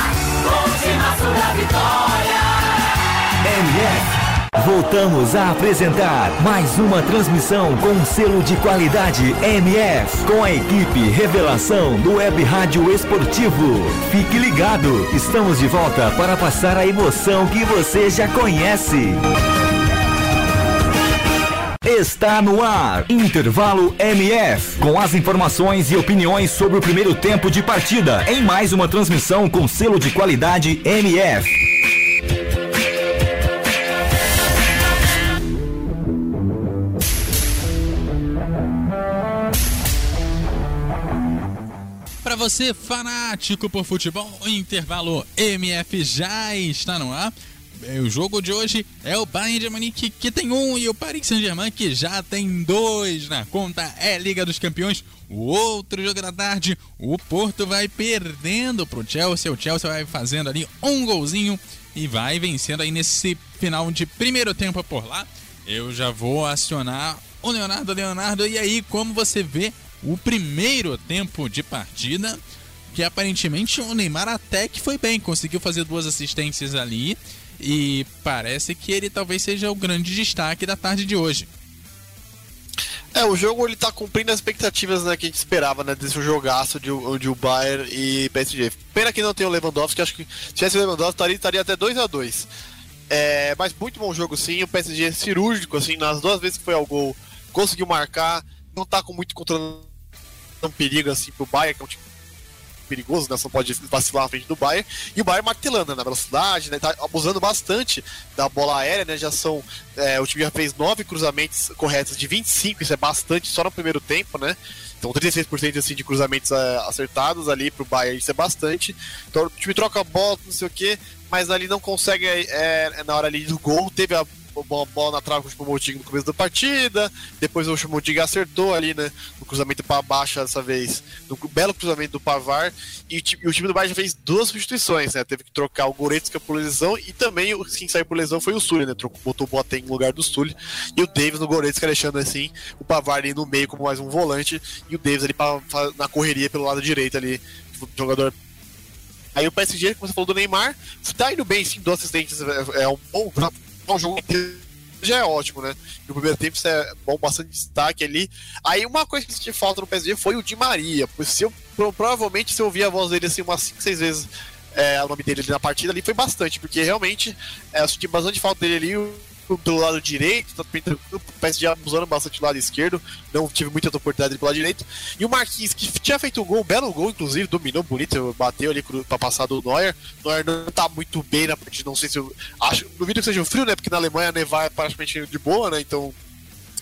última sua vitória. MF. Voltamos a apresentar mais uma transmissão com um selo de qualidade MF, com a equipe Revelação do Web Rádio Esportivo. Fique ligado, estamos de volta para passar a emoção que você já conhece. Está no ar, Intervalo MF, com as informações e opiniões sobre o primeiro tempo de partida, em mais uma transmissão com selo de qualidade MF. Para você, fanático por futebol, o intervalo MF já está no ar. O jogo de hoje é o Bayern de Munique que tem um e o Paris Saint-Germain que já tem dois na conta. É Liga dos Campeões. O outro jogo da tarde, o Porto vai perdendo pro Chelsea. O Chelsea vai fazendo ali um golzinho e vai vencendo aí nesse final de primeiro tempo por lá. Eu já vou acionar o Leonardo Leonardo. E aí, como você vê o primeiro tempo de partida? Que aparentemente o Neymar até que foi bem, conseguiu fazer duas assistências ali. E parece que ele talvez seja o grande destaque da tarde de hoje. É, o jogo ele tá cumprindo as expectativas né, que a gente esperava, né? Desse jogaço de, de o Bayern e PSG. Pena que não tem o Lewandowski, acho que se tivesse o Lewandowski estaria, estaria até 2 a 2 é, Mas muito bom jogo sim, o PSG é cirúrgico, assim, nas duas vezes que foi ao gol, conseguiu marcar, não tá com muito controle um perigo assim pro Bayern, que é um time perigoso, né? Só pode vacilar na frente do Bayern. E o Bayern martelando né? na velocidade, né? Tá abusando bastante da bola aérea, né? Já são. É, o time já fez nove cruzamentos corretos de 25, isso é bastante só no primeiro tempo, né? Então 36% assim, de cruzamentos é, acertados ali pro Bayern, isso é bastante. Então o time troca a bola, não sei o que, mas ali não consegue, é, na hora ali do gol, teve a bola, na trave com o Chupomoting no começo da partida. Depois o Chupomoting acertou ali, né? No cruzamento para baixo dessa vez. No belo cruzamento do Pavar. E, e o time do Bayern já fez duas substituições, né? Teve que trocar o Goretzka por lesão. E também quem saiu por lesão foi o Sully, né? Trocou, botou o Boateng no lugar do Sully. E o Davis no Goretzka deixando assim o Pavar ali no meio como mais um volante. E o Davis ali pra, pra, na correria pelo lado direito ali. Jogador Aí o PSG, como você falou do Neymar, tá indo bem, sim, duas assistentes, é, é um bom um jogo já é ótimo, né? No primeiro tempo isso é bom, bastante destaque ali. Aí uma coisa que sentiu falta no PSG foi o Di Maria, se eu, provavelmente se eu ouvir a voz dele assim umas 5, 6 vezes é, o nome dele na partida ali foi bastante, porque realmente é, eu senti bastante falta dele ali pelo lado direito, tá bem o PSG abusando bastante do lado esquerdo, não tive muita oportunidade pelo lado direito. E o Marquinhos, que tinha feito um gol, um belo gol, inclusive, dominou bonito, bateu ali pra passar do Neuer. O Neuer não tá muito bem na partida, não sei se eu. Acho, duvido que seja frio, né? Porque na Alemanha nevar é praticamente de boa, né? Então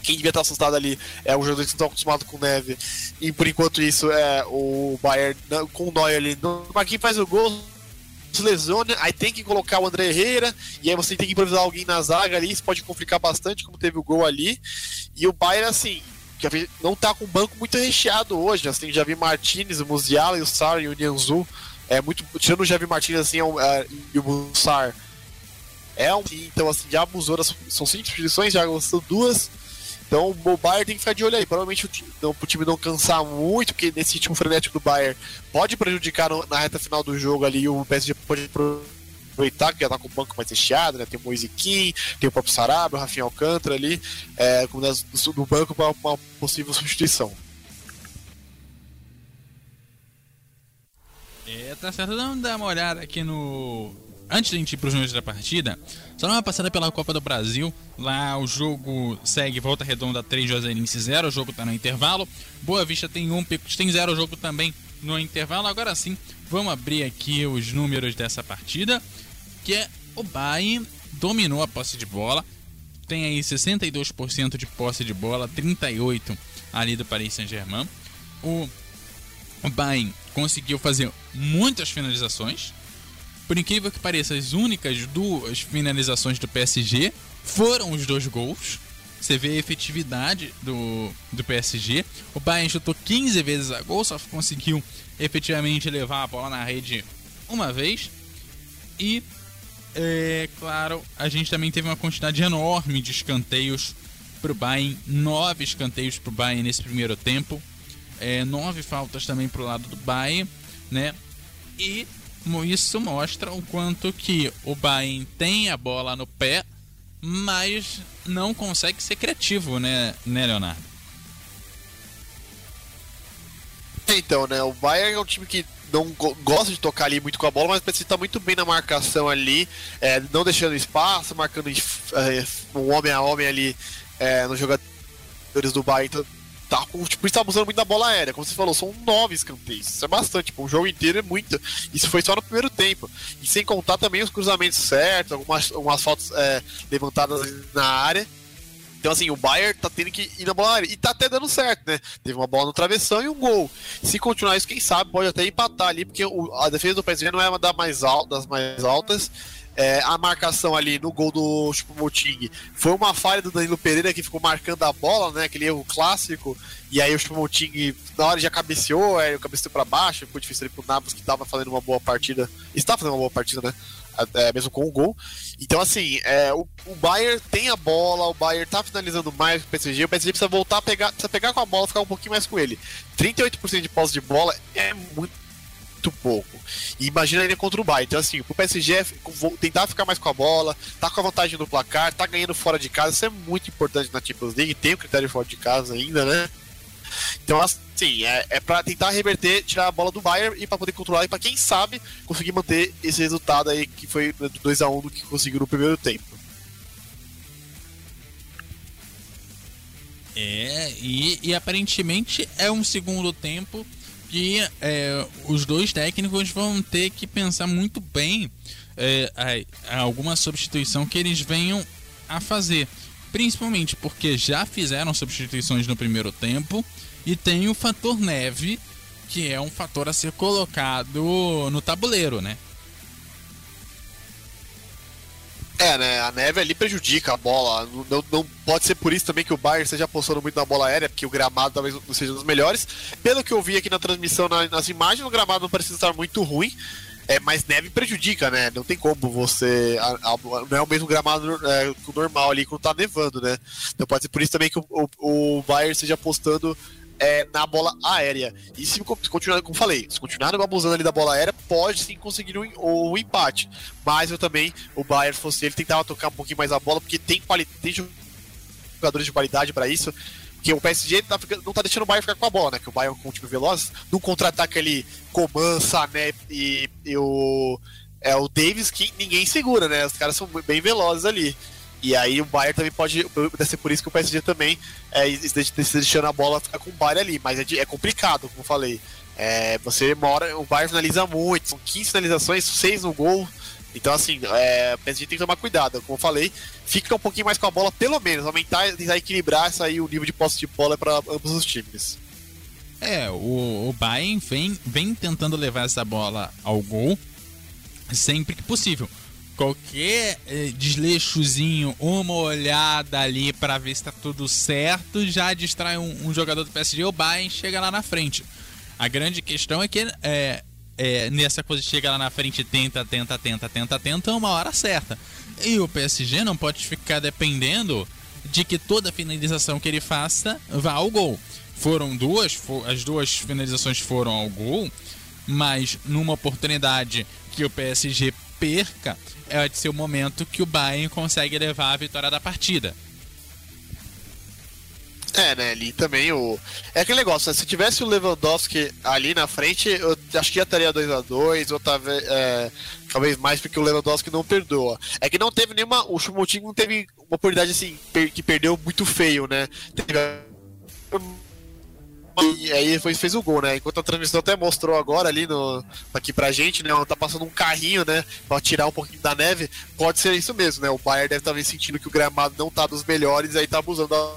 quem devia estar assustado ali é o jogador que estão acostumado com neve. E por enquanto isso é o Bayern com o Neuer ali. O Marquinhos faz o gol, se lesiona, aí tem que colocar o André Herrera, e aí você tem que improvisar alguém na zaga ali, isso pode complicar bastante, como teve o gol ali. E o Bayern, assim, não tá com o banco muito recheado hoje, assim, já vi Martinez, o e o Sar e o Nianzu, é muito, tirando o Javi Martinez, assim, é um, é, e o Mussar, é um, então, assim, já abusou, das, são cinco substituições, já gostou duas, então o Bayern tem que ficar de olho aí. Provavelmente o time, não, o time não cansar muito, porque nesse ritmo frenético do Bayern pode prejudicar no, na reta final do jogo ali. O PSG pode aproveitar que já tá com o banco mais recheado, né? Tem o Moise Kim, tem o próprio Sarabia, o Rafinha Alcântara ali, é, como das- do, banco para uma possível substituição. É, tá certo. Vamos dar uma olhada aqui no. Antes da gente ir pros números da partida, só uma passada pela Copa do Brasil. Lá o jogo segue Volta Redonda 3, Juazeirense 0. O jogo tá no intervalo. Boa Vista tem 1, um, Picos tem 0. O jogo também no intervalo. Agora sim, vamos abrir aqui os números dessa partida. Que é o Bayern dominou a posse de bola. Tem aí 62% de posse de bola, 38% ali do Paris Saint-Germain. O o Bayern conseguiu fazer muitas finalizações. Por incrível que pareça, as únicas duas finalizações do PSG foram os dois gols. Você vê a efetividade do, do PSG. O Bayern chutou 15 vezes a gol, só conseguiu efetivamente levar a bola na rede uma vez. E, é claro, a gente também teve uma quantidade enorme de escanteios para o Bayern. Nove escanteios para o Bayern nesse primeiro tempo é, nove faltas também pro lado do Bayern, né? E isso mostra o quanto que o Bayern tem a bola no pé, mas não consegue ser criativo, né, né Leonardo? Então, né? O Bayern é um time que não go- gosta de tocar ali muito com a bola, mas precisa estar muito bem na marcação ali, é, não deixando espaço, marcando é, um homem a homem ali é, nos jogadores do Bayern. Então, tá, tipo, está abusando muito da bola aérea. Como você falou, são nove escanteios. Isso é bastante. Tipo, um jogo inteiro é muito. Isso foi só no primeiro tempo. E sem contar também os cruzamentos certos, algumas, algumas faltas é, levantadas na área. Então, assim, o Bayern tá tendo que ir na bola aérea. E tá até dando certo, né? Teve uma bola no travessão e um gol. Se continuar isso, quem sabe pode até empatar ali, porque o- a defesa do PSG não é uma das mais, al- das mais altas. É, a marcação ali no gol do Choupo-Moting foi uma falha do Danilo Pereira que ficou marcando a bola, né? Aquele erro clássico. E aí o Choupo-Moting na hora já cabeceou, aí o cabeceou pra baixo, ficou difícil ali pro Navas que tava fazendo uma boa partida. Está fazendo uma boa partida, né? É, mesmo com o gol. Então, assim, é, o, o Bayern tem a bola, o Bayern tá finalizando mais o PSG, o PSG precisa voltar a pegar, precisa pegar com a bola ficar um pouquinho mais com ele. 38% de posse de bola é muito pouco. E imagina ainda contra o Bayern. Então, assim, pro PSG é tentar ficar mais com a bola, tá com a vantagem no placar, tá ganhando fora de casa, isso é muito importante na Champions League, tem o critério fora de casa ainda, né? Então, assim, é, é para tentar reverter, tirar a bola do Bayern e para poder controlar e para quem sabe conseguir manter esse resultado aí que foi do 2 a 1 do que conseguiu no primeiro tempo. É, e, e aparentemente é um segundo tempo que é, os dois técnicos vão ter que pensar muito bem é, alguma substituição que eles venham a fazer. Principalmente porque já fizeram substituições no primeiro tempo e tem o fator neve, que é um fator a ser colocado no tabuleiro, né? É, né? A neve ali prejudica a bola. Não, não- pode ser por isso também que o Bayern esteja apostando muito na bola aérea, porque o gramado talvez não seja dos melhores. Pelo que eu vi aqui na transmissão, na- nas imagens, o gramado não parece estar muito ruim. É, mas neve prejudica, né? Não tem como você. a- a- não é o mesmo gramado é, normal ali quando tá nevando, né? Então pode ser por isso também que o, o, o Bayern esteja apostando é, na bola aérea. E se co- continuar, como falei, se continuar abusando ali da bola aérea, pode sim conseguir em- o empate. Mas eu também, o Bayern fosse ele, tentava tocar um pouquinho mais a bola, porque tem, tem jogadores de qualidade pra isso. Porque o PSG tá não tá deixando o Bayern ficar com a bola, né? Que o Bayern com um time veloz, no contra-ataque ali, Coman, Sané e, e o, é, o Davis, que ninguém segura, né? Os caras são bem velozes ali. E aí o Bayern também pode. Deve ser por isso que o PSG também é, está deixando a bola ficar com o Bayern ali. Mas é, de- é complicado, como eu falei. É, você mora. O Bayern finaliza muito, são 15 finalizações, 6 no gol. Então, assim, é, o PSG tem que tomar cuidado. Como eu falei, fica um pouquinho mais com a bola, pelo menos, aumentar, tentar equilibrar aí, o nível de posse de bola para ambos os times. É, o, o Bayern vem, vem tentando levar essa bola ao gol sempre que possível. Qualquer eh, desleixozinho, uma olhada ali pra ver se tá tudo certo, já distrai um, um jogador do PSG, o Bayern chega lá na frente. A grande questão é que é, é, nessa coisa chega lá na frente, tenta, tenta, tenta, tenta, tenta, uma hora certa. E o PSG não pode ficar dependendo de que toda finalização que ele faça vá ao gol. Foram duas, fo- as duas finalizações foram ao gol, mas numa oportunidade que o PSG perca, é de ser o momento que o Bayern consegue levar a vitória da partida. É, né, ali também o. É aquele negócio, né? Se tivesse o Lewandowski ali na frente, eu acho que já estaria 2x2, ou talvez, é, talvez mais porque o Lewandowski não perdoa. É que não teve nenhuma. O Chumotinho não teve uma oportunidade assim, que perdeu muito feio, né? Teve. E aí foi- fez o gol, né? Enquanto a transmissão até mostrou agora ali no, aqui pra gente, né? Tá passando um carrinho, né? Pra tirar um pouquinho da neve. Pode ser isso mesmo, né? O Bayern deve estar sentindo que o gramado não tá dos melhores, aí tá abusando da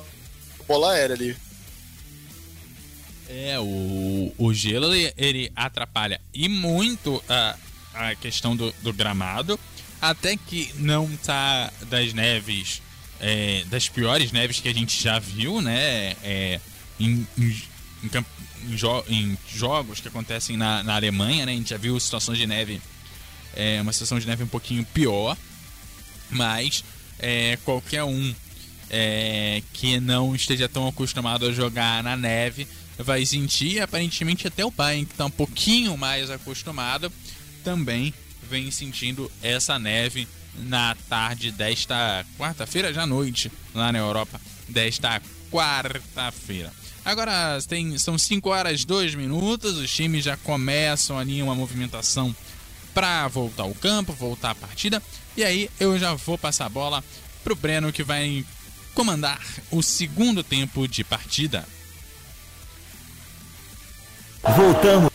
bola aérea ali. É, o, o gelo ele, atrapalha e muito a, a questão do, do gramado, até que não tá das neves, é, das piores neves que a gente já viu, né? É, em, em em jo- em jogos que acontecem na, na Alemanha, né? A gente já viu situações de neve, é, uma situação de neve um pouquinho pior, mas é, qualquer um é, que não esteja tão acostumado a jogar na neve vai sentir. Aparentemente, até o Bayern, que está um pouquinho mais acostumado, também vem sentindo essa neve na tarde desta quarta-feira, já à noite, lá na Europa, desta quarta-feira. Agora tem, são 5 horas 2 minutos, os times já começam ali uma movimentação para voltar ao campo, voltar à partida. E aí eu já vou passar a bola pro Breno que vai comandar o segundo tempo de partida. Voltamos.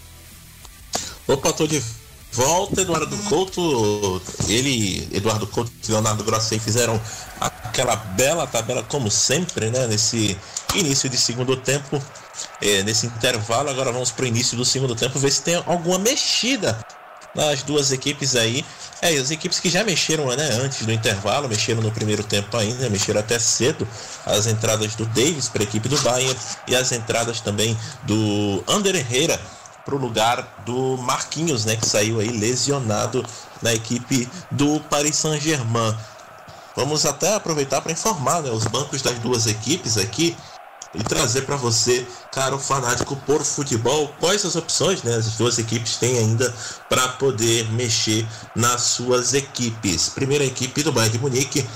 Opa, tô de volta, Eduardo Couto. Ele, Eduardo Couto e Leonardo Grossi fizeram aquela bela tabela, como sempre, né? Nesse início de segundo tempo, é, nesse intervalo. Agora vamos pro início do segundo tempo, ver se tem alguma mexida nas duas equipes aí. É, as equipes que já mexeram né, antes do intervalo, mexeram no primeiro tempo ainda, mexeram até cedo. As entradas do Davis para a equipe do Bayern e as entradas também do Ander Herrera para o lugar do Marquinhos, né, que saiu aí lesionado na equipe do Paris Saint-Germain. Vamos até aproveitar para informar né, os bancos das duas equipes aqui e trazer para você, caro fanático por futebol, quais as opções né, as duas equipes têm ainda para poder mexer nas suas equipes. Primeira equipe do Bayern de Munique,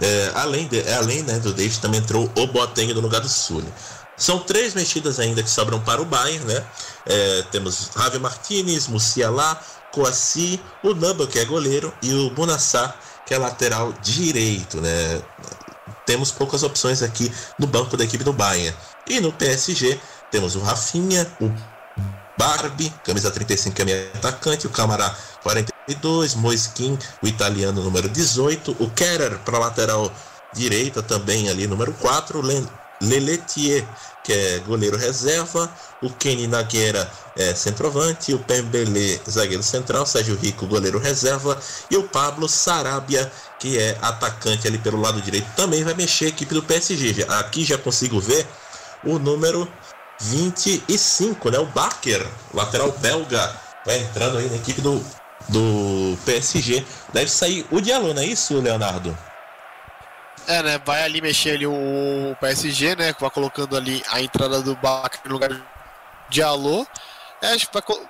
é, além, de, é, além né, do Davis, também entrou o Boateng no lugar do Sully. São três mexidas ainda que sobram para o Bayern, né? É, temos Javi Martinez, Musiala, Coassi, o Namba, que é goleiro, e o Bunassar, que é lateral direito, né? Temos poucas opções aqui no banco da equipe do Bayern. E no PSG temos o Rafinha, o Barbie, camisa 35 que é meio atacante, o Camará 42, Moiskin, o italiano número 18, o Kerer para lateral direita também ali número 4, Len Leletier, que é goleiro reserva, o Kenny Nagueira é centroavante, o Pembele zagueiro central, Sérgio Rico goleiro reserva e o Pablo Sarabia, que é atacante ali pelo lado direito, também vai mexer a equipe do PSG. Aqui já consigo ver o número 25, né? O Baker, lateral belga, vai entrando aí na equipe do, do PSG. Deve sair o Diallo, não é isso, Leonardo? É, né? Vai ali mexer ali o PSG, né? Vai colocando ali a entrada do Baca no lugar de Alô. É,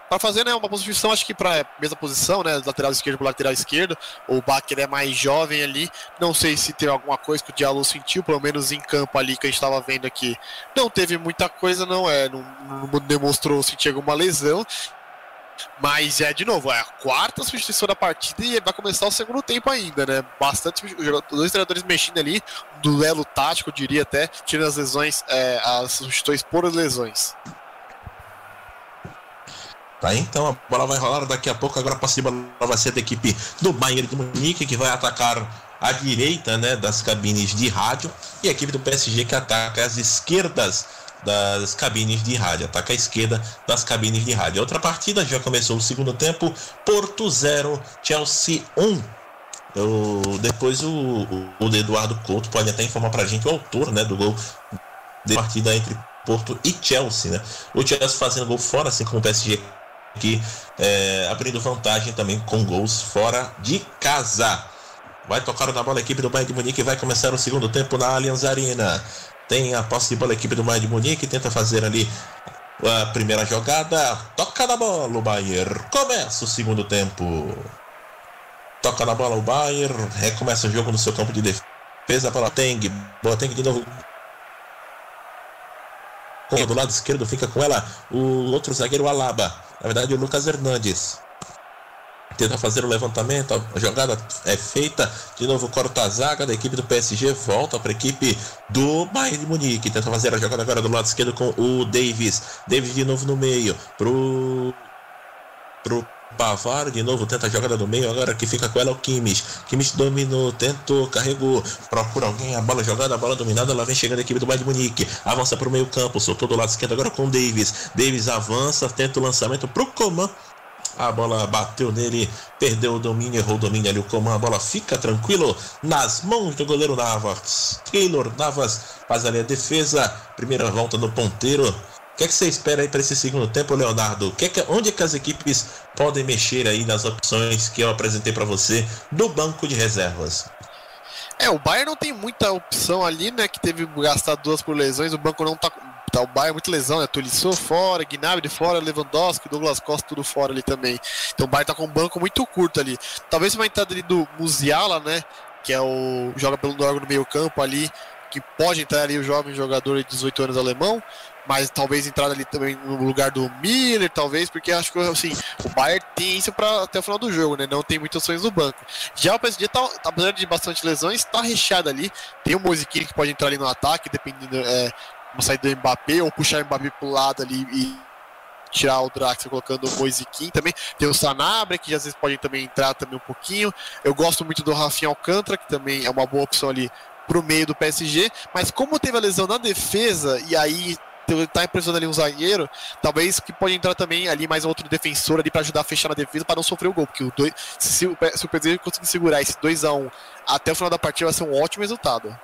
pra fazer né, uma posição, acho que pra mesma posição, né? Lateral esquerdo pro lateral esquerdo. O Baker é mais jovem ali. Não sei se teve alguma coisa que o Diallo sentiu, pelo menos em campo ali que a gente tava vendo aqui. Não teve muita coisa, não é. Não, não demonstrou sentir alguma lesão. Mas é, de novo, é a quarta substituição da partida e vai começar o segundo tempo ainda, né? Bastante dois treinadores mexendo ali, duelo tático, eu diria até, tirando as lesões, é, as substituições por lesões. Tá, então a bola vai rolar daqui a pouco. Agora a posse de bola vai ser da equipe do Bayern de Munique, que vai atacar a direita né, das cabines de rádio, e a equipe do PSG que ataca as esquerdas das cabines de rádio, ataca a esquerda das cabines de rádio. Outra partida já começou o segundo tempo, Porto 0, Chelsea 1. Eu, depois o, o, Eduardo Couto pode até informar pra gente o autor né, do gol de partida entre Porto e Chelsea, né? O Chelsea fazendo gol fora, assim como o PSG aqui, é, abrindo vantagem também com gols fora de casa. Vai tocar na bola a equipe do Bayern de Munique e vai começar o segundo tempo na Allianz Arena. Tem a posse de bola a equipe do Bayern de Munique, tenta fazer ali a primeira jogada. Toca na bola o Bayern. Começa o segundo tempo. Toca na bola o Bayern. Recomeça o jogo no seu campo de defesa para Teng. Boateng de novo. Do lado esquerdo fica com ela o outro zagueiro Alaba. Na verdade, o Lucas Hernandes tenta fazer o levantamento, a jogada é feita, de novo corta a zaga da equipe do PSG, volta para a equipe do Bayern de Munique, tenta fazer a jogada agora do lado esquerdo com o Davis, Davis de novo no meio, pro pro Bavar de novo tenta a jogada no meio, agora que fica com ela o Kimmich. Kimmich dominou, tentou, carregou, procura alguém, a bola jogada, a bola dominada, ela vem chegando a equipe do Bayern de Munique. Avança para o meio campo, soltou do lado esquerdo agora com o Davis. Davis avança, tenta o lançamento pro Coman. A bola bateu nele, perdeu o domínio, errou o domínio ali. O Coman, a bola fica tranquilo nas mãos do goleiro Navas. Keylor Navas faz ali a defesa. Primeira volta no ponteiro. O que, é que você espera aí para esse segundo tempo, Leonardo? Que é que, onde é que as equipes podem mexer aí nas opções que eu apresentei para você do banco de reservas? É, o Bayern não tem muita opção ali, né? Que teve gastado duas por lesões. O banco não tá. Tá o Bayern muito lesão, né? Tolisso fora, Gnabry fora, Lewandowski, Douglas Costa tudo fora ali também. Então o Bayern tá com um banco muito curto ali. Talvez uma entrada ali do Musiala, né? Que é o. joga pelo órgão no meio campo ali. Que pode entrar ali o jovem jogador de 18 anos alemão mas talvez entrada ali também no lugar do Miller, talvez, porque acho que assim, o Bayern tem isso para até o final do jogo, né? Não tem muitas opções no banco. Já o PSG tá, apesar de bastante lesões, tá recheado ali. Tem o Mosiquini que pode entrar ali no ataque, dependendo é, uma saída do Mbappé ou puxar o Mbappé pro lado ali e tirar o Drax colocando o Moisiquim também. Tem o Sanabria, que às vezes pode também entrar também um pouquinho. Eu gosto muito do Rafinha Alcântara, que também é uma boa opção ali pro meio do PSG, mas como teve a lesão na defesa e aí tá impressionando ali um zagueiro, talvez que pode entrar também ali mais outro defensor ali para ajudar a fechar na defesa para não sofrer o gol, porque o dois, se, o, se o PSG conseguir segurar esse 2 a 1 um até o final da partida vai ser um ótimo resultado.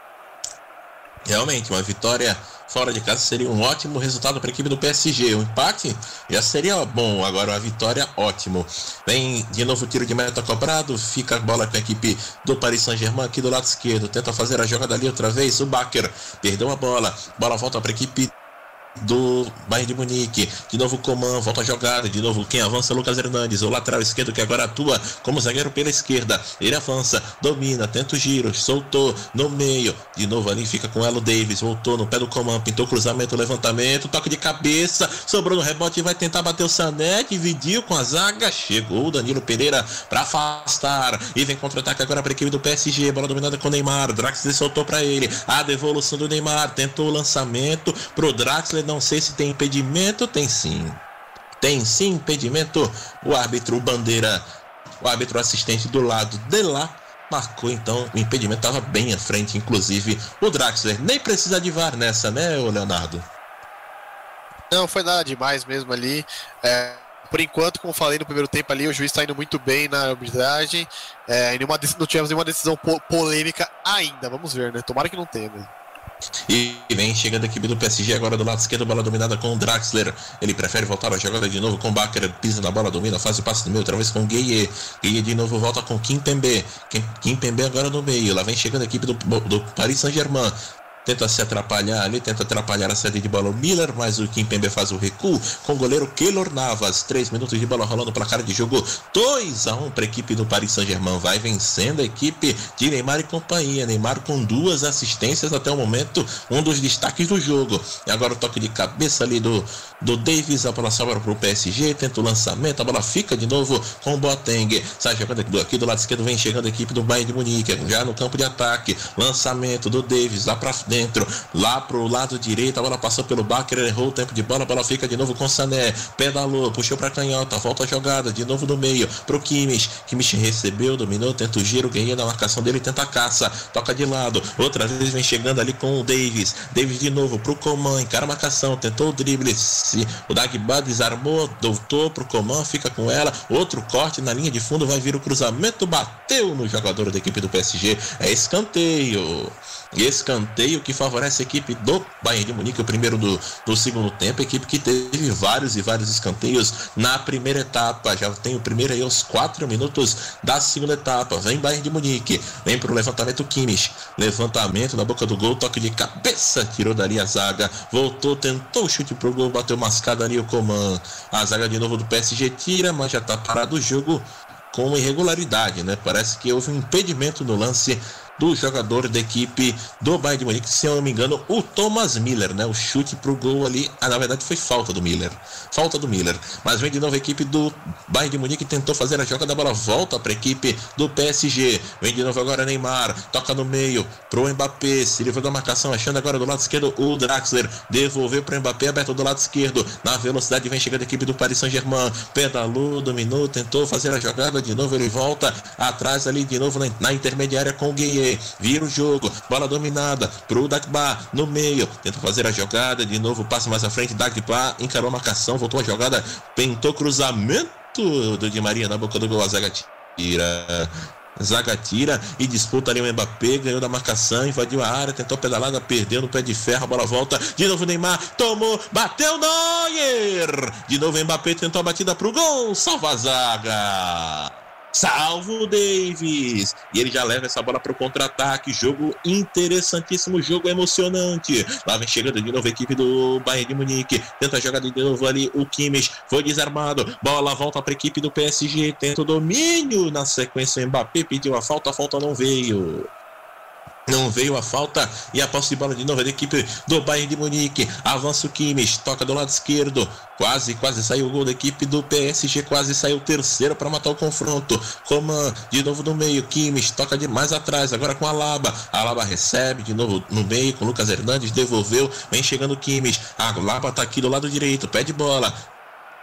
Realmente, uma vitória fora de casa seria um ótimo resultado para a equipe do PSG. O empate já seria bom, agora a vitória, ótimo. Vem de novo o tiro de meta cobrado, fica a bola com a equipe do Paris Saint-Germain aqui do lado esquerdo. Tenta fazer a jogada ali outra vez. O Baker perdeu a bola, bola volta para a equipe do Bayern de Munique. De novo Coman, volta a jogada. De novo quem avança é Lucas Hernandes, o lateral esquerdo que agora atua como zagueiro pela esquerda. Ele avança, domina, tenta o giro, soltou no meio. De novo ali fica com ela o Davis, voltou no pé do Coman, pintou cruzamento, levantamento, toque de cabeça, sobrou no rebote e vai tentar bater o Sané, dividiu com a zaga. Chegou o Danilo Pereira para afastar e vem contra-ataque agora para a equipe do PSG. Bola dominada com o Neymar. Draxler soltou para ele. A devolução do Neymar, tentou o lançamento pro Draxler não sei se tem impedimento, tem sim. Tem sim impedimento. O árbitro Bandeira, o árbitro assistente do lado de lá, marcou então o impedimento, estava bem à frente, inclusive o Draxler. Nem precisa de VAR nessa, né, Leonardo? Não, foi nada demais mesmo ali. É, por enquanto, como falei no primeiro tempo ali, o juiz está indo muito bem na arbitragem. É, nenhuma, não tivemos nenhuma decisão po polêmica ainda. Vamos ver, né? Tomara que não tenha mesmo. E vem chegando a equipe do PSG agora do lado esquerdo, bola dominada com o Draxler. Ele prefere voltar a jogada de novo com o Baker, pisa na bola, domina, faz o passe no meio, outra vez com o Gueye. Gueye de novo volta com Kim Pembe. Kim Pembe agora no meio. Lá vem chegando a equipe do, do Paris Saint-Germain tenta se atrapalhar ali, tenta atrapalhar a saída de bola o Miller, mas o Kimpembe faz o recuo com o goleiro Keylor Navas. Três minutos de bola rolando para cara de jogo 2 a 1 um para a equipe do Paris Saint-Germain. Vai vencendo a equipe de Neymar e companhia. Neymar com duas assistências até o momento, um dos destaques do jogo. E agora o toque de cabeça ali do, do Davis, a bola sobra para o PSG, tenta o lançamento, a bola fica de novo com o Boateng. Sai jogando aqui do, aqui do lado esquerdo, vem chegando a equipe do Bayern de Munique, já no campo de ataque. Lançamento do Davis lá para dentro, lá pro lado direito, a bola passou pelo Baker, errou o tempo de bola, a bola fica de novo com Sané, pedalou, puxou para canhota, volta a jogada, de novo no meio, pro Kimmich, Kimmich recebeu, dominou, tenta o giro, ganhou na marcação dele, tenta a caça, toca de lado, outra vez vem chegando ali com o Davis, Davis de novo pro Coman, encara a marcação, tentou o drible, o Dagba desarmou, doutor pro Coman, fica com ela, outro corte na linha de fundo, vai vir o cruzamento, bateu no jogador da equipe do PSG, é escanteio. Escanteio que favorece a equipe do Bayern de Munique, o primeiro do, do segundo tempo, equipe que teve vários e vários escanteios na primeira etapa. Já tem o primeiro aí aos 4 minutos da segunda etapa. Vem Bayern de Munique, vem para o levantamento Kimmich. Levantamento na boca do gol, toque de cabeça, tirou dali a zaga, voltou, tentou o chute pro gol, bateu mascada ali o Coman. A zaga de novo do PSG tira, mas já tá parado o jogo com irregularidade, né? Parece que houve um impedimento no lance do jogador da equipe do Bayern de Munique, se eu não me engano, o Thomas Miller, né? O chute pro gol ali, ah, na verdade foi falta do Miller. Falta do Miller. Mas vem de novo a equipe do Bayern de Munique tentou fazer a jogada, a bola volta para a equipe do PSG. Vem de novo agora Neymar, toca no meio pro Mbappé, se livra da marcação, achando agora do lado esquerdo o Draxler, devolveu pro Mbappé, aberto do lado esquerdo. Na velocidade vem chegando a equipe do Paris Saint-Germain, pedalou, dominou, tentou fazer a jogada, de novo ele volta atrás ali de novo na, na intermediária com o Gueye vira o jogo, bola dominada pro Dagba no meio, tenta fazer a jogada, de novo passa mais à frente, Dagba encarou a marcação, voltou a jogada, tentou cruzamento do Di Maria na boca do gol, a zaga tira. Zaga tira e disputa ali o Mbappé, ganhou da marcação, invadiu a área, tentou pedalada, perdeu no pé de ferro, a bola volta, de novo Neymar, tomou, bateu Neuer! De novo Mbappé tentou a batida pro gol, salva a zaga! Salvo Davis. E ele já leva essa bola para o contra-ataque. Jogo interessantíssimo, jogo emocionante. Lá vem chegando de novo a equipe do Bayern de Munique. Tenta jogar de novo ali o Kimmich. Foi desarmado. Bola volta para a equipe do PSG. Tenta o domínio. Na sequência, o Mbappé pediu a falta. A falta não veio. Não veio a falta e a posse de bola de novo da equipe do Bayern de Munique. Avança o Kimmich, toca do lado esquerdo. Quase, quase saiu o gol da equipe do PSG. Quase saiu o terceiro para matar o confronto. Coman de novo no meio. Kimmich toca de mais atrás. Agora com a Laba. A Laba recebe de novo no meio com o Lucas Hernandes. Devolveu. Vem chegando o Kimmich. A Laba tá aqui do lado direito. Pede bola.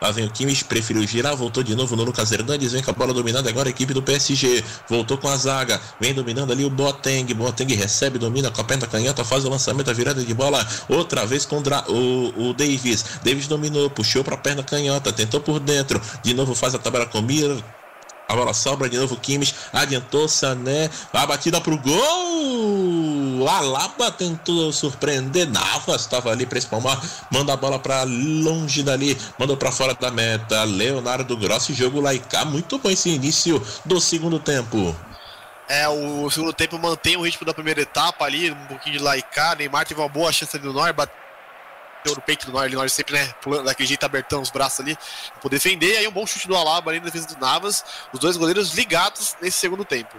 Lá vem o Kimmich, preferiu girar, voltou de novo no Lucas Hernandes, vem com a bola dominada agora a equipe do PSG, voltou com a zaga, vem dominando ali o Boateng, Boateng recebe, domina com a perna canhota, faz o lançamento, a virada de bola, outra vez contra o, o Davis, Davis dominou, puxou para a perna canhota, tentou por dentro, de novo faz a tabela com Mir, a bola sobra de novo, Kimmich adiantou, Sané, a batida pro gol! Alaba tentou surpreender, Navas estava ali para espalmar, manda a bola para longe dali, mandou para fora da meta, Leonardo Grossi, jogo laicar, muito bom esse início do segundo tempo. É, o segundo tempo mantém o ritmo da primeira etapa ali, um pouquinho de laicar, Neymar teve uma boa chance ali do Neuer, bateu no peito do Neuer sempre, né, pulando daquele jeito, abertão os braços ali, pra poder defender, aí um bom chute do Alaba ali na defesa do Navas, os dois goleiros ligados nesse segundo tempo.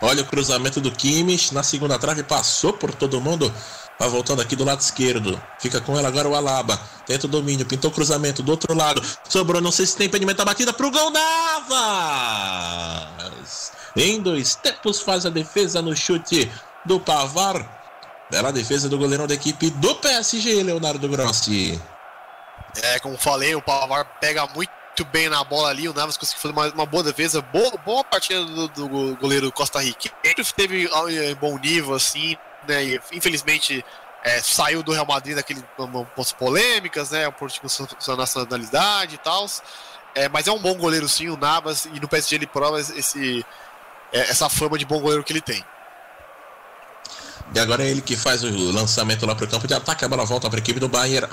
Olha o cruzamento do Kimmich na segunda trave, passou por todo mundo. Vai voltando aqui do lado esquerdo. Fica com ela agora o Alaba. Tenta o domínio, pintou o cruzamento do outro lado. Sobrou, não sei se tem impedimento a batida pro gol Navas. Em dois tempos faz a defesa no chute do Pavar. Bela defesa do goleirão da equipe do PSG, Leonardo Grossi. É, como falei, o Pavar pega muito bem na bola ali. O Navas conseguiu fazer uma, uma boa defesa. Boa, boa partida do, do goleiro Costa Rica. Ele teve em bom nível, assim, né? E, infelizmente é, saiu do Real Madrid daquele pontos polêmicas, né? Por tipo, sua nacionalidade e tal. É, mas é um bom goleiro, sim, o Navas. E no PSG ele prova esse, é, essa fama de bom goleiro que ele tem. E agora é ele que faz o lançamento lá para o campo de ataque. A bola volta para a equipe do Bayern.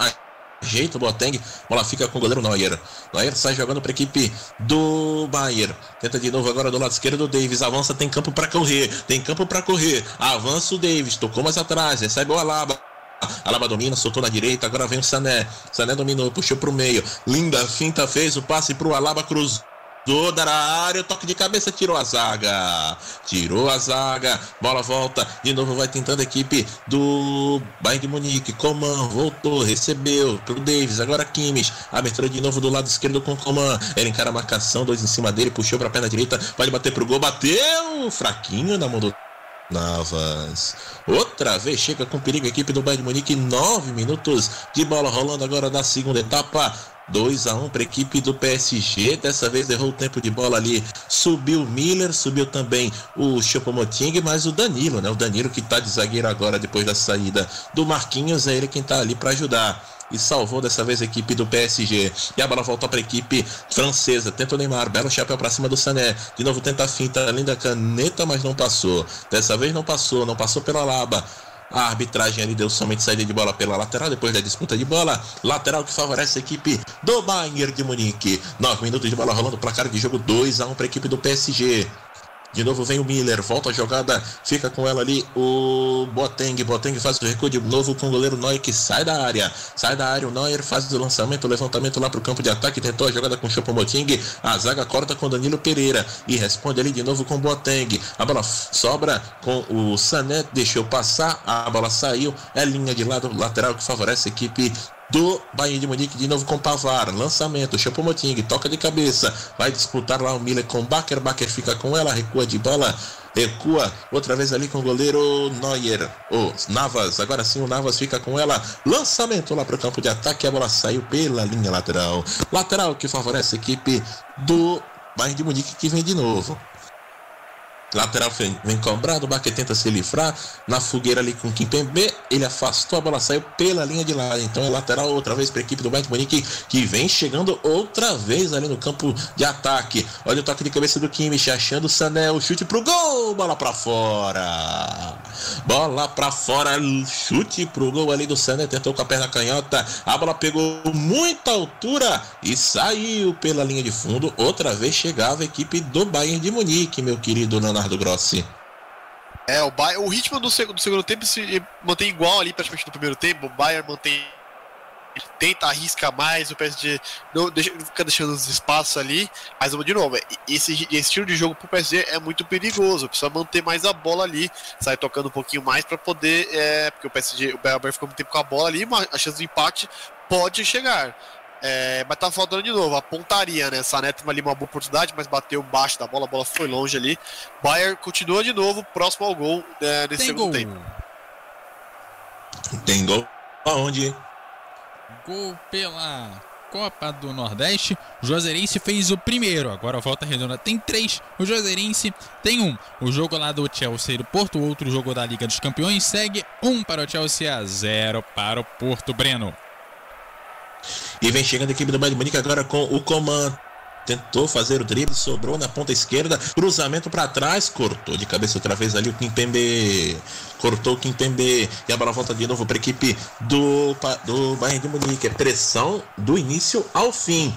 Ajeita o Boateng. Bola fica com o goleiro Neuer. Neuer sai jogando para a equipe do Bayern. Tenta de novo agora do lado esquerdo do Davis. Avança, tem campo para correr. Tem campo para correr. Avança o Davis. Tocou mais atrás. Recebe o Alaba. Alaba domina, soltou na direita, agora vem o Sané. Sané dominou, puxou pro meio. Linda finta fez o passe pro Alaba Cruz toda a área, toque de cabeça, tirou a zaga. Tirou a zaga, bola volta, de novo vai tentando a equipe do Bayern de Munique. Coman voltou, recebeu pro Davis, agora Kimmich, abertura de novo do lado esquerdo com Coman. Ele encara a marcação, dois em cima dele, puxou pra perna direita, pode bater pro gol, bateu, fraquinho na mão do Navas. Outra vez chega com perigo a equipe do Bayern de Munique. Nove minutos de bola rolando agora na segunda etapa. 2 a 1 para a equipe do PSG. Dessa vez errou o tempo de bola ali. Subiu o Miller, subiu também o Chopomoting, mas o Danilo, né? O Danilo que está de zagueiro agora depois da saída do Marquinhos, é ele quem está ali para ajudar e salvou dessa vez a equipe do PSG. E a bola volta para a equipe francesa. Tenta o Neymar, belo chapéu para cima do Sané. De novo tenta a finta, linda caneta, mas não passou. Dessa vez não passou, não passou pela Laba. A arbitragem ali deu somente saída de bola pela lateral, depois da disputa de bola. Lateral que favorece a equipe do Bayern de Munique. 9 minutos de bola rolando, placar de jogo 2 a 1 para a equipe do PSG. De novo vem o Miller, volta a jogada, fica com ela ali o Boateng. Boateng faz o recuo de novo com o goleiro Neuer que sai da área. Sai da área, o Neuer faz o lançamento, o levantamento lá pro campo de ataque, tentou a jogada com o Choupo-Moting. A zaga corta com Danilo Pereira e responde ali de novo com o Boateng. A bola sobra com o Sané, deixou passar, a bola saiu, é linha de lado lateral que favorece a equipe do Bayern de Munique. De novo com Pavar, lançamento, Choupo-Moting, toca de cabeça, vai disputar lá o Miller com Baker, Baker fica com ela, recua de bola, recua outra vez ali com o goleiro Neuer, o Navas, agora sim o Navas fica com ela, lançamento lá para o campo de ataque, a bola saiu pela linha lateral, lateral que favorece a equipe do Bayern de Munique que vem de novo. Lateral vem, cobrado, o Baque tenta se livrar na fogueira ali com o Kimpembe, ele afastou, a bola saiu pela linha de lado. Então é lateral outra vez para a equipe do Bayern Munique que vem chegando outra vez ali no campo de ataque. Olha o toque de cabeça do Kimmich, achando o Sané, o chute pro gol, bola para fora. Bola para fora, chute pro gol ali do Sané, tentou com a perna canhota, a bola pegou muita altura e saiu pela linha de fundo. Outra vez chegava a equipe do Bayern de Munique, meu querido Leonardo. Leonardo Grossi. É, o, Bayern, o ritmo do segundo, do segundo tempo se mantém igual ali praticamente no primeiro tempo. O Bayern mantém. Tenta arriscar mais, o PSG não, deixa, fica deixando os espaços ali. Mas, de novo, esse, esse estilo de jogo pro PSG é muito perigoso. Precisa manter mais a bola ali, sair tocando um pouquinho mais para poder. É, porque o PSG, o Bayern ficou muito tempo com a bola ali, mas a chance de empate pode chegar. É, mas tá faltando de novo a pontaria, né? Sané teve ali uma boa oportunidade, mas bateu baixo da bola, a bola foi longe ali. Bayern continua de novo, próximo ao gol né, nesse Tem segundo gol. tempo. Tem gol aonde? Gol pela Copa do Nordeste. O Juazeirense fez o primeiro. Agora a volta redonda tem três. O Juazeirense tem um. O jogo lá do Chelsea e do Porto. Outro jogo da Liga dos Campeões segue um para o Chelsea a zero para o Porto Breno. E vem chegando a equipe do Bayern de Munique agora com o comando. Tentou fazer o drible, sobrou na ponta esquerda, cruzamento para trás, cortou de cabeça outra vez ali o Kimpembe. Cortou o Kimpembe e a bola volta de novo para a equipe do, do Bayern de Munique. É pressão do início ao fim.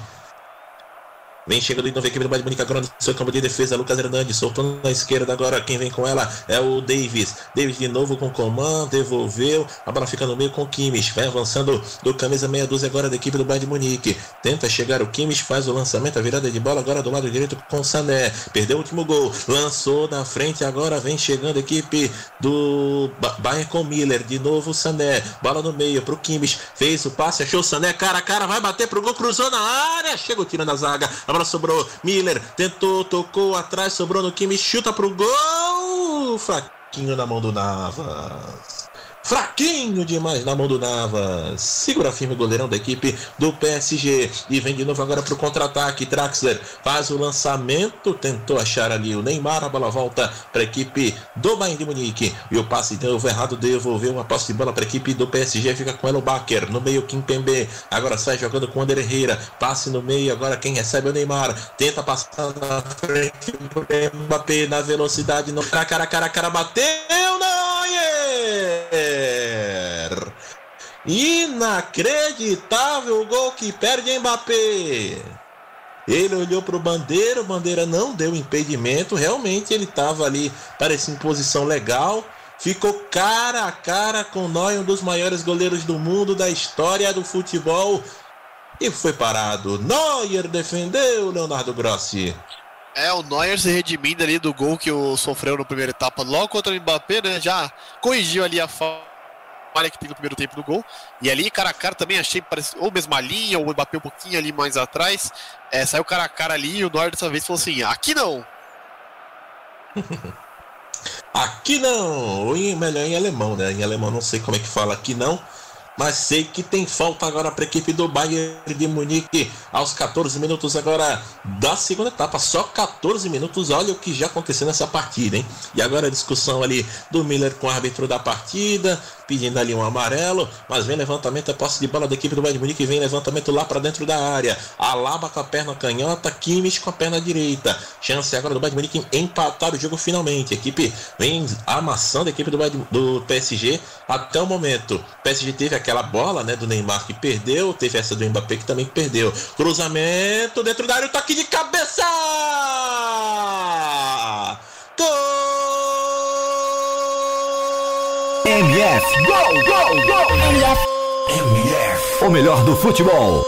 Vem chegando de novo a equipe do Bayern de Munique agora no seu campo de defesa. Lucas Hernandes soltando na esquerda agora. Quem vem com ela é o Davis. Davis de novo com comando. Devolveu. A bola fica no meio com o Kimmich. Vai avançando do camisa meia dúzia agora da equipe do Bayern de Munique. Tenta chegar o Kimmich. Faz o lançamento. A virada de bola agora do lado direito com o Sané. Perdeu o último gol. Lançou na frente. Agora vem chegando a equipe do ba Bayern com Miller. De novo o Sané. Bola no meio pro Kimmich. Fez o passe. Achou o Sané. Cara a cara. Vai bater pro gol. Cruzou na área. Chega o tiro na zaga. A bola sobrou. Miller tentou, tocou atrás, sobrou no Kimi, chuta pro gol. Fraquinho na mão do Navas. Fraquinho demais na mão do Navas. Segura firme o goleirão da equipe do PSG. E vem de novo agora pro contra-ataque. Draxler faz o lançamento. Tentou achar ali o Neymar. A bola volta para a equipe do Bayern de Munique. E o passe de novo errado. Devolveu uma posse de bola para a equipe do PSG. Fica com o Baker. No meio, Kimpembe. Agora sai jogando com o Ander Herrera. Passe no meio. Agora quem recebe é o Neymar. Tenta passar na frente Mbappé. Na velocidade. No cara, cara, cara, cara. Bateu. Neuer! Inacreditável gol que perde Mbappé. Ele olhou para o Bandeira, o Bandeira não deu impedimento, realmente ele estava ali, parecia em posição legal. Ficou cara a cara com Neuer, um dos maiores goleiros do mundo, da história do futebol. E foi parado. Neuer defendeu Leonardo Grossi. É, o Neuer se redimindo ali do gol que o sofreu na primeira etapa, logo contra o Mbappé, né? Já corrigiu ali a falha que tem no primeiro tempo do gol. E ali, cara a cara, também achei parece, ou mesma linha, ou o Mbappé um pouquinho ali mais atrás. É, saiu cara a cara ali e o Neuer dessa vez falou assim: aqui não! aqui não! Ou em, melhor em alemão, né? Em alemão não sei como é que fala aqui não. Mas sei que tem falta agora para a equipe do Bayern de Munique aos 14 minutos agora da segunda etapa. Só 14 minutos. Olha o que já aconteceu nessa partida, hein? E agora a discussão ali do Miller com o árbitro da partida, pedindo ali um amarelo. Mas vem levantamento, a posse de bola da equipe do Bayern de Munique. Vem levantamento lá para dentro da área. Alaba com a perna canhota, Kimmich com a perna direita. Chance agora do Bayern de Munique empatar o jogo finalmente. A equipe vem amassando a equipe do, Bayern, do PSG até o momento. O PSG teve aquela bola, né, do Neymar que perdeu, teve essa do Mbappé que também perdeu. Cruzamento dentro da área, o toque de cabeça! MF, gol, gol, gol! MF, MF, o melhor do futebol.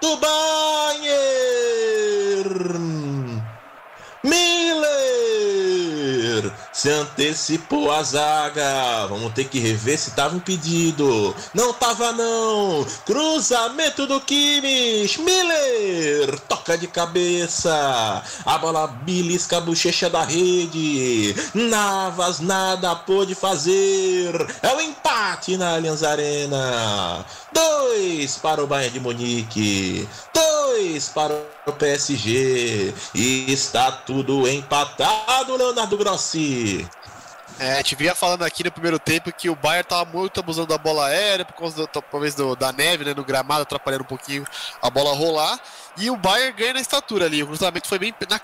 do Bayern. Miller se antecipou a zaga. Vamos ter que rever se estava impedido. Não tava não. Cruzamento do Kimmich. Miller toca de cabeça. A bola belisca a bochecha da rede. Navas nada pôde fazer. É o empate na Allianz Arena. Dois para o Bayern de Munique. Dois para o PSG. E está tudo empatado, Leonardo Grossi. É, gente vinha falando aqui no primeiro tempo que o Bayern tava muito abusando da bola aérea, por causa do, talvez do- da neve, né, no gramado, atrapalhando um pouquinho a bola rolar. E o Bayern ganha na estatura ali. O cruzamento foi bem na,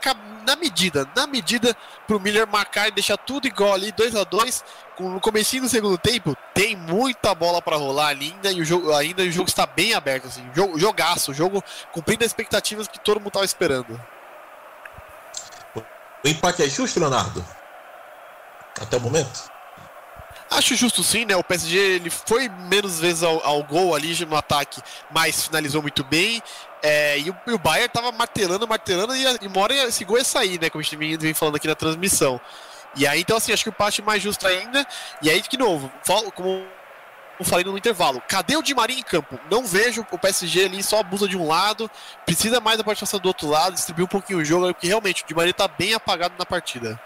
na medida, na medida pro Miller marcar e deixar tudo igual ali, 2 a 2 No comecinho do segundo tempo, tem muita bola para rolar ainda e o jogo ainda e o jogo está bem aberto assim. Jogo, jogaço, jogo cumprindo as expectativas que todo mundo tava esperando. O empate é justo, Leonardo? Até o momento? Acho justo sim, né? O PSG ele foi menos vezes ao, ao gol ali no ataque, mas finalizou muito bem. É, e, o, e o Bayern tava martelando, martelando, e, e uma hora esse gol ia sair, né? Como a gente vem, falando aqui na transmissão. E aí, então, assim, acho que o é mais justo ainda. E aí, de novo, como eu falei no intervalo, cadê o Di Maria em campo? Não vejo o PSG ali, só abusa de um lado, precisa mais da participação do outro lado, distribuir um pouquinho o jogo, porque realmente o Di Maria tá bem apagado na partida.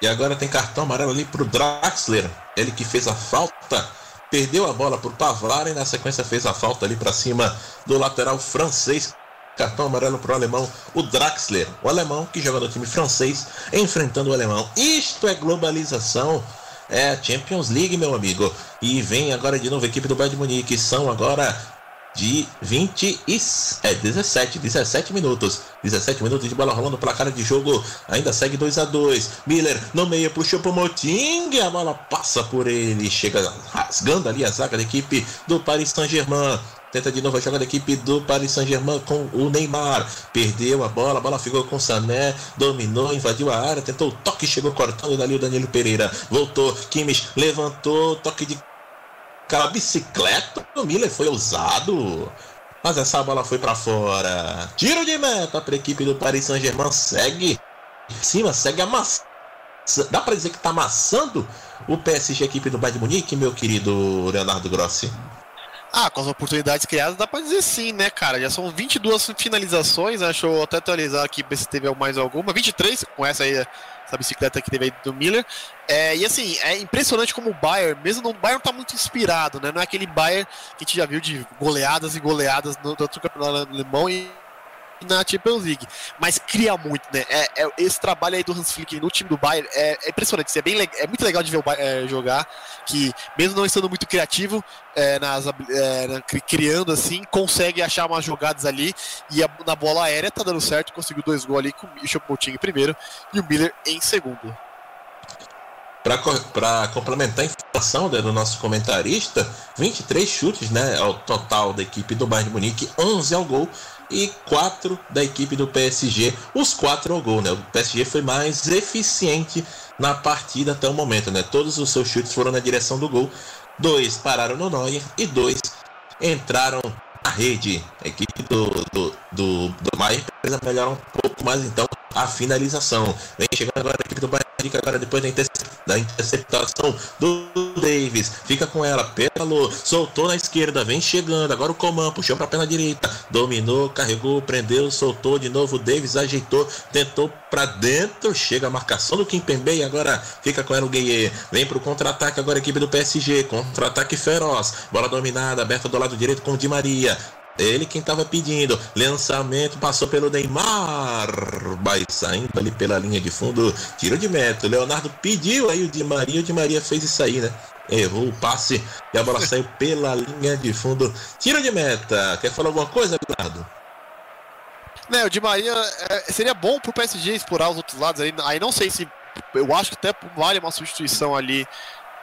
E agora tem cartão amarelo ali pro Draxler. Ele que fez a falta. Perdeu a bola pro Pavard e na sequência fez a falta ali para cima do lateral francês. Cartão amarelo pro alemão, o Draxler. O alemão que joga no time francês enfrentando o alemão. Isto é globalização. É Champions League, meu amigo. E vem agora de novo a equipe do Bayern de Munique. São agora de 20 e é, 17, 17 minutos. 17 minutos de bola rolando placar de jogo. Ainda segue 2 a 2 Miller no meio puxou pro Moting. A bola passa por ele. Chega rasgando ali a zaga da equipe do Paris Saint-Germain. Tenta de novo a jogada da equipe do Paris Saint-Germain com o Neymar. Perdeu a bola, a bola ficou com o Sané, dominou, invadiu a área, tentou o toque, chegou cortando dali o Danilo Pereira. Voltou, Kimmich levantou, toque de aquela bicicleta do Miller foi usado. Mas essa bola foi para fora. Tiro de meta para a equipe do Paris Saint-Germain. Segue em cima, segue amassando. Dá para dizer que tá amassando o PSG, equipe do Bayern de Munique, meu querido Leonardo Grossi. Ah, com as oportunidades criadas, dá pra dizer sim, né, cara? Já são 22 finalizações, né? deixa eu até atualizar aqui pra ver se teve mais alguma. 23, com essa aí, essa bicicleta que teve aí do Miller. É, e assim, é impressionante como o Bayern, mesmo o Bayern tá muito inspirado, né? Não é aquele Bayern que a gente já viu de goleadas e goleadas no outro campeonato alemão e na Champions League, mas cria muito, né? É, é- esse trabalho aí do Hans Flick no time do Bayern é, é impressionante, é, bem, é muito legal de ver o Bayern é, jogar, que mesmo não estando muito criativo, é, nas, é, criando assim, consegue achar umas jogadas ali e a- na bola aérea tá dando certo, conseguiu dois gols ali com o Choupo-Moting em primeiro e o Miller em segundo. Para complementar a informação né, do nosso comentarista, 23 chutes né, ao total da equipe do Bayern de Munique, 11 ao gol e 4 da equipe do PSG, os 4 ao gol. Né? O PSG foi mais eficiente na partida até o momento. Né? Todos os seus chutes foram na direção do gol. Dois pararam no Neuer e dois entraram na rede. A equipe do, do, do, do Bayern precisa melhorar um pouco mais então a finalização. Vem chegando agora a equipe do Bayern agora depois da, da interceptação do Davis. Fica com ela, pedalou, soltou na esquerda, vem chegando. Agora o Coman puxou para a perna direita, dominou, carregou, prendeu, soltou de novo. O Davis ajeitou, tentou para dentro. Chega a marcação do Kimpembe e agora fica com ela o Gueye. Vem pro contra-ataque agora a equipe do PSG. Contra-ataque feroz. Bola dominada, aberta do lado direito com o Di Maria. Ele quem estava pedindo. Lançamento passou pelo Neymar. Vai saindo ali pela linha de fundo. Tiro de meta. O Leonardo pediu aí o Di Maria. O Di Maria fez isso aí, né? Errou o passe e a bola saiu pela linha de fundo. Tiro de meta. Quer falar alguma coisa, Leonardo? Né, o Di Maria é, seria bom pro PSG explorar os outros lados aí. Aí não sei se. Eu acho que até vale uma substituição ali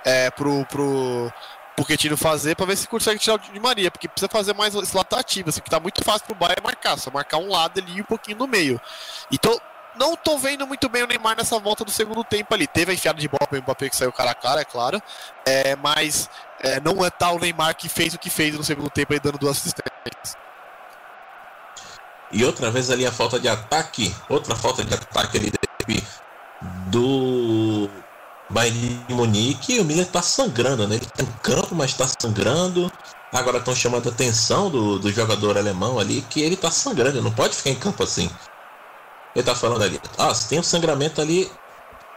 é, pro, pro, Pochettino fazer pra ver se consegue tirar o Di Maria, porque precisa fazer mais esse lado ativo, assim, que tá muito fácil pro Bayern marcar, só marcar um lado ali e um pouquinho no meio. Então, não tô vendo muito bem o Neymar nessa volta do segundo tempo ali. Teve a enfiada de bola pro Mbappé que saiu cara a cara, é claro, é, mas é, não é tal o Neymar que fez o que fez no segundo tempo aí dando duas assistências. E outra vez ali a falta de ataque, outra falta de ataque ali do Bayern de Munique, o Miller tá sangrando, né? Ele tá em campo, mas tá sangrando. Agora estão chamando a atenção do, do jogador alemão ali que ele tá sangrando, ele não pode ficar em campo assim. Ele tá falando ali, ah, tem um sangramento ali,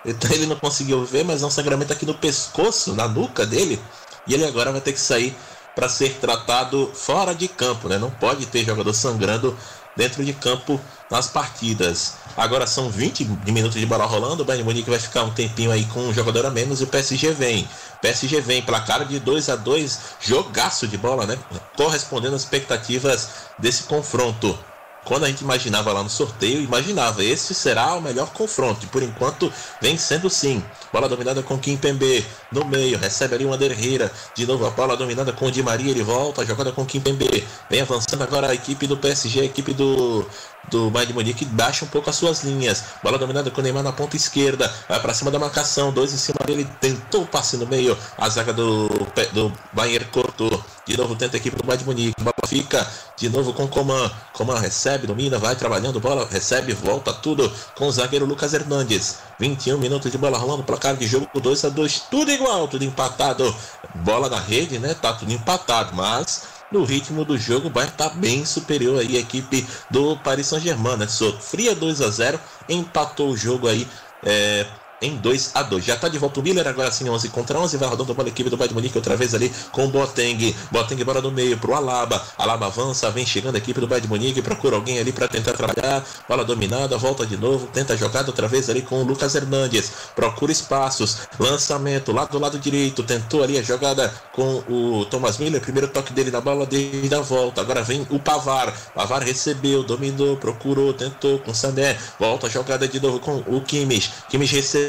ele não conseguiu ver, mas é um sangramento aqui no pescoço, na nuca dele, e ele agora vai ter que sair para ser tratado fora de campo, né? Não pode ter jogador sangrando dentro de campo nas partidas. Agora são 20 minutos de bola rolando, o Bayern Munique vai ficar um tempinho aí com um jogador a menos e o PSG vem. PSG vem, placar de 2 a 2 jogaço de bola, né? Correspondendo às expectativas desse confronto quando a gente imaginava lá no sorteio, imaginava esse será o melhor confronto. E por enquanto vem sendo sim. Bola dominada com Kim Pembe no meio, recebe ali Ander Herrera. De novo a bola dominada com o Di Maria, ele volta, a jogada com Kim Pembe. Vem avançando agora a equipe do PSG, a equipe do do Bayern de Munique baixa um pouco as suas linhas. Bola dominada com o Neymar na ponta esquerda, vai para cima da marcação, dois em cima dele, tentou o passe no meio, a zaga do, do Bayern cortou. De novo tenta a equipe do Bayern de Munique. Bola fica de novo com Coman. Coman recebe, domina, vai trabalhando, bola recebe, volta tudo com o zagueiro Lucas Hernandes. 21 minutos de bola rolando, placar de jogo 2 a 2 tudo igual, tudo empatado. Bola na rede, né? Tá tudo empatado, mas no ritmo do jogo, o Bayern tá bem superior aí à equipe do Paris Saint-Germain, né? Sofria 2 a 0 empatou o jogo aí é, em 2 a 2 Já está de volta o Miller, agora sim 11 contra 11. Vai rodando a equipe do Bayern Munique outra vez ali com o Boateng. Boateng bora no meio pro Alaba. Alaba avança, vem chegando a equipe do Bayern Munique. Procura alguém ali para tentar trabalhar. Bola dominada, volta de novo. Tenta a jogada outra vez ali com o Lucas Hernandes. Procura espaços. Lançamento lá do lado direito. Tentou ali a jogada com o Thomas Miller. Primeiro toque dele na bola desde a volta. Agora vem o Pavar. Pavar recebeu, dominou, procurou, tentou com o Sané. Volta a jogada de novo com o Kimmich. Kimmich recebeu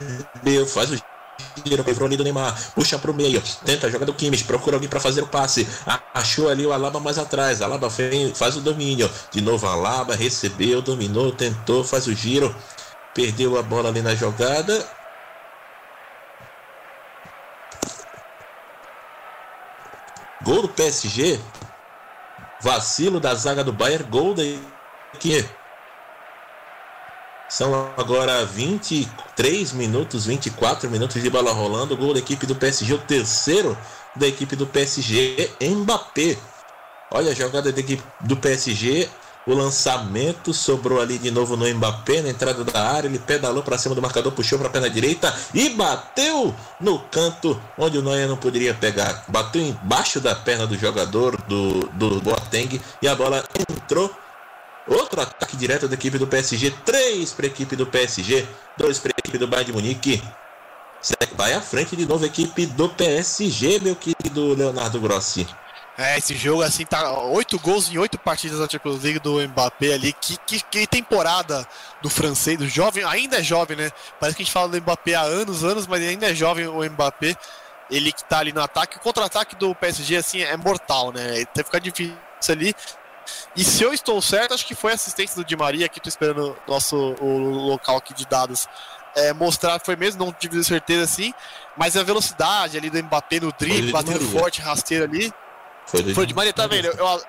recebeu, faz o giro, livrou do Neymar, puxa pro meio, tenta joga do Kimmich, procura alguém para fazer o passe, achou ali o Alaba mais atrás, Alaba vem, faz o domínio, de novo Alaba, recebeu, dominou, tentou, faz o giro, perdeu a bola ali na jogada. Gol do PSG, vacilo da zaga do Bayern, gol da que são agora 23 minutos, 24 minutos de bola rolando. Gol da equipe do PSG, o terceiro da equipe do PSG, Mbappé. Olha a jogada da equipe do PSG. O lançamento sobrou ali de novo no Mbappé, na entrada da área. Ele pedalou para cima do marcador, puxou para a perna direita e bateu no canto onde o Neuer não poderia pegar. Bateu embaixo da perna do jogador do, do Boateng e a bola entrou Outro ataque direto da equipe do PSG. Três para a equipe do PSG. Dois para a equipe do Bayern de Munique. Vai à frente de novo a equipe do PSG, meu querido Leonardo Grossi. É, esse jogo assim tá oito gols em oito partidas da Champions League do Mbappé ali. Que, que, que, temporada do francês, do jovem, ainda é jovem, né? Parece que a gente fala do Mbappé há anos, anos, mas ainda é jovem o Mbappé. Ele que tá ali no ataque. O contra-ataque do PSG assim é mortal, né? Tem que ficar difícil ali. E se eu estou certo, acho que foi a assistência do Di Maria, que estou esperando nosso o local aqui de dados é, mostrar, foi mesmo, não tive certeza assim, mas a velocidade ali do Mbappé no drible, batendo forte, rasteiro ali. Foi do foi Di Maria, tá vendo? Eu, eu,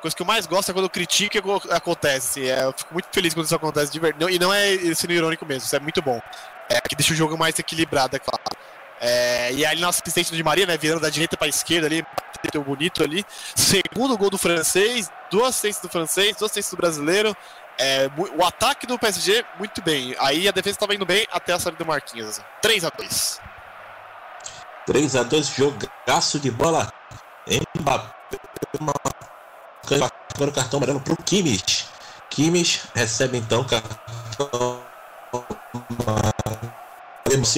coisa que eu mais gosto é quando eu critico e acontece. Assim, é, eu fico muito feliz quando isso acontece de verdade. E não é sendo irônico mesmo, isso é muito bom. É que deixa o jogo mais equilibrado, é claro. É, e aí nossa assistência do Di Maria, né, virando da direita para a esquerda ali, bateu bonito ali. Segundo gol do francês, duas assistências do francês, duas assistências do brasileiro. É, o ataque do PSG, muito bem. Aí a defesa estava indo bem até a saída do Marquinhos. 3 a 2 3 a 2 jogaço de bola. Mbappé, o cartão amarelo para o Kimmich. Kimmich recebe então cartão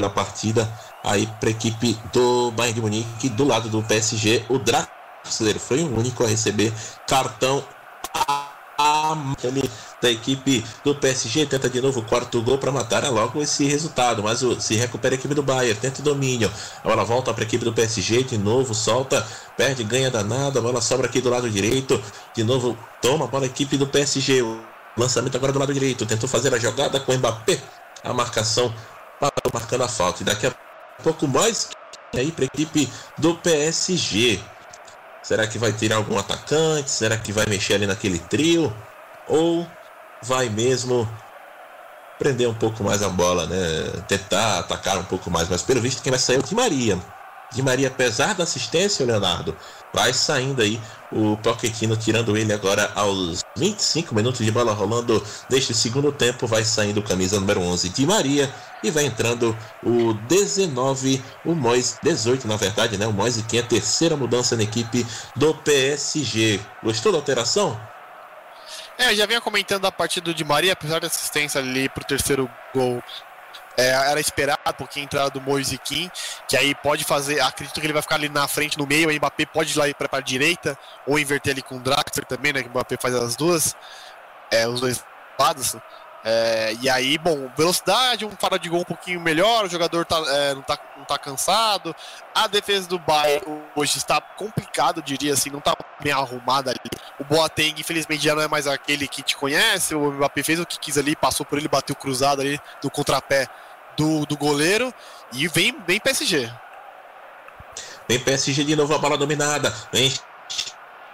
na partida aí para a equipe do Bayern de Munique do lado do PSG o Draxler foi o único a receber cartão da equipe do PSG. Tenta de novo o quarto gol para matar logo esse resultado. Mas o, se recupera a equipe do Bayern. Tenta o domínio. A bola volta para a equipe do PSG. De novo solta. Perde, ganha danado. A bola sobra aqui do lado direito. De novo toma a bola a equipe do PSG. O lançamento agora do lado direito. Tentou fazer a jogada com o Mbappé. A marcação parou marcando a falta. E daqui a pouco mais aí para a equipe do PSG. Será que vai ter algum atacante? Será que vai mexer ali naquele trio? Ou vai mesmo prender um pouco mais a bola, né? Tentar atacar um pouco mais, mas pelo visto quem vai sair é o Di Maria. Di Maria, apesar da assistência, Leonardo, vai saindo aí o Pochettino, tirando ele agora aos 25 minutos de bola rolando deste segundo tempo, vai saindo camisa número 11 Di Maria e vai entrando o 19, o Mois 18 na verdade, né? O Mois que é a terceira mudança na equipe do PSG. Gostou da alteração? É, já vinha comentando a partida de Maria, apesar da assistência ali pro terceiro gol. É, era esperado porque a entrada do Moise Kim, que aí pode fazer. Acredito que ele vai ficar ali na frente, no meio. Aí o Mbappé pode ir lá para a direita, ou inverter ali com o Draxler também, né? Que o Mbappé faz as duas, é, os dois lados. É, e aí, bom, velocidade, um faro de gol um pouquinho melhor, o jogador tá, é, não, tá, não tá cansado. A defesa do Bayern hoje está complicado, diria assim, não tá bem arrumada ali. O Boateng, infelizmente, já não é mais aquele que te conhece. O Mbappé fez o que quis ali, passou por ele, bateu cruzado ali do contrapé do, do goleiro. E vem, vem PSG. Vem PSG de novo, a bola dominada. Vem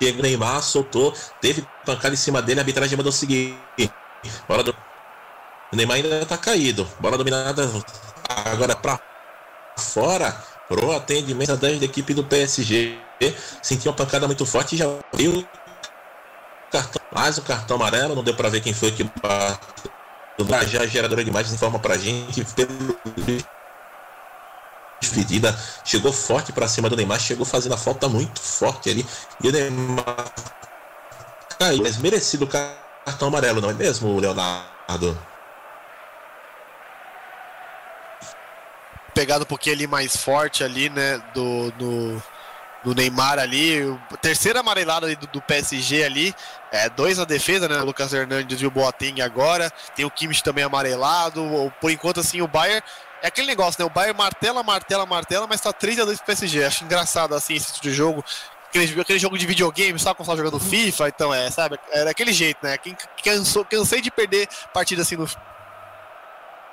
Chega Neymar, soltou, teve pancada em cima dele, a arbitragem mandou seguir. Bola do Neymar ainda tá caído. Bola dominada agora para fora. Pro atendimento da equipe do PSG. Sentiu uma pancada muito forte já viu cartão, mais o cartão amarelo. Não deu para ver quem foi que já a geradora de imagens informa pra gente pelo despedida chegou forte para cima do Neymar, chegou fazendo a falta muito forte ali e o Neymar caiu, mas merecido cartão amarelo, não é mesmo, Leonardo? pegado um pouquinho ali mais forte ali, né, do, do, do Neymar ali, terceira amarelada do, do, PSG ali, é, dois na defesa, né, o Lucas Hernandes e o Boateng agora, tem o Kimmich também amarelado, por enquanto assim o Bayern é aquele negócio, né, o Bayern martela, martela, martela, mas tá 3 a 2 pro PSG, acho engraçado assim esse tipo de jogo, aquele, aquele jogo de videogame, sabe quando você tá jogando FIFA, então é, sabe, é daquele jeito, né, quem cansou, cansei de perder partida assim no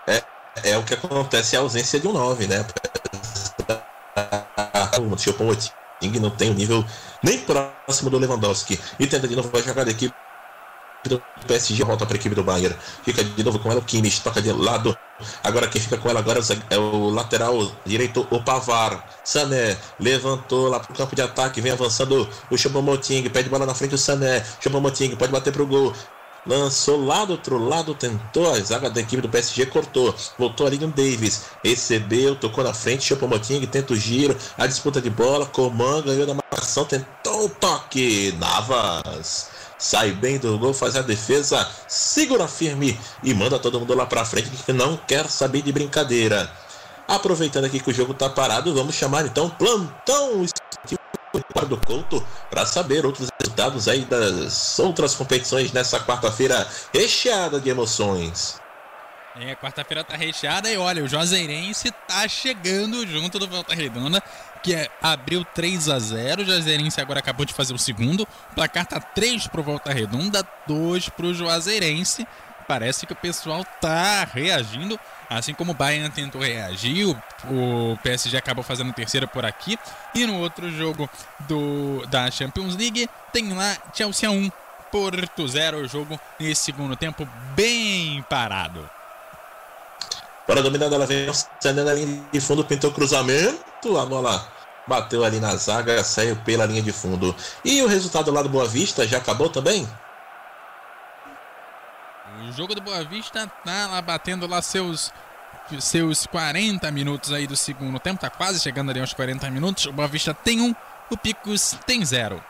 é, é o que acontece a ausência de um 9, né? O Choupo-Moting não tem um nível nem próximo do Lewandowski. E tenta de novo a jogada aqui do PSG volta para a equipe do Bayern. Fica de novo com ela o Kimmich, toca de lado. Agora quem fica com ela agora é o lateral direito, o Pavar. Sané levantou lá para o campo de ataque, vem avançando o Choupo-Moting, pede bola na frente o Sané. Choupo-Moting pode bater para o gol lançou lá do outro lado, tentou, a zaga da equipe do PSG cortou, voltou ali no Davis, recebeu, tocou na frente, Chopomoting, tenta o giro, a disputa de bola, Coman ganhou na marcação, tentou o toque, Navas sai bem do gol, faz a defesa, segura firme e manda todo mundo lá pra frente que não quer saber de brincadeira. Aproveitando aqui que o jogo tá parado, vamos chamar então plantão do Couto para saber outros resultados aí das outras competições nessa quarta-feira recheada de emoções. É, quarta-feira tá recheada e olha, o Juazeirense tá chegando junto do Volta Redonda, que é, abriu 3 a 0 O Juazeirense agora acabou de fazer o segundo. O placar tá 3 pro Volta Redonda, 2 pro Juazeirense. Parece que o pessoal tá reagindo Assim como o Bayern tentou reagir, o, PSG acabou fazendo terceira por aqui. E no outro jogo do, da Champions League, tem lá Chelsea 1, Porto 0. O jogo nesse segundo tempo bem parado. Para dominada, ela vem na linha de fundo, pintou cruzamento, a bola bateu ali na zaga, saiu pela linha de fundo. E o resultado lá do Boa Vista já acabou também? Jogo do Boa Vista tá lá batendo lá seus seus 40 minutos aí do segundo tempo, tá quase chegando ali aos 40 minutos. O Boa Vista tem um, o Picos tem zero.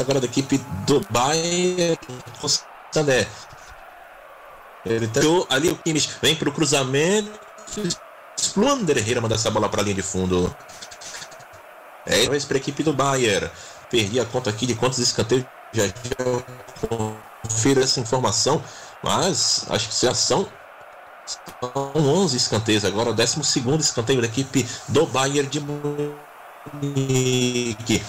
Agora da equipe do Bayern Sané. Ele tentou ali o Kimmich vem para o cruzamento. Splunder Herrera manda essa bola para a linha de fundo. É para a equipe do Bayern. Perdi a conta aqui de quantos escanteios já, confiro essa informação, mas acho que já são, são 11 escanteios agora, o 12 escanteio da equipe do Bayern de Munique.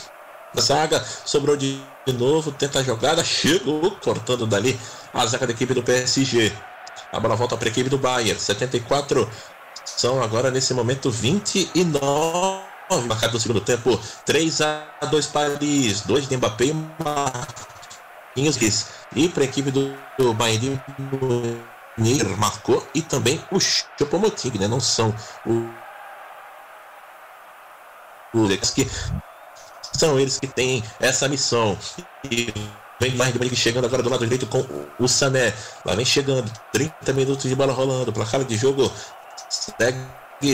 A zaga sobrou de novo, tenta a jogada, chegou cortando dali a zaga da equipe do PSG. A bola volta para a equipe do Bayern, 74 são agora nesse momento 29 marcado no segundo tempo, 3 a 2 Paris, 2 de Mbappé e Marquinhos e para a equipe do, do Bayern de marcou e também o Chopomoting, né? Não são os que são eles que têm essa missão. E vem mais de chegando agora do lado direito com o Sané. Lá vem chegando, 30 minutos de bola rolando, placar de jogo segue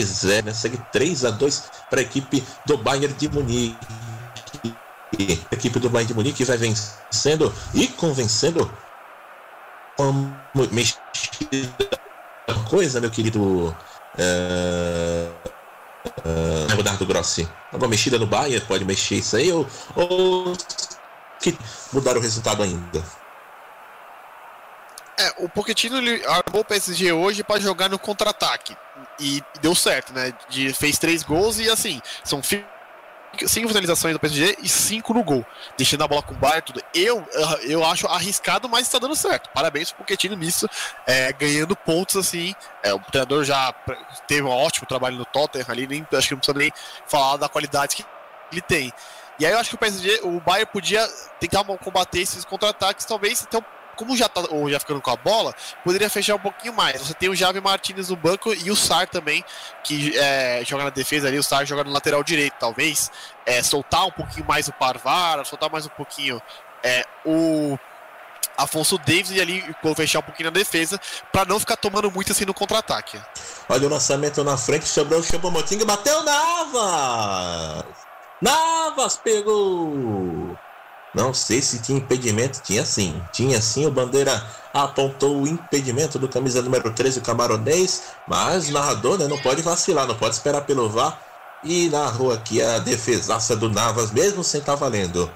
zero, né? segue 3 a 2 para a equipe do Bayern de Munique. A equipe do Bayern de Munique vai vencendo e convencendo uma mexida coisa, meu querido é, uh, Grossi. Alguma mexida no Bayern pode mexer isso aí ou, ou que mudar o resultado ainda? É, o Pochettino ele armou o PSG hoje para jogar no contra-ataque. E deu certo, né? De, fez três gols e assim, são cinco finalizações do PSG e cinco no gol. Deixando a bola com o Bayern tudo. Eu, eu acho arriscado, mas está dando certo. Parabéns pro Pochettino nisso, é, ganhando pontos assim. É, o treinador já teve um ótimo trabalho no Tottenham ali, nem, acho que não precisa nem falar da qualidade que ele tem. E aí eu acho que o PSG, o Bayern podia tentar combater esses contra-ataques, talvez então como já tá ou já ficando com a bola, poderia fechar um pouquinho mais. Você tem o Javi Martinez no banco e o Sar também, que é, joga na defesa ali, o Sar joga no lateral direito, talvez. É, soltar um pouquinho mais o Parvar, soltar mais um pouquinho é, o Afonso Davis e ali fechar um pouquinho na defesa, para não ficar tomando muito assim no contra-ataque. Olha o lançamento na frente, sobrou o Chapomoting, bateu Navas! Navas pegou! Não sei se tinha impedimento, tinha sim. Tinha sim, o Bandeira apontou o impedimento do camisa número 13, o Camaronês, mas o narrador né, não pode vacilar, não pode esperar pelo VAR. E narrou aqui a defesaça do Navas, mesmo sem estar tá valendo.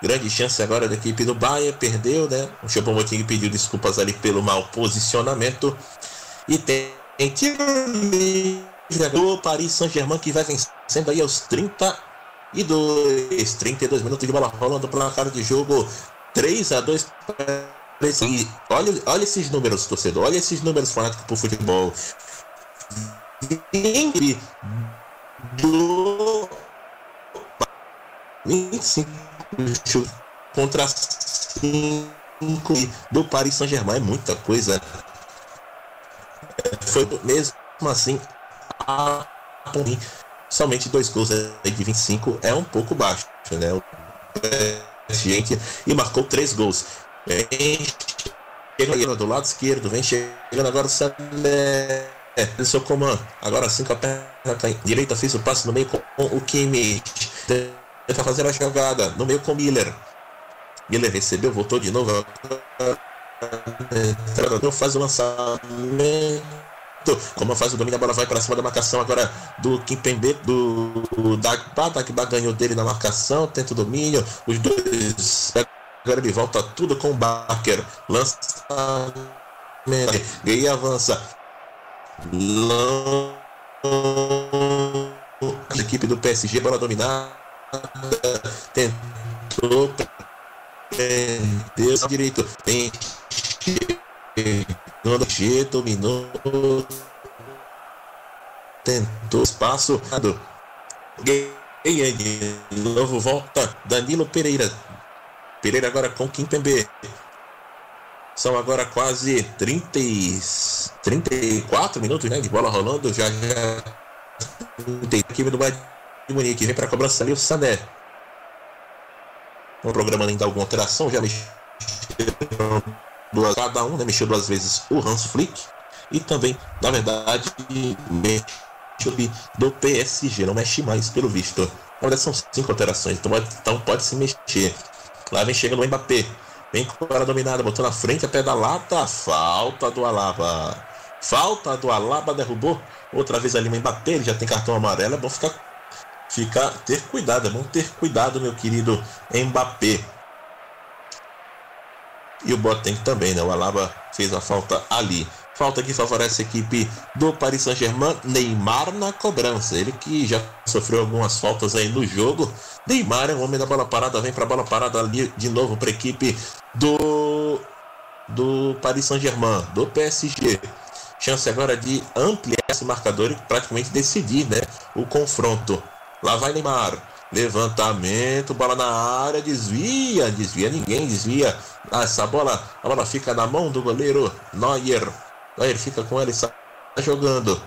Grande chance agora da equipe do Bahia, perdeu, né? O Choupo-Moting pediu desculpas ali pelo mau posicionamento. E tem, tem tiro livre do Paris Saint-Germain que vai vencendo aí aos 30 e 2. 32 minutos de bola rolando placar de jogo 3 a 2 e olha, olha esses números, torcedor. Olha esses números fanáticos pro futebol. 20 do 25 contra 5 do Paris Saint-Germain. É muita coisa. Foi mesmo assim a somente dois gols de 25 é um pouco baixo, né? Gente, e marcou três gols. Vem chegando do lado esquerdo, vem chegando agora o Sané. Seu comando. Agora sim com a perna tá direita, fez o passe no meio com o Kimmich. Tenta fazer a jogada no meio com o Miller. Miller recebeu, voltou de novo. Faz o lançamento como faz o domínio, a bola vai para cima da marcação agora do Kimpembe, do Dagba. Dagba ganhou dele na marcação, tenta o domínio. Os dois. Agora ele volta tudo com o Barker. Lança. E avança. A equipe do PSG, bola dominada. Tentou. Deus direito. Tem Segundo G dominou. Tentou espaço. Ganha de novo volta. Danilo Pereira. Pereira agora com Kimpembe. São agora quase 30 e 34 minutos né, de bola rolando. Já já. Tem equipe do Bayern de Munique. Vem para a cobrança ali o Sané. O programa ainda alguma alteração. Já mexeu duas, cada um, né, mexeu duas vezes o Hans Flick e também, na verdade, mexe do PSG, não mexe mais pelo visto. Olha, são cinco alterações, então, então pode se mexer. Lá vem chegando o Mbappé, vem com a dominada, botou na frente a pé da lata, falta do Alaba. Falta do Alaba, derrubou outra vez ali o Mbappé, ele já tem cartão amarelo, é bom ficar, ficar ter cuidado, é bom ter cuidado, meu querido Mbappé. E o Boateng também, né? O Alaba fez a falta ali. Falta que favorece a equipe do Paris Saint-Germain, Neymar na cobrança. Ele que já sofreu algumas faltas aí no jogo. Neymar é o homem da bola parada, vem para a bola parada ali de novo para a equipe do do Paris Saint-Germain, do PSG. Chance agora de ampliar esse marcador e praticamente decidir, né, o confronto. Lá vai Neymar. Levantamento, bola na área, desvia, desvia ninguém, desvia. Essa bola, a bola fica na mão do goleiro Neuer. Neuer fica com ela e está jogando.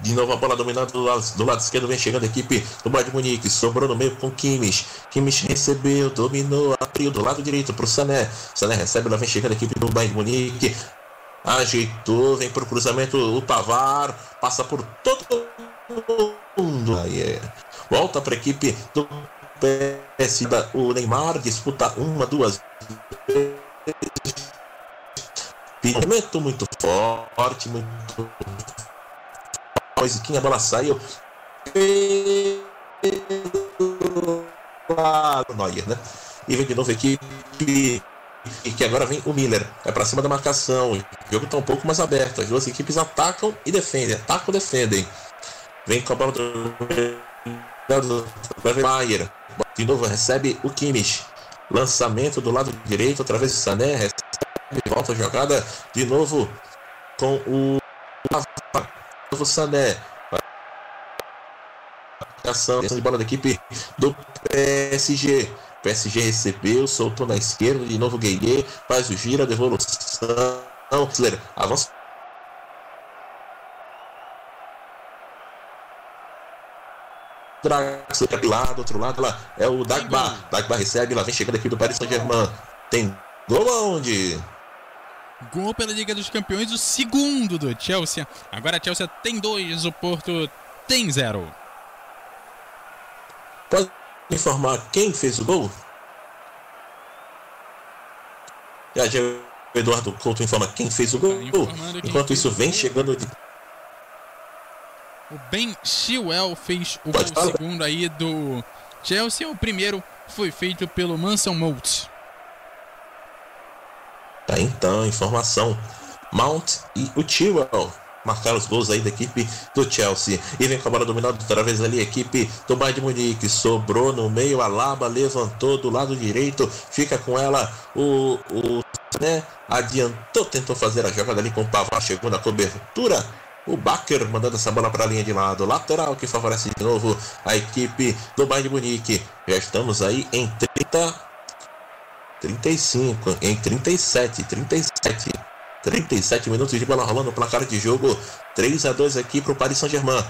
De novo a bola dominada do lado, do lado esquerdo, vem chegando a equipe do Bayern de Munique, sobrou no meio com Kimmich. Kimmich recebeu, dominou, abriu do lado direito para o Sané. Sané recebe, ela vem chegando a equipe do Bayern de Munique. Ajeitou, vem para o cruzamento o Pavar, passa por todo mundo. Aí é. Volta para a equipe do O Neymar disputa uma, duas vezes. muito forte, muito musiquinha, a bola saiu. Neuer, né? E vem de novo a equipe. E que agora vem o Miller. É para cima da marcação. O jogo tá um pouco mais aberto. As duas equipes atacam e defendem. Atacam e defendem. Vem com a bola do. Maier. De novo recebe o Kimmich. Lançamento do lado direito através do Sané. Recebe volta a jogada de novo com o novo Sané. Ação de bola da equipe do PSG. PSG recebeu, soltou na esquerda, de novo Gueye, faz o giro, a devolução. Avança. Draxler lá do outro lado, lá é o Dagba. Dagba recebe, lá vem chegando aqui do Paris Saint-Germain. Tem gol aonde? Gol pela Liga dos Campeões, o segundo do Chelsea. Agora a Chelsea tem dois, o Porto tem zero. Pode informar quem fez o gol? Eduardo Couto informa quem fez o gol. Enquanto isso vem chegando de... O Ben Chilwell fez o gol segundo aí do Chelsea. O primeiro foi feito pelo Manson Mount. Tá então, informação. Mount e o Chilwell marcaram os gols aí da equipe do Chelsea. E vem com a bola dominada outra vez ali, a equipe do Bayern de Munique. Sobrou no meio, a Laba levantou do lado direito, fica com ela o, o né, adiantou, tentou fazer a jogada ali com o Pavar, chegou na cobertura. O Baker mandando essa bola para a linha de lado. Lateral que favorece de novo a equipe do Bayern de Munique. Já estamos aí em 30 35, em 37, 37. 37 minutos de bola rolando, placar de jogo 3 a 2 aqui para o Paris Saint-Germain.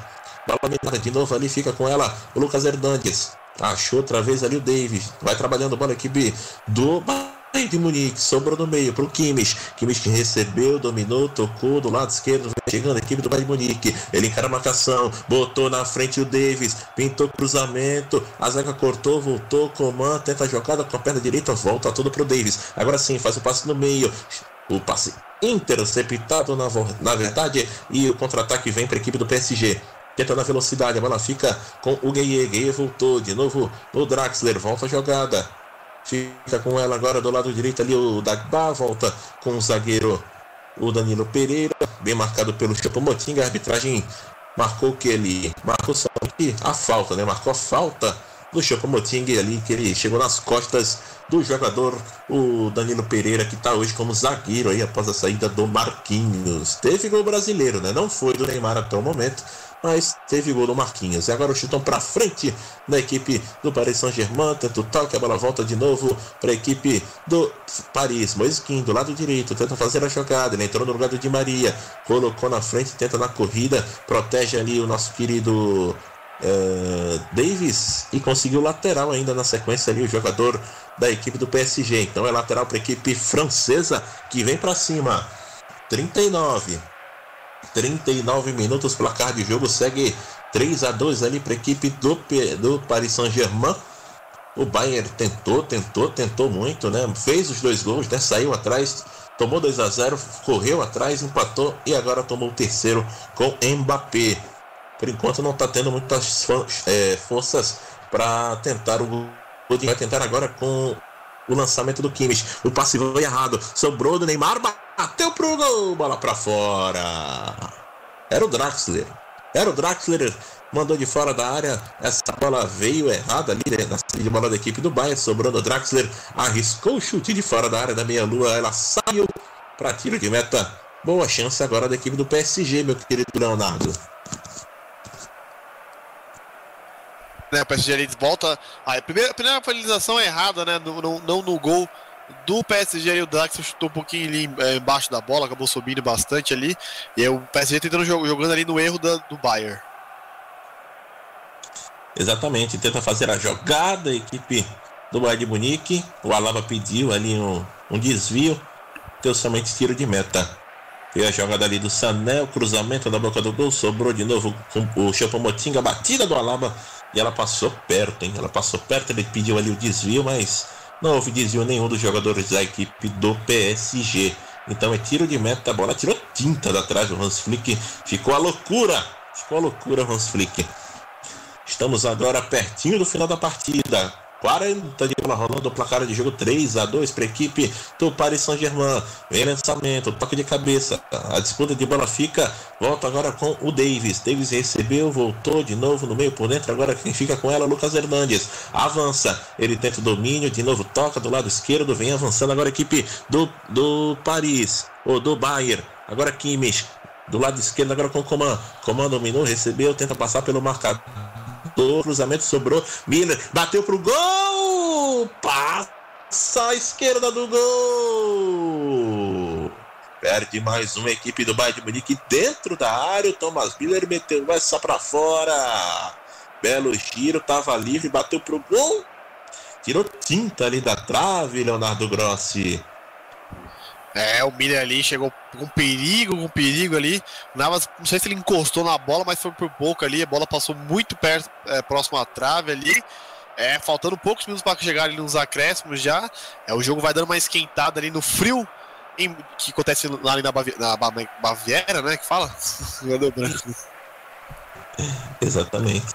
Bola de novo ali, fica com ela o Lucas Hernandes. Achou outra vez ali o Davis. Vai trabalhando bola equipe do Bayern de Munique. Sobrou no meio para o Kimmich. Kimmich que recebeu, dominou, tocou do lado esquerdo. Chegando a equipe do Bayern Munique. Ele encara a marcação. Botou na frente o Davis. Pintou cruzamento. A zaga cortou, voltou. Coman tenta a jogada com a perna direita. Volta tudo para o Davis. Agora sim, faz o passe no meio. O passe interceptado na, na verdade. E o contra-ataque vem para a equipe do PSG. Tenta na velocidade, a bola fica com o Gueye. Gueye voltou de novo no Draxler. Volta a jogada. Fica com ela agora do lado direito ali o Dagba. Volta com o zagueiro o Danilo Pereira. Bem marcado pelo Chapomotinga. A arbitragem marcou que ele marcou só a falta, né? Marcou a falta do Chapomoting ali, que ele chegou nas costas do jogador, o Danilo Pereira, que está hoje como zagueiro aí após a saída do Marquinhos. Teve gol brasileiro, né? Não foi do Neymar até o momento, mas teve gol do Marquinhos. E agora o chutão para frente da equipe do Paris Saint-Germain. Tenta o toque, a bola volta de novo para a equipe do Paris. Moisquim do lado direito, tenta fazer a jogada. Ele entrou no lugar do Di Maria, colocou na frente, tenta na corrida, protege ali o nosso querido Uh, Davis e conseguiu lateral ainda na sequência ali o jogador da equipe do PSG. Então é lateral para a equipe francesa que vem para cima. 39. 39 minutos placar de jogo segue 3 a 2 ali para a equipe do, do Paris Saint-Germain. O Bayern tentou, tentou, tentou muito, né? Fez os dois gols, né? Saiu atrás, tomou 2 a 0, correu atrás, empatou e agora tomou o terceiro com Mbappé por enquanto não está tendo muitas é, forças para tentar o Vai tentar agora com O lançamento do Kimmich. O passe foi errado. Sobrou do Neymar. Bateu pro gol. Bola pra fora. Era o Draxler. Era o Draxler. Mandou de fora da área. Essa bola veio errada ali né, na saída de bola da equipe do Bayern. Sobrando o Draxler. Arriscou o chute de fora da área da meia-lua. Ela saiu para tiro de meta. Boa chance agora da equipe do PSG, meu querido Leonardo. né, o PSG ali volta. A, primeira, finalização errada, né? No, no, não no gol do PSG o Drax chutou um pouquinho ali é, embaixo da bola, acabou subindo bastante ali. E o PSG tentando jogando ali no erro da, do Bayern. Exatamente, tenta fazer a jogada, a equipe do Bayern de Munique. O Alaba pediu ali um, um desvio, deu somente tiro de meta. E a jogada ali do Sané, o cruzamento da boca do gol, sobrou de novo com o Chapomotinga, batida do Alaba e ela passou perto, hein? Ela passou perto, ele pediu ali o desvio, mas não houve desvio nenhum dos jogadores da equipe do PSG. Então é tiro de meta, a bola tirou tinta da trás do Hans Flick. Ficou a loucura, ficou a loucura Hans Flick. Estamos agora pertinho do final da partida. 40 de bola rolando, placar de jogo 3 a 2 para a equipe do Paris Saint-Germain. Vem lançamento, toque de cabeça. A disputa de bola fica. Volta agora com o Davis. Davis recebeu, voltou de novo no meio por dentro. Agora quem fica com ela, Lucas Hernandes. Avança, ele tenta o domínio, de novo toca do lado esquerdo. Vem avançando agora a equipe do, do Paris, ou do Bayern. Agora Kimmich. Do lado esquerdo, agora com o Coman. Coman dominou, recebeu, tenta passar pelo marcador o cruzamento sobrou. Miller bateu pro gol! Passa à esquerda do gol! Perde mais uma equipe do Bayern de Munique dentro da área. O Thomas Miller meteu essa para fora. Belo giro, tava livre, bateu pro gol. Tirou tinta ali da trave, Leonardo Grossi. É, o Miller ali chegou com perigo, com perigo ali. Navas, não sei se ele encostou na bola, mas foi por pouco ali. A bola passou muito perto, é, próximo à trave ali. É, faltando poucos minutos para chegar ali nos acréscimos já. É, o jogo vai dando uma esquentada ali no frio em, que acontece lá ali na, Bavi na Baviera, né? Que fala? Meu branco. Exatamente.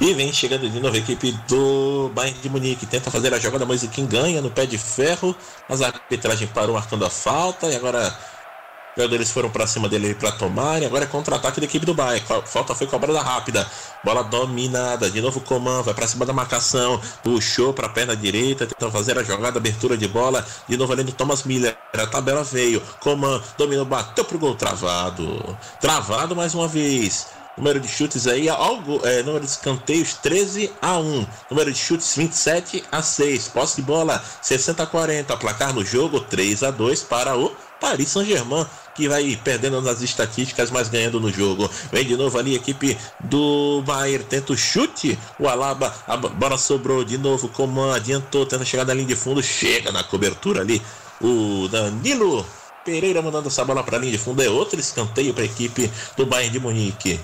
E vem chegando de novo a equipe do Bayern de Munique. Tenta fazer a jogada, mas quem ganha no pé de ferro. Mas a arbitragem parou marcando a falta. E agora os jogadores foram para cima dele para tomar. E agora é contra-ataque da equipe do Bayern. Falta foi cobrada rápida. Bola dominada. De novo Coman vai para cima da marcação. Puxou para a perna direita. Tentou fazer a jogada, abertura de bola. De novo ali do Thomas Miller. A tabela veio. Coman dominou, bateu pro gol travado. Travado mais uma vez. Número de chutes aí, algo, é, número de escanteios 13 a 1. Número de chutes 27 a 6. Posse de bola 60 a 40. Placar no jogo 3 a 2 para o Paris Saint-Germain, que vai perdendo nas estatísticas, mas ganhando no jogo. Vem de novo ali a equipe do Bayern, tenta o chute. O Alaba, a bola sobrou de novo. Coman adiantou, tenta chegar na linha de fundo, chega na cobertura ali. O Danilo Pereira mandando essa bola para a linha de fundo. É outro escanteio para a equipe do Bayern de Munique.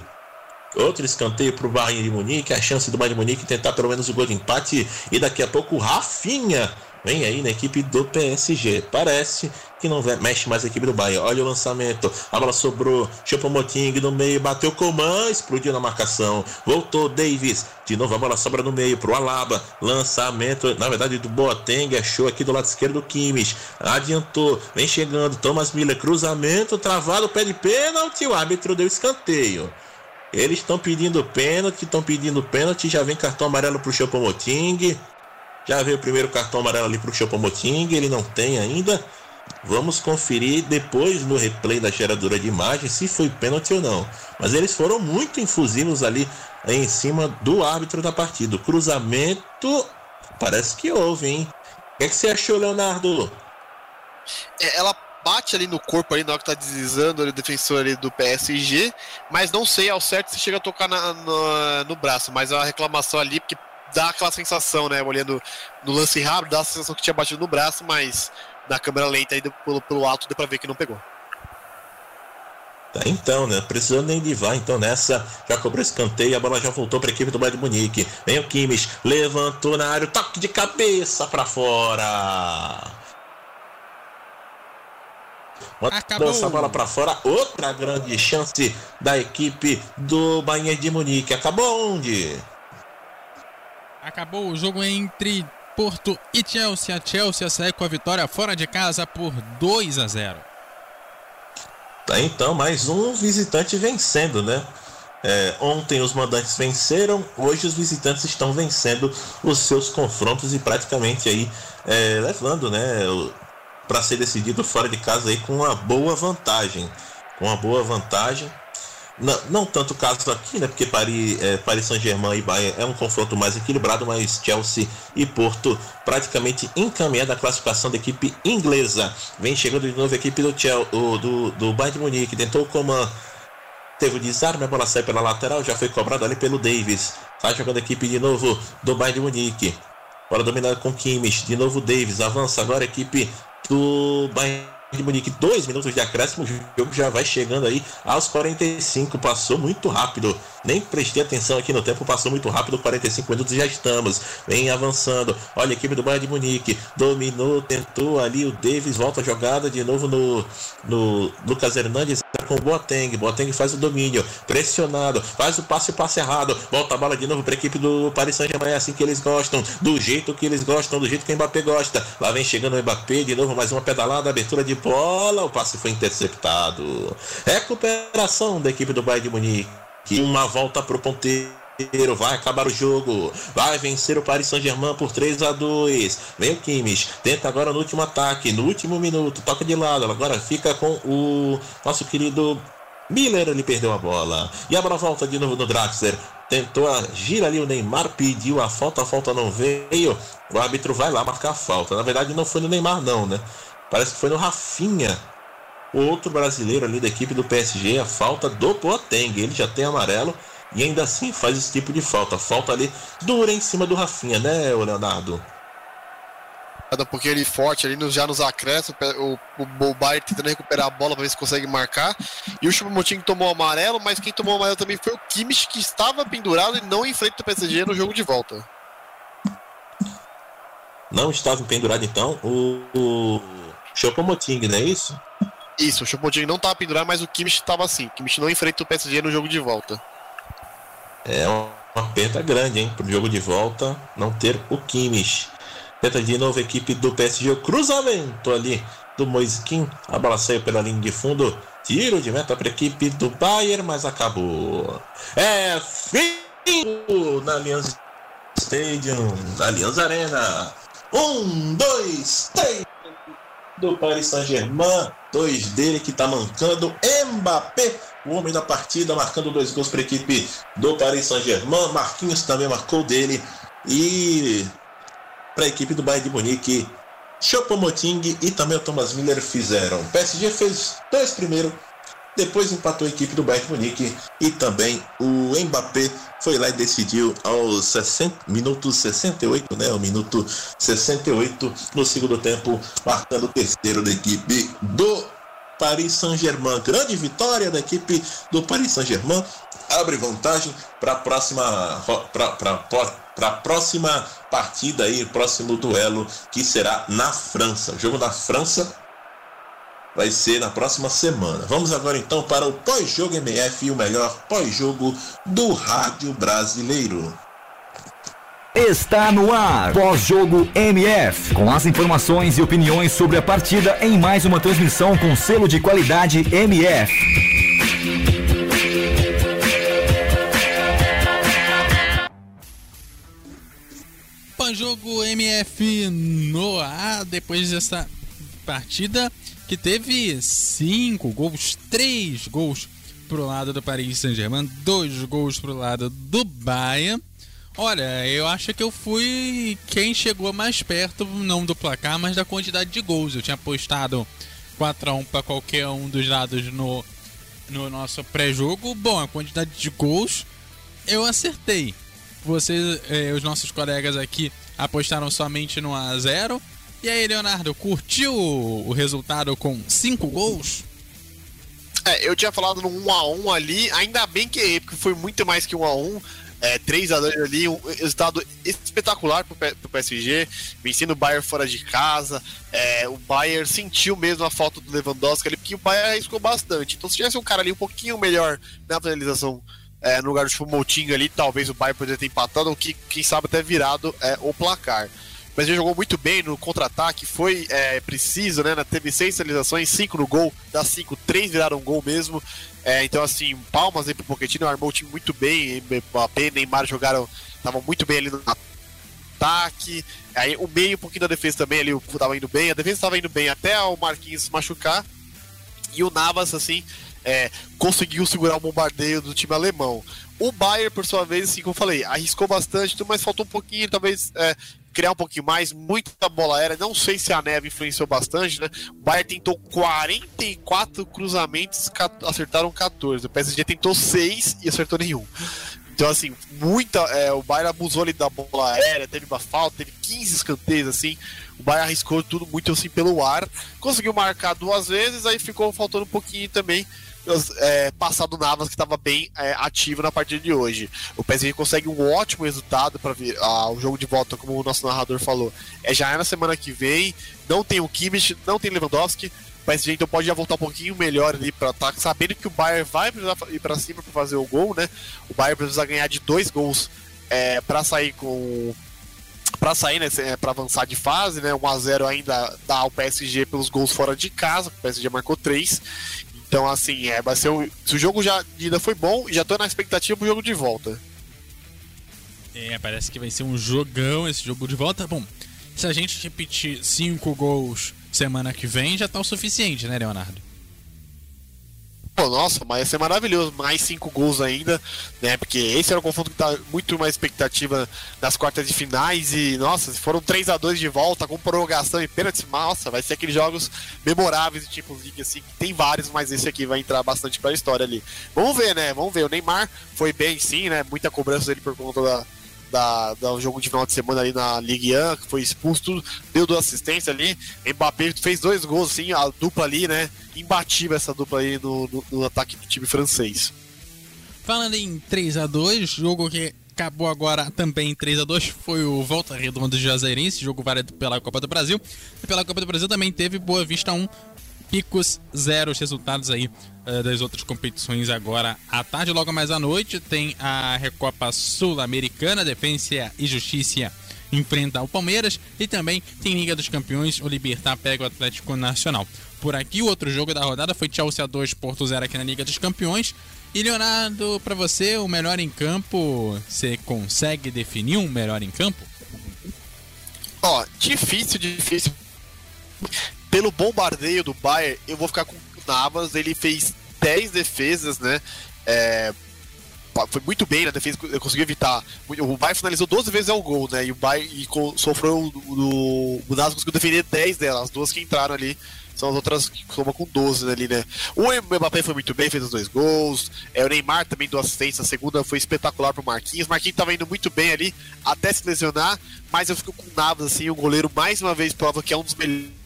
Outro escanteio para o Bayern de Munique, a chance do Bayern de Munique tentar pelo menos o gol de empate. E daqui a pouco o Rafinha vem aí na equipe do PSG. Parece que não mexe mais a equipe do Bayern. Olha o lançamento, a bola sobrou. Chopomoting no meio, bateu Coman, explodiu na marcação. Voltou Davis, de novo a bola sobra no meio pro Alaba. Lançamento, na verdade, do Boateng, achou aqui do lado esquerdo do Kimmich. Adiantou, vem chegando. Thomas Miller, cruzamento, travado, pé de pênalti. O árbitro deu escanteio. Eles estão pedindo pênalti, estão pedindo pênalti, já vem cartão amarelo pro Chopomoting. Já veio o primeiro cartão amarelo ali pro Chopomoting, ele não tem ainda. Vamos conferir depois no replay da geradora de imagem se foi pênalti ou não. Mas eles foram muito infusivos ali em cima do árbitro da partida. O cruzamento parece que houve, hein? O que, é que você achou, Leonardo? É, ela bate ali no corpo ali na hora que tá deslizando ali, o defensor ali do PSG, mas não sei ao certo se chega a tocar na, no, braço, mas uma reclamação ali, porque dá aquela sensação, né? Olhando no lance rápido, dá a sensação que tinha batido no braço, mas na câmera lenta aí pelo, pelo alto deu pra ver que não pegou. Tá, então, né? Precisando nem de vá, então nessa já cobrou escanteio, a bola já voltou para a equipe do Bayern de Munique. Vem o Kimmich, levantou na área, toque de cabeça para fora. Mandou essa bola para fora, outra grande chance da equipe do Bayern de Munique. Acabou onde? Acabou o jogo entre Porto e Chelsea. A Chelsea sai com a vitória fora de casa por 2 a 0. Tá então mais um visitante vencendo, né? É, ontem os mandantes venceram, hoje os visitantes estão vencendo os seus confrontos e praticamente aí é, levando, né, para ser decidido fora de casa aí com uma boa vantagem, com uma boa vantagem. Não, não tanto caso aqui, né? Porque Paris, é, Paris Saint-Germain e Bayern é um confronto mais equilibrado, mas Chelsea e Porto praticamente encaminhada a classificação da equipe inglesa. Vem chegando de novo a equipe do, Chelsea, do, do Bayern de Munique, tentou como teve o desarme, a bola sai pela lateral, já foi cobrado ali pelo Davis. Tá jogando a equipe de novo do Bayern de Munique. Bola dominada com Kimmich, de novo Davis, avança agora a equipe do Bayern de Munique, dois minutos de acréscimo, o jogo já vai chegando aí aos 45, passou muito rápido, nem prestei atenção aqui no tempo, passou muito rápido, 45 minutos já estamos, vem avançando, olha a equipe do Bayern de Munique, dominou, tentou ali o Davis, volta a jogada de novo no, no Lucas Hernandes com o Boateng, Boateng faz o domínio, pressionado, faz o passe passe errado, volta a bola de novo para a equipe do Paris Saint-Germain, é assim que eles gostam, do jeito que eles gostam, do jeito que o Mbappé gosta, lá vem chegando o Mbappé, de novo mais uma pedalada, abertura de bola, o passe foi interceptado. Recuperação da equipe do Bayern de Munique. Uma volta para o ponteiro vai acabar o jogo, vai vencer o Paris Saint-Germain por 3 a 2 vem o Kimmich, tenta agora no último ataque, no último minuto, toca de lado, agora fica com o nosso querido Miller, ele perdeu a bola, e a bola volta de novo no Draxler, tentou agir ali o Neymar, pediu a falta, a falta não veio, o árbitro vai lá marcar a falta, na verdade não foi no Neymar não, né, Parece que foi no Rafinha. Outro brasileiro ali da equipe do PSG, a falta do Boateng. Ele já tem amarelo e ainda assim faz esse tipo de falta. Falta ali dura em cima do Rafinha, né, Leonardo? Porque ele forte ali já nos acréscimos, o, o, o Bayern tentando recuperar a bola para ver se consegue marcar. E o Chupamotinho tomou amarelo, mas quem tomou amarelo também foi o Kimmich, que estava pendurado e não enfrenta o PSG no jogo de volta. Não estava pendurado então o, o Chopomoting, não é isso? Isso, o Chopomoting não estava pendurado, mas o Kimmich estava assim. O Kimmich não enfrenta o PSG no jogo de volta. É uma perda grande, hein? Pro jogo de volta não ter o Kimmich. Tenta de novo a equipe do PSG. O cruzamento ali do Moiskin. A bola saiu pela linha de fundo. Tiro de meta para a equipe do Bayern, mas acabou. É fim na Allianz Stadium, da Allianz Arena. Um, dois, três do Paris Saint-Germain, dois dele que está mancando, Mbappé, o homem da partida, marcando dois gols para a equipe do Paris Saint-Germain, Marquinhos também marcou dele, e para a equipe do Bayern de Munique, Choupo-Moting e também o Thomas Miller fizeram. O PSG fez dois primeiro, depois empatou a equipe do Bayern Munique e também o Mbappé foi lá e decidiu aos 60, minutos 68, né? O minuto 68 no segundo tempo, marcando o terceiro da equipe do Paris Saint-Germain. Grande vitória da equipe do Paris Saint-Germain. Abre vantagem para a próxima para a próxima partida aí, próximo duelo que será na França. Jogo na França vai ser na próxima semana. Vamos agora então para o pós-jogo MF e o melhor pós-jogo do rádio brasileiro. Está no ar, pós-jogo MF, com as informações e opiniões sobre a partida em mais uma transmissão com selo de qualidade MF. Pós-jogo MF no ar, depois dessa partida que teve cinco gols, três gols pro lado do Paris Saint-Germain, dois gols pro lado do Bayern. Olha, eu acho que eu fui quem chegou mais perto, não do placar, mas da quantidade de gols. Eu tinha apostado 4 a 1 para qualquer um dos lados no, no nosso pré-jogo. Bom, a quantidade de gols eu acertei. Vocês, eh, os nossos colegas aqui, apostaram somente no a 0 e aí, Leonardo, curtiu o resultado com cinco gols? É, eu tinha falado no 1x1 ali, ainda bem que errei, porque foi muito mais que 1x1. É, 3x2 ali, um resultado espetacular pro, pro PSG, vencendo o Bayern fora de casa. É, o Bayern sentiu mesmo a falta do Lewandowski ali, porque o Bayern arriscou bastante. Então, se tivesse um cara ali um pouquinho melhor na finalização é, no lugar do Moutinho ali, talvez o Bayern poderia ter empatado, ou que, quem sabe até virado é, o placar. O PSG jogou muito bem no contra-ataque, foi é, preciso, né? Teve seis finalizações, cinco no gol, das cinco, três viraram gol mesmo. É, então, assim, palmas aí pro Pochettino, armou o time muito bem. Mbappé e Neymar jogaram, estavam muito bem ali no ataque. Aí o meio, um pouquinho da defesa também ali, tava indo bem. A defesa estava indo bem até o Marquinhos se machucar. E o Navas, assim, é, conseguiu segurar o bombardeio do time alemão. O Bayern, por sua vez, assim, como eu falei, arriscou bastante, mas faltou um pouquinho, talvez, é, criar um pouquinho mais. Muita bola aérea, não sei se a neve influenciou bastante, né? O Bayern tentou 44 cruzamentos, acertaram 14. O PSG tentou 6 e acertou nenhum. Então, assim, muita. É, o Bayern abusou ali da bola aérea, teve uma falta, teve 15 escanteios, assim. O Bayern arriscou tudo muito assim pelo ar. Conseguiu marcar duas vezes, aí ficou faltando um pouquinho também. É, passar do Navas que estava bem é, ativo na partida de hoje. O PSG consegue um ótimo resultado para vir ah, o jogo de volta, como o nosso narrador falou. É já é na semana que vem. Não tem o Kimmich, não tem Lewandowski. O PSG então pode já voltar um pouquinho melhor ali para ataque, sabendo que o Bayern vai precisar ir para cima para fazer o gol, né? O Bayern precisa ganhar de dois gols é, para sair com para sair, né, é, para avançar de fase, né? 1 a 0 ainda dá ao PSG pelos gols fora de casa, o PSG marcou 3. Então assim, é, vai ser o, se o jogo já de ida foi bom, já tô na expectativa pro jogo de volta. É, parece que vai ser um jogão esse jogo de volta. Bom, se a gente repetir cinco gols semana que vem já tá o suficiente, né, Leonardo? Pô, nossa, mas ia ser maravilhoso. Mais cinco gols ainda, né? Porque esse era o confronto que tá muito mais expectativa nas quartas de finais. E, nossa, foram 3 a 2 de volta, com prorrogação e pênalti, nossa, vai ser aqueles jogos memoráveis de tipo League, assim. Tem vários, mas esse aqui vai entrar bastante pra história ali. Vamos ver, né? Vamos ver. O Neymar foi bem, sim, né? Muita cobrança dele por conta da da, do jogo de final de semana ali na Ligue 1, que foi expulso, tudo, deu duas assistências ali. Mbappé fez dois gols, assim, a dupla ali, né? Imbatível essa dupla aí no, no, no ataque do time francês. Falando em 3 a 2 jogo que acabou agora também 3 a 2 foi o Volta Redonda do Jazeirense, jogo válido pela Copa do Brasil. E pela Copa do Brasil também teve Boa Vista 1, Picos 0, os resultados aí uh, das outras competições agora à tarde. Logo mais à noite tem a Recopa Sul-Americana, Defensa e Justiça enfrenta o Palmeiras e também tem Liga dos Campeões, o Libertar pega o Atlético Nacional. Por aqui, o outro jogo da rodada foi Chelsea 2, Porto 0 aqui na Liga dos Campeões. E Leonardo, para você, o melhor em campo, você consegue definir um melhor em campo? Ó, difícil, difícil pelo bombardeio do Bayern, eu vou ficar com o Navas. Ele fez 10 defesas, né? É, foi muito bem na defesa, conseguiu evitar. O Bayern finalizou 12 vezes ao gol, né? E o Bayern e sofreu. O, o Navas conseguiu defender 10 delas, as duas que entraram ali. São as outras que somam com 12 ali, né? O Mbappé foi muito bem, fez os dois gols. É, o Neymar também deu assistência. A segunda foi espetacular pro Marquinhos. Marquinhos tava indo muito bem ali, até se lesionar. Mas eu fico com o Navas, assim, o goleiro mais uma vez prova que é um dos melhores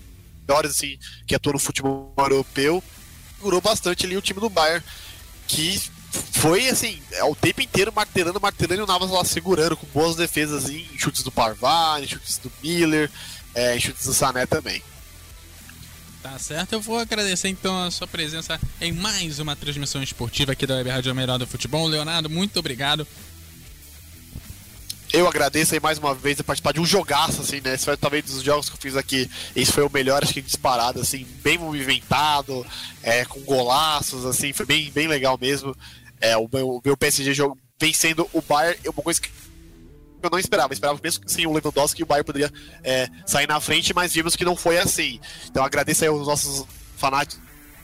melhores assim, que atuam no futebol europeu, segurou bastante ali o time do Bayern, que foi assim, é, o tempo inteiro martelando, martelando e o Navas lá segurando com boas defesas em chutes do Parvar, em chutes do Miller, é, em chutes do Sané também. Tá certo, eu vou agradecer então a sua presença em mais uma transmissão esportiva aqui da Web Rádio Melhor do Futebol. Leonardo, muito obrigado eu agradeço aí mais uma vez a participar de um jogaço, assim, né? Esse foi talvez dos jogos que eu fiz aqui. Esse foi o melhor, acho que disparado, assim, bem movimentado, é, com golaços, assim, foi bem, bem legal mesmo. É, o meu, o meu PSG jogo vencendo o Bayern é uma coisa que eu não esperava. Eu esperava mesmo que sim, o Lewandowski o Bayern poderia é, sair na frente, mas vimos que não foi assim. Então agradeço aí aos nossos fanáticos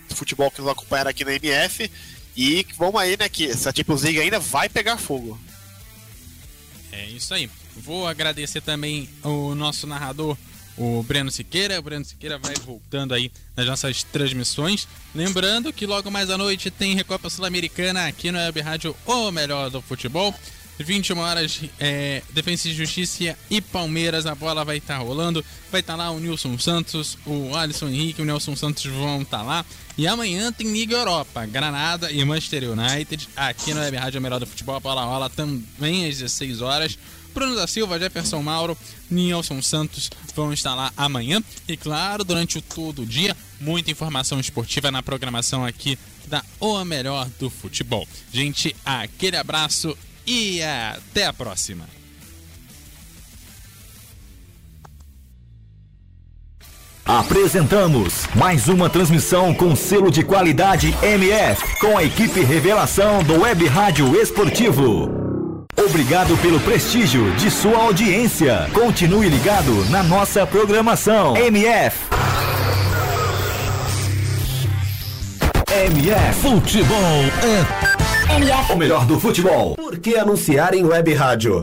de futebol que nos acompanharam aqui na MF. E vamos aí, né, que essa Champions League ainda vai pegar fogo. É isso aí. Vou agradecer também o nosso narrador, o Breno Siqueira. O Breno Siqueira vai voltando aí nas nossas transmissões. Lembrando que logo mais à noite tem Recopa Sul-Americana aqui no Web Rádio, o melhor do futebol. 21 horas, é, Defesa e Justiça e Palmeiras, a bola vai estar tá rolando. Vai estar tá lá o Nilson Santos, o Alisson Henrique, o Nelson Santos vão estar tá lá. E amanhã tem Liga Europa, Granada e Manchester United, aqui no Web Rádio Melhor do Futebol. A bola rola também às 16 horas. Bruno da Silva, Jefferson Mauro, Nilson Santos vão estar lá amanhã. E claro, durante o todo o dia, muita informação esportiva na programação aqui da O Melhor do Futebol. Gente, aquele abraço e até a próxima. Apresentamos mais uma transmissão com selo de qualidade MF, com a equipe revelação do Web Rádio Esportivo. Obrigado pelo prestígio de sua audiência. Continue ligado na nossa programação. MF. MF Futebol é O melhor do futebol. Por que anunciar em web rádio?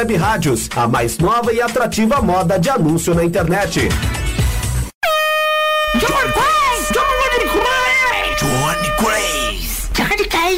Rádios, a mais nova e atrativa moda de anúncio na internet.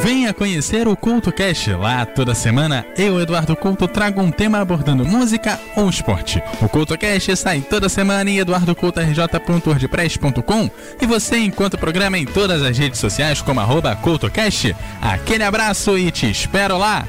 Venha conhecer o Culto Cast. Lá toda semana eu, Eduardo Couto, trago um tema abordando música ou esporte. O Culto Cast sai toda semana em eduardocultorj.wordpress.com e você encontra o programa em todas as redes sociais como arroba CultoCast. Aquele abraço e te espero lá!